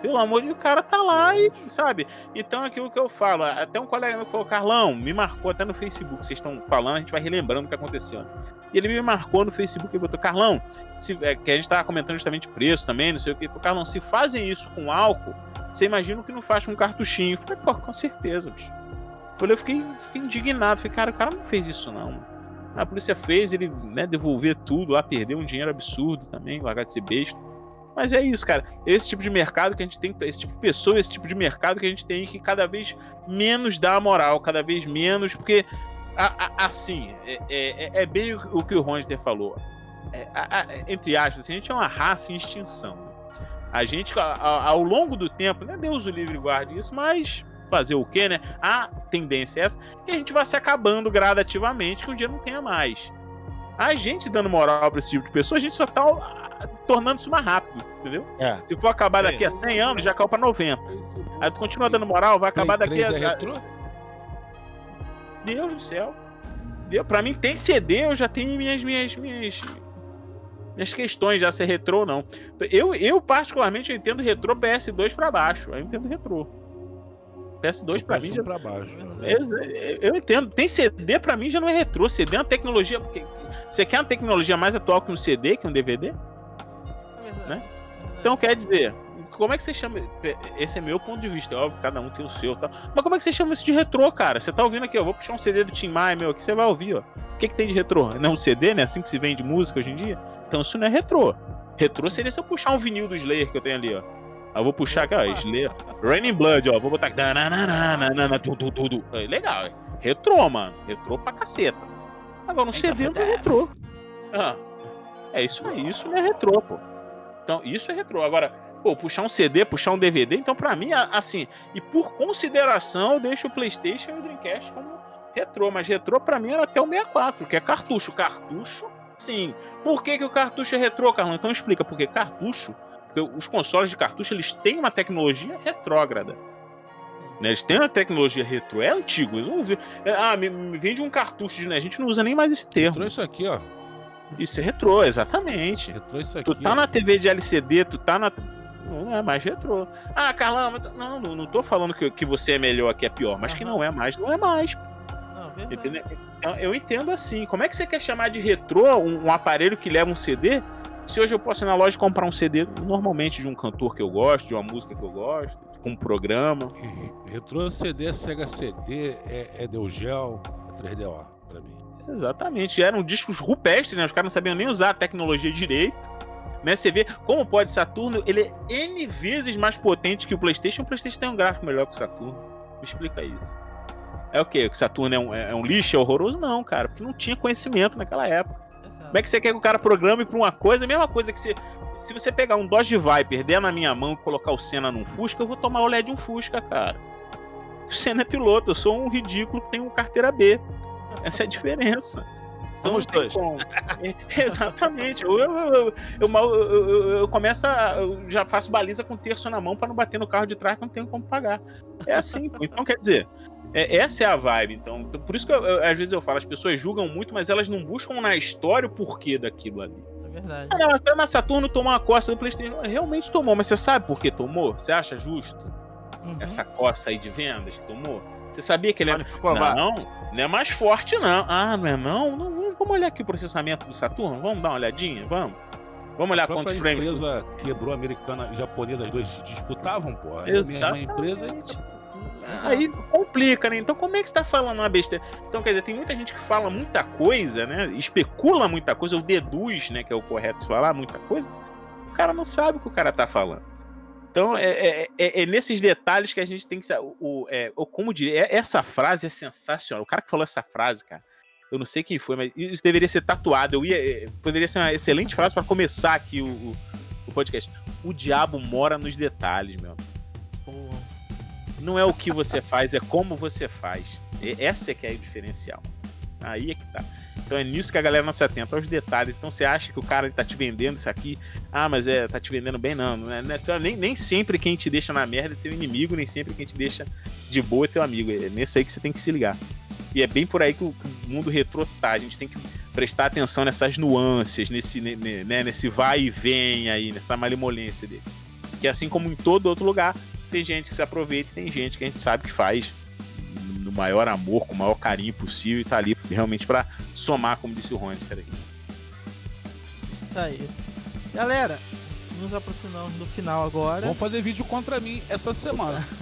Pelo amor de Deus, o cara tá lá e, sabe? Então é aquilo que eu falo. Até um colega meu falou, Carlão, me marcou até no Facebook. Vocês estão falando, a gente vai relembrando o que aconteceu. E ele me marcou no Facebook e botou, Carlão, se, é, que a gente tava comentando justamente preço também, não sei o que. Falou, Carlão, se fazem isso com álcool, você imagina o que não faz com um cartuchinho. Eu falei, pô, com certeza, bicho. Falei, eu fiquei, fiquei indignado. Falei, cara, o cara não fez isso, não. A polícia fez ele né, devolver tudo lá, perdeu um dinheiro absurdo também, largar de ser besta. Mas é isso, cara. Esse tipo de mercado que a gente tem, esse tipo de pessoa, esse tipo de mercado que a gente tem que cada vez menos dar moral, cada vez menos, porque a- a- assim, é, é- é bem o, o que o Ronster falou. É, a- entre aspas, assim, a gente é uma raça em extinção. A gente, ao longo do tempo, né, Deus o livre guarde isso, mas fazer o quê, né? A tendência é essa, que a gente vai se acabando gradativamente, que um dia não tenha mais. A gente dando moral pra esse tipo de pessoa, a gente só tá ah, tornando isso mais rápido, entendeu? É. Se for acabar daqui a 100 anos, já caiu pra 90. Aí tu continua dando moral, vai acabar daqui a. É? Deus do céu. Deu, pra mim tem CD, eu já tenho minhas minhas minhas minhas questões já ser retrô ou não. Eu, eu particularmente eu entendo retrô PS2 pra baixo. Eu entendo retrô. PS2 pra mim já pra baixo. É, eu entendo. Tem CD pra mim já não é retrô. CD é uma tecnologia. Você quer uma tecnologia mais atual que um CD, que um DVD? Né? Então quer dizer, como é que você chama. Esse é meu ponto de vista, é óbvio, cada um tem o seu, tá? Mas como é que você chama isso de retrô, cara? Você tá ouvindo aqui, ó, vou puxar um CD do Tim Maia, meu, aqui você vai ouvir, ó. O que, que tem de retrô? Não um CD, né? Assim que se vende música hoje em dia? Então isso não é retrô. Retrô seria se eu puxar um vinil do Slayer que eu tenho ali, ó. Aí eu vou puxar aqui, ó, Slayer. Raining Blood, ó. Vou botar aqui. Tudo, tudo. Legal, é. Retrô, mano. Retrô pra caceta. Agora, um CD não é retrô. Ah, é isso aí. Isso não é retrô, pô. Então, isso é retrô. Agora, pô, puxar um CD, puxar um DVD, então pra mim, assim, e por consideração, eu deixo o PlayStation e o Dreamcast como retrô, mas retrô pra mim era até o 64, que é cartucho. Cartucho, sim. Por que, que o cartucho é retrô, Carlão? Então explica, porque cartucho, porque os consoles de cartucho, eles têm uma tecnologia retrógrada. Né? Eles têm uma tecnologia retrô, é antigo. Eles vão ver. É, ah, me, me vende um cartucho, né? A gente não usa nem mais esse termo. Retrô isso aqui, ó. Isso é retrô, exatamente. Retrô isso aqui. Tu tá ó. na TV de LCD, tu tá na. Não é mais retrô. Ah, Carlão, mas... não, não, não tô falando que, que você é melhor, que é pior, mas que não é mais, não é mais. Não, verdade. Entendeu? Então, eu entendo assim. Como é que você quer chamar de retrô um, um aparelho que leva um CD? Se hoje eu posso ir na loja e comprar um CD normalmente de um cantor que eu gosto, de uma música que eu gosto, com um programa. [laughs] Retrô CD, Sega CD, é, é Deu Gel, é 3DO pra mim. Exatamente. Eram discos rupestres, né? Os caras não sabiam nem usar a tecnologia direito. Né? Você vê como pode Saturno, ele é N vezes mais potente que o PlayStation. O PlayStation tem um gráfico melhor que o Saturno. Me explica isso. É o quê? Que Saturno é um, é um lixo, é horroroso? Não, cara, porque não tinha conhecimento naquela época. Como é que você quer que o cara programe pra uma coisa? A mesma coisa que você. Se você pegar um Dodge Viper, der na minha mão e colocar o Senna num Fusca, eu vou tomar o LED de um Fusca, cara. O Senna é piloto, eu sou um ridículo que tem um carteira B. Essa é a diferença. Então, tem dois. É, [laughs] Exatamente. Eu, eu, eu, eu, começo a. Eu já faço baliza com terço na mão pra não bater no carro de trás que eu não tenho como pagar. É assim. então, quer dizer, é- essa é a vibe. Então, então, por isso que eu- eu- às vezes eu falo, as pessoas julgam muito, mas elas não buscam na história o porquê daquilo ali. É verdade. Ah, não, mas na Saturno tomou uma coça do PlayStation. Realmente tomou, mas você sabe por que tomou? Você acha justo Uhum. essa coça aí de vendas que tomou? Você sabia que ele é. Covar. Não, não é mais forte, não. Ah, não é não? não vamos- vamos olhar aqui o processamento do Saturno? Vamos dar uma olhadinha? Vamos? Vamos olhar A quantos frames. empresa quebrou a americana e japonesa, as duas disputavam, pô. Aí a minha Exatamente. empresa e Aí complica, né? Então como é que você tá falando uma besteira? Então, quer dizer, tem muita gente que fala muita coisa, né? Especula muita coisa, ou deduz, né? Que é o correto falar muita coisa. O cara não sabe o que o cara tá falando. Então, é, é- é- é nesses detalhes que a gente tem que saber. O, o- é, ou como dizer, é- essa frase é sensacional. O cara que falou essa frase, cara, eu não sei quem foi, mas isso deveria ser tatuado. Eu ia, é, poderia ser uma excelente frase para começar aqui o, o- o podcast. O diabo mora nos detalhes, meu. Pô, Não é o que você faz, é como você faz. E- Essa é que é o diferencial. Aí é que tá. Então é nisso que a galera não se atenta, aos detalhes. Então você acha que o cara tá te vendendo isso aqui, ah, mas é, tá te vendendo bem, não. não é, não é nem, nem sempre quem te deixa na merda é teu inimigo, nem sempre quem te deixa de boa é teu amigo. É nesse aí que você tem que se ligar. E é bem por aí que o, que o mundo retrô tá. A gente tem que prestar atenção nessas nuances, nesse, ne- ne- né, nesse vai e vem aí, nessa malemolência dele. Que assim como em todo outro lugar, tem gente que se aproveita e tem gente que a gente sabe que faz no maior amor, com o maior carinho possível e tá ali realmente pra somar, como disse o Rony. isso aí. Galera, nos aproximamos do final agora. vão fazer vídeo contra mim essa semana. [laughs]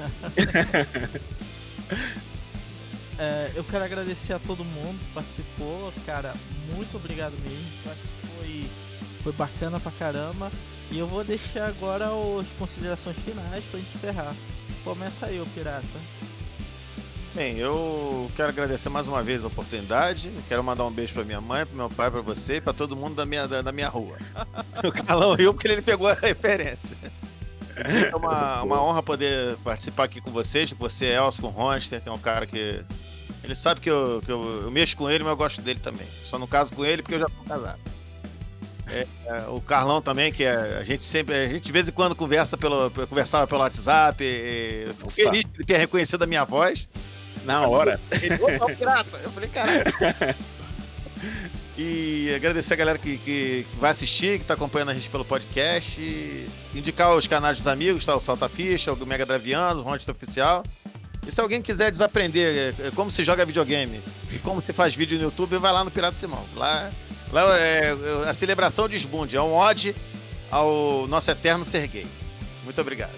É, eu quero agradecer a todo mundo que participou, cara. Muito obrigado mesmo. Eu acho que foi, foi bacana pra caramba. E eu vou deixar agora as considerações finais pra gente encerrar. Começa aí, pirata. Bem, eu quero agradecer mais uma vez a oportunidade. Quero mandar um beijo pra minha mãe, pro meu pai, pra você e pra todo mundo da minha, da, da minha rua. [laughs] O Carlão riu porque ele pegou a referência. É uma, uma honra poder participar aqui com vocês, você, com o Ronster, é um cara que. Ele sabe que, eu, que eu, eu mexo com ele, mas eu gosto dele também. Só não caso com ele porque eu já sou casado. É, é, o Carlão também, que é, a gente sempre, a gente de vez em quando conversa pelo, conversava pelo WhatsApp. E, eu fico Opa. feliz de ter reconhecido a minha voz. Na hora. Ele, opa, pirata. Eu falei, caralho. [laughs] E agradecer a galera que, que vai assistir, que está acompanhando a gente pelo podcast. indicar os canais dos amigos, tá? O Salta Ficha, o Mega Draviano, o Ronte Oficial. E se alguém quiser desaprender é, como se joga videogame e como se faz vídeo no YouTube, vai lá no Pirata Simão. Lá, lá é, é a celebração de esbunde, é um ode ao nosso eterno ser gay. Muito obrigado.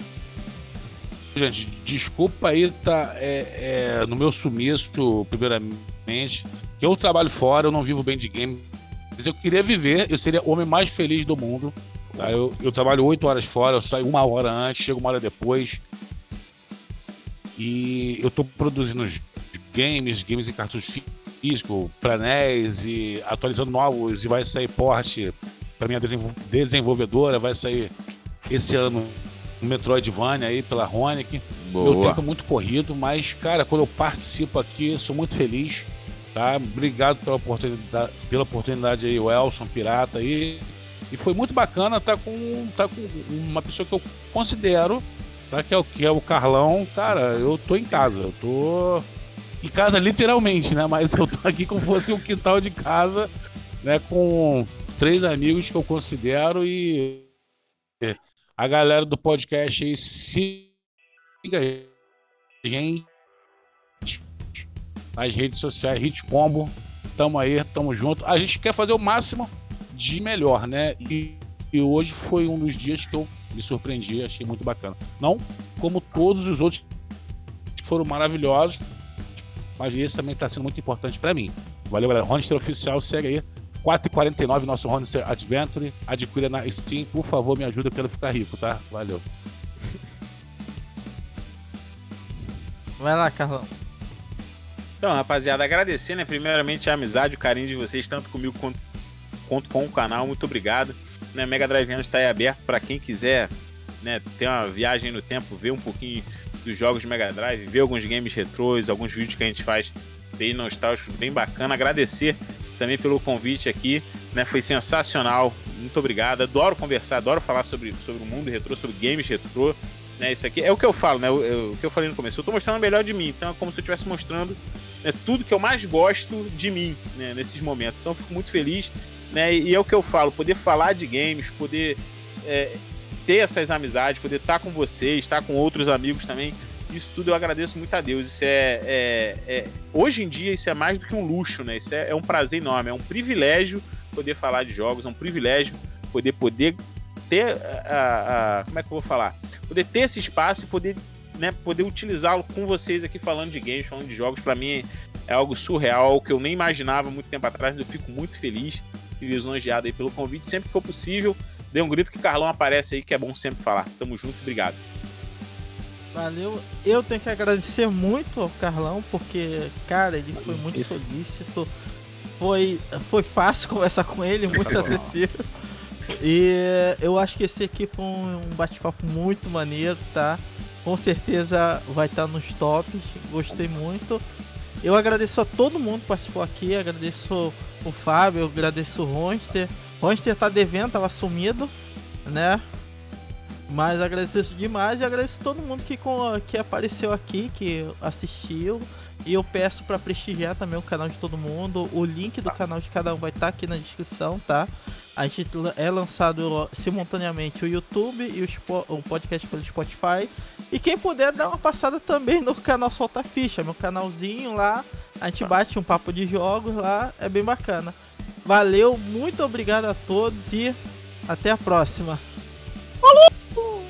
Gente, desculpa aí, tá é, é, no meu sumiço, primeiramente que eu trabalho fora, eu não vivo bem de game. Mas eu queria viver, eu seria o homem mais feliz do mundo. Tá? Eu, eu trabalho oito horas fora, eu saio uma hora antes, chego uma hora depois. E eu tô produzindo games, games em cartucho físico, para NES e atualizando novos e vai sair porte para minha desenvolvedora, vai sair esse ano um Metroidvania aí pela Ronic. Boa. Meu tempo é muito corrido, mas cara, quando eu participo aqui, sou muito feliz. Tá? Obrigado pela oportunidade, pela oportunidade aí, o Elson Pirata aí. E foi muito bacana estar tá com, tá com uma pessoa que eu considero, tá? que, é o, que é o Carlão. Cara, eu tô em casa, eu tô em casa literalmente, né? Mas eu tô aqui como se fosse um quintal de casa, né? Com três amigos que eu considero e a galera do podcast aí siga a gente nas redes sociais, Hit Combo. Tamo aí, tamo junto. A gente quer fazer o máximo de melhor, né? E, e hoje foi um dos dias que eu me surpreendi, achei muito bacana. Não como todos os outros que foram maravilhosos, mas esse também está sendo muito importante para mim. Valeu, galera. Honester Oficial, segue aí. 4,49 nosso Honester Adventure. Adquira na Steam. Por favor, me ajuda para ficar rico, tá? Valeu. Vai lá, Carlão. Então, rapaziada, agradecer, né? Primeiramente a amizade, o carinho de vocês, tanto comigo quanto, quanto com o canal. Muito obrigado. Né, Mega Drive está aí aberto para quem quiser né, ter uma viagem no tempo, ver um pouquinho dos jogos de Mega Drive, ver alguns games retrôs, alguns vídeos que a gente faz bem nostálgicos, bem bacana. Agradecer também pelo convite aqui, né? Foi sensacional. Muito obrigado. Adoro conversar, adoro falar sobre, sobre o mundo retrô, sobre games retrô. Né, isso aqui é o que eu falo, né? O, o que eu falei no começo. Eu tô mostrando o melhor de mim, então é como se eu estivesse mostrando né, tudo que eu mais gosto de mim né, nesses momentos. Então eu fico muito feliz, né? E é o que eu falo, poder falar de games, poder é, ter essas amizades, poder estar com vocês, estar com outros amigos também. Isso tudo eu agradeço muito a Deus. Isso é, é, é hoje em dia isso é mais do que um luxo, né? Isso é, é um prazer enorme, é um privilégio poder falar de jogos, é um privilégio poder poder ter a, a, como é que eu vou falar? Poder ter esse espaço e poder, né, poder utilizá-lo com vocês aqui falando de games, falando de jogos, para mim é algo surreal, que eu nem imaginava muito tempo atrás, eu fico muito feliz e lisonjeado aí pelo convite, sempre que for possível, dê um grito que Carlão aparece aí, que é bom sempre falar. Tamo junto, obrigado. Valeu. Eu tenho que agradecer muito ao Carlão, porque, cara, ele foi muito Isso. solícito. Foi, foi fácil [laughs] conversar com ele, muito acessível. E eu acho que esse aqui foi um bate-papo muito maneiro, tá? Com certeza vai estar nos tops. Gostei muito. Eu agradeço a todo mundo que participou aqui. Agradeço o Fábio, agradeço o Ronster. Ronster tá devendo, tava sumido, né? Mas agradeço demais e agradeço todo mundo que, que apareceu aqui, que assistiu. E eu peço para prestigiar também o canal de todo mundo. O link do canal de cada um vai estar tá aqui na descrição, tá? A gente é lançado simultaneamente o YouTube e o, podcast pelo Spotify. E quem puder dar uma passada também no canal Solta Ficha, meu canalzinho lá. A gente bate um papo de jogos lá, é bem bacana. Valeu, muito obrigado a todos e até a próxima. Falou!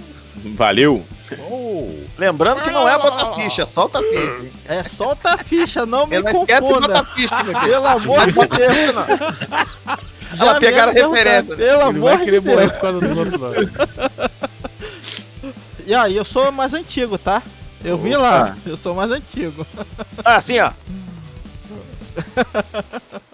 Valeu! Oh. Lembrando que não é bota ficha, solta ficha. É solta ficha, não me confunda. Ficha, Pelo amor de Deus. [laughs] Já Ela pegaram a referência. Pelo amor de Deus. Por causa do outro, [laughs] e aí, eu sou mais antigo, tá? Eu Opa. vi lá, eu sou mais antigo. Ah, assim, ó. [laughs]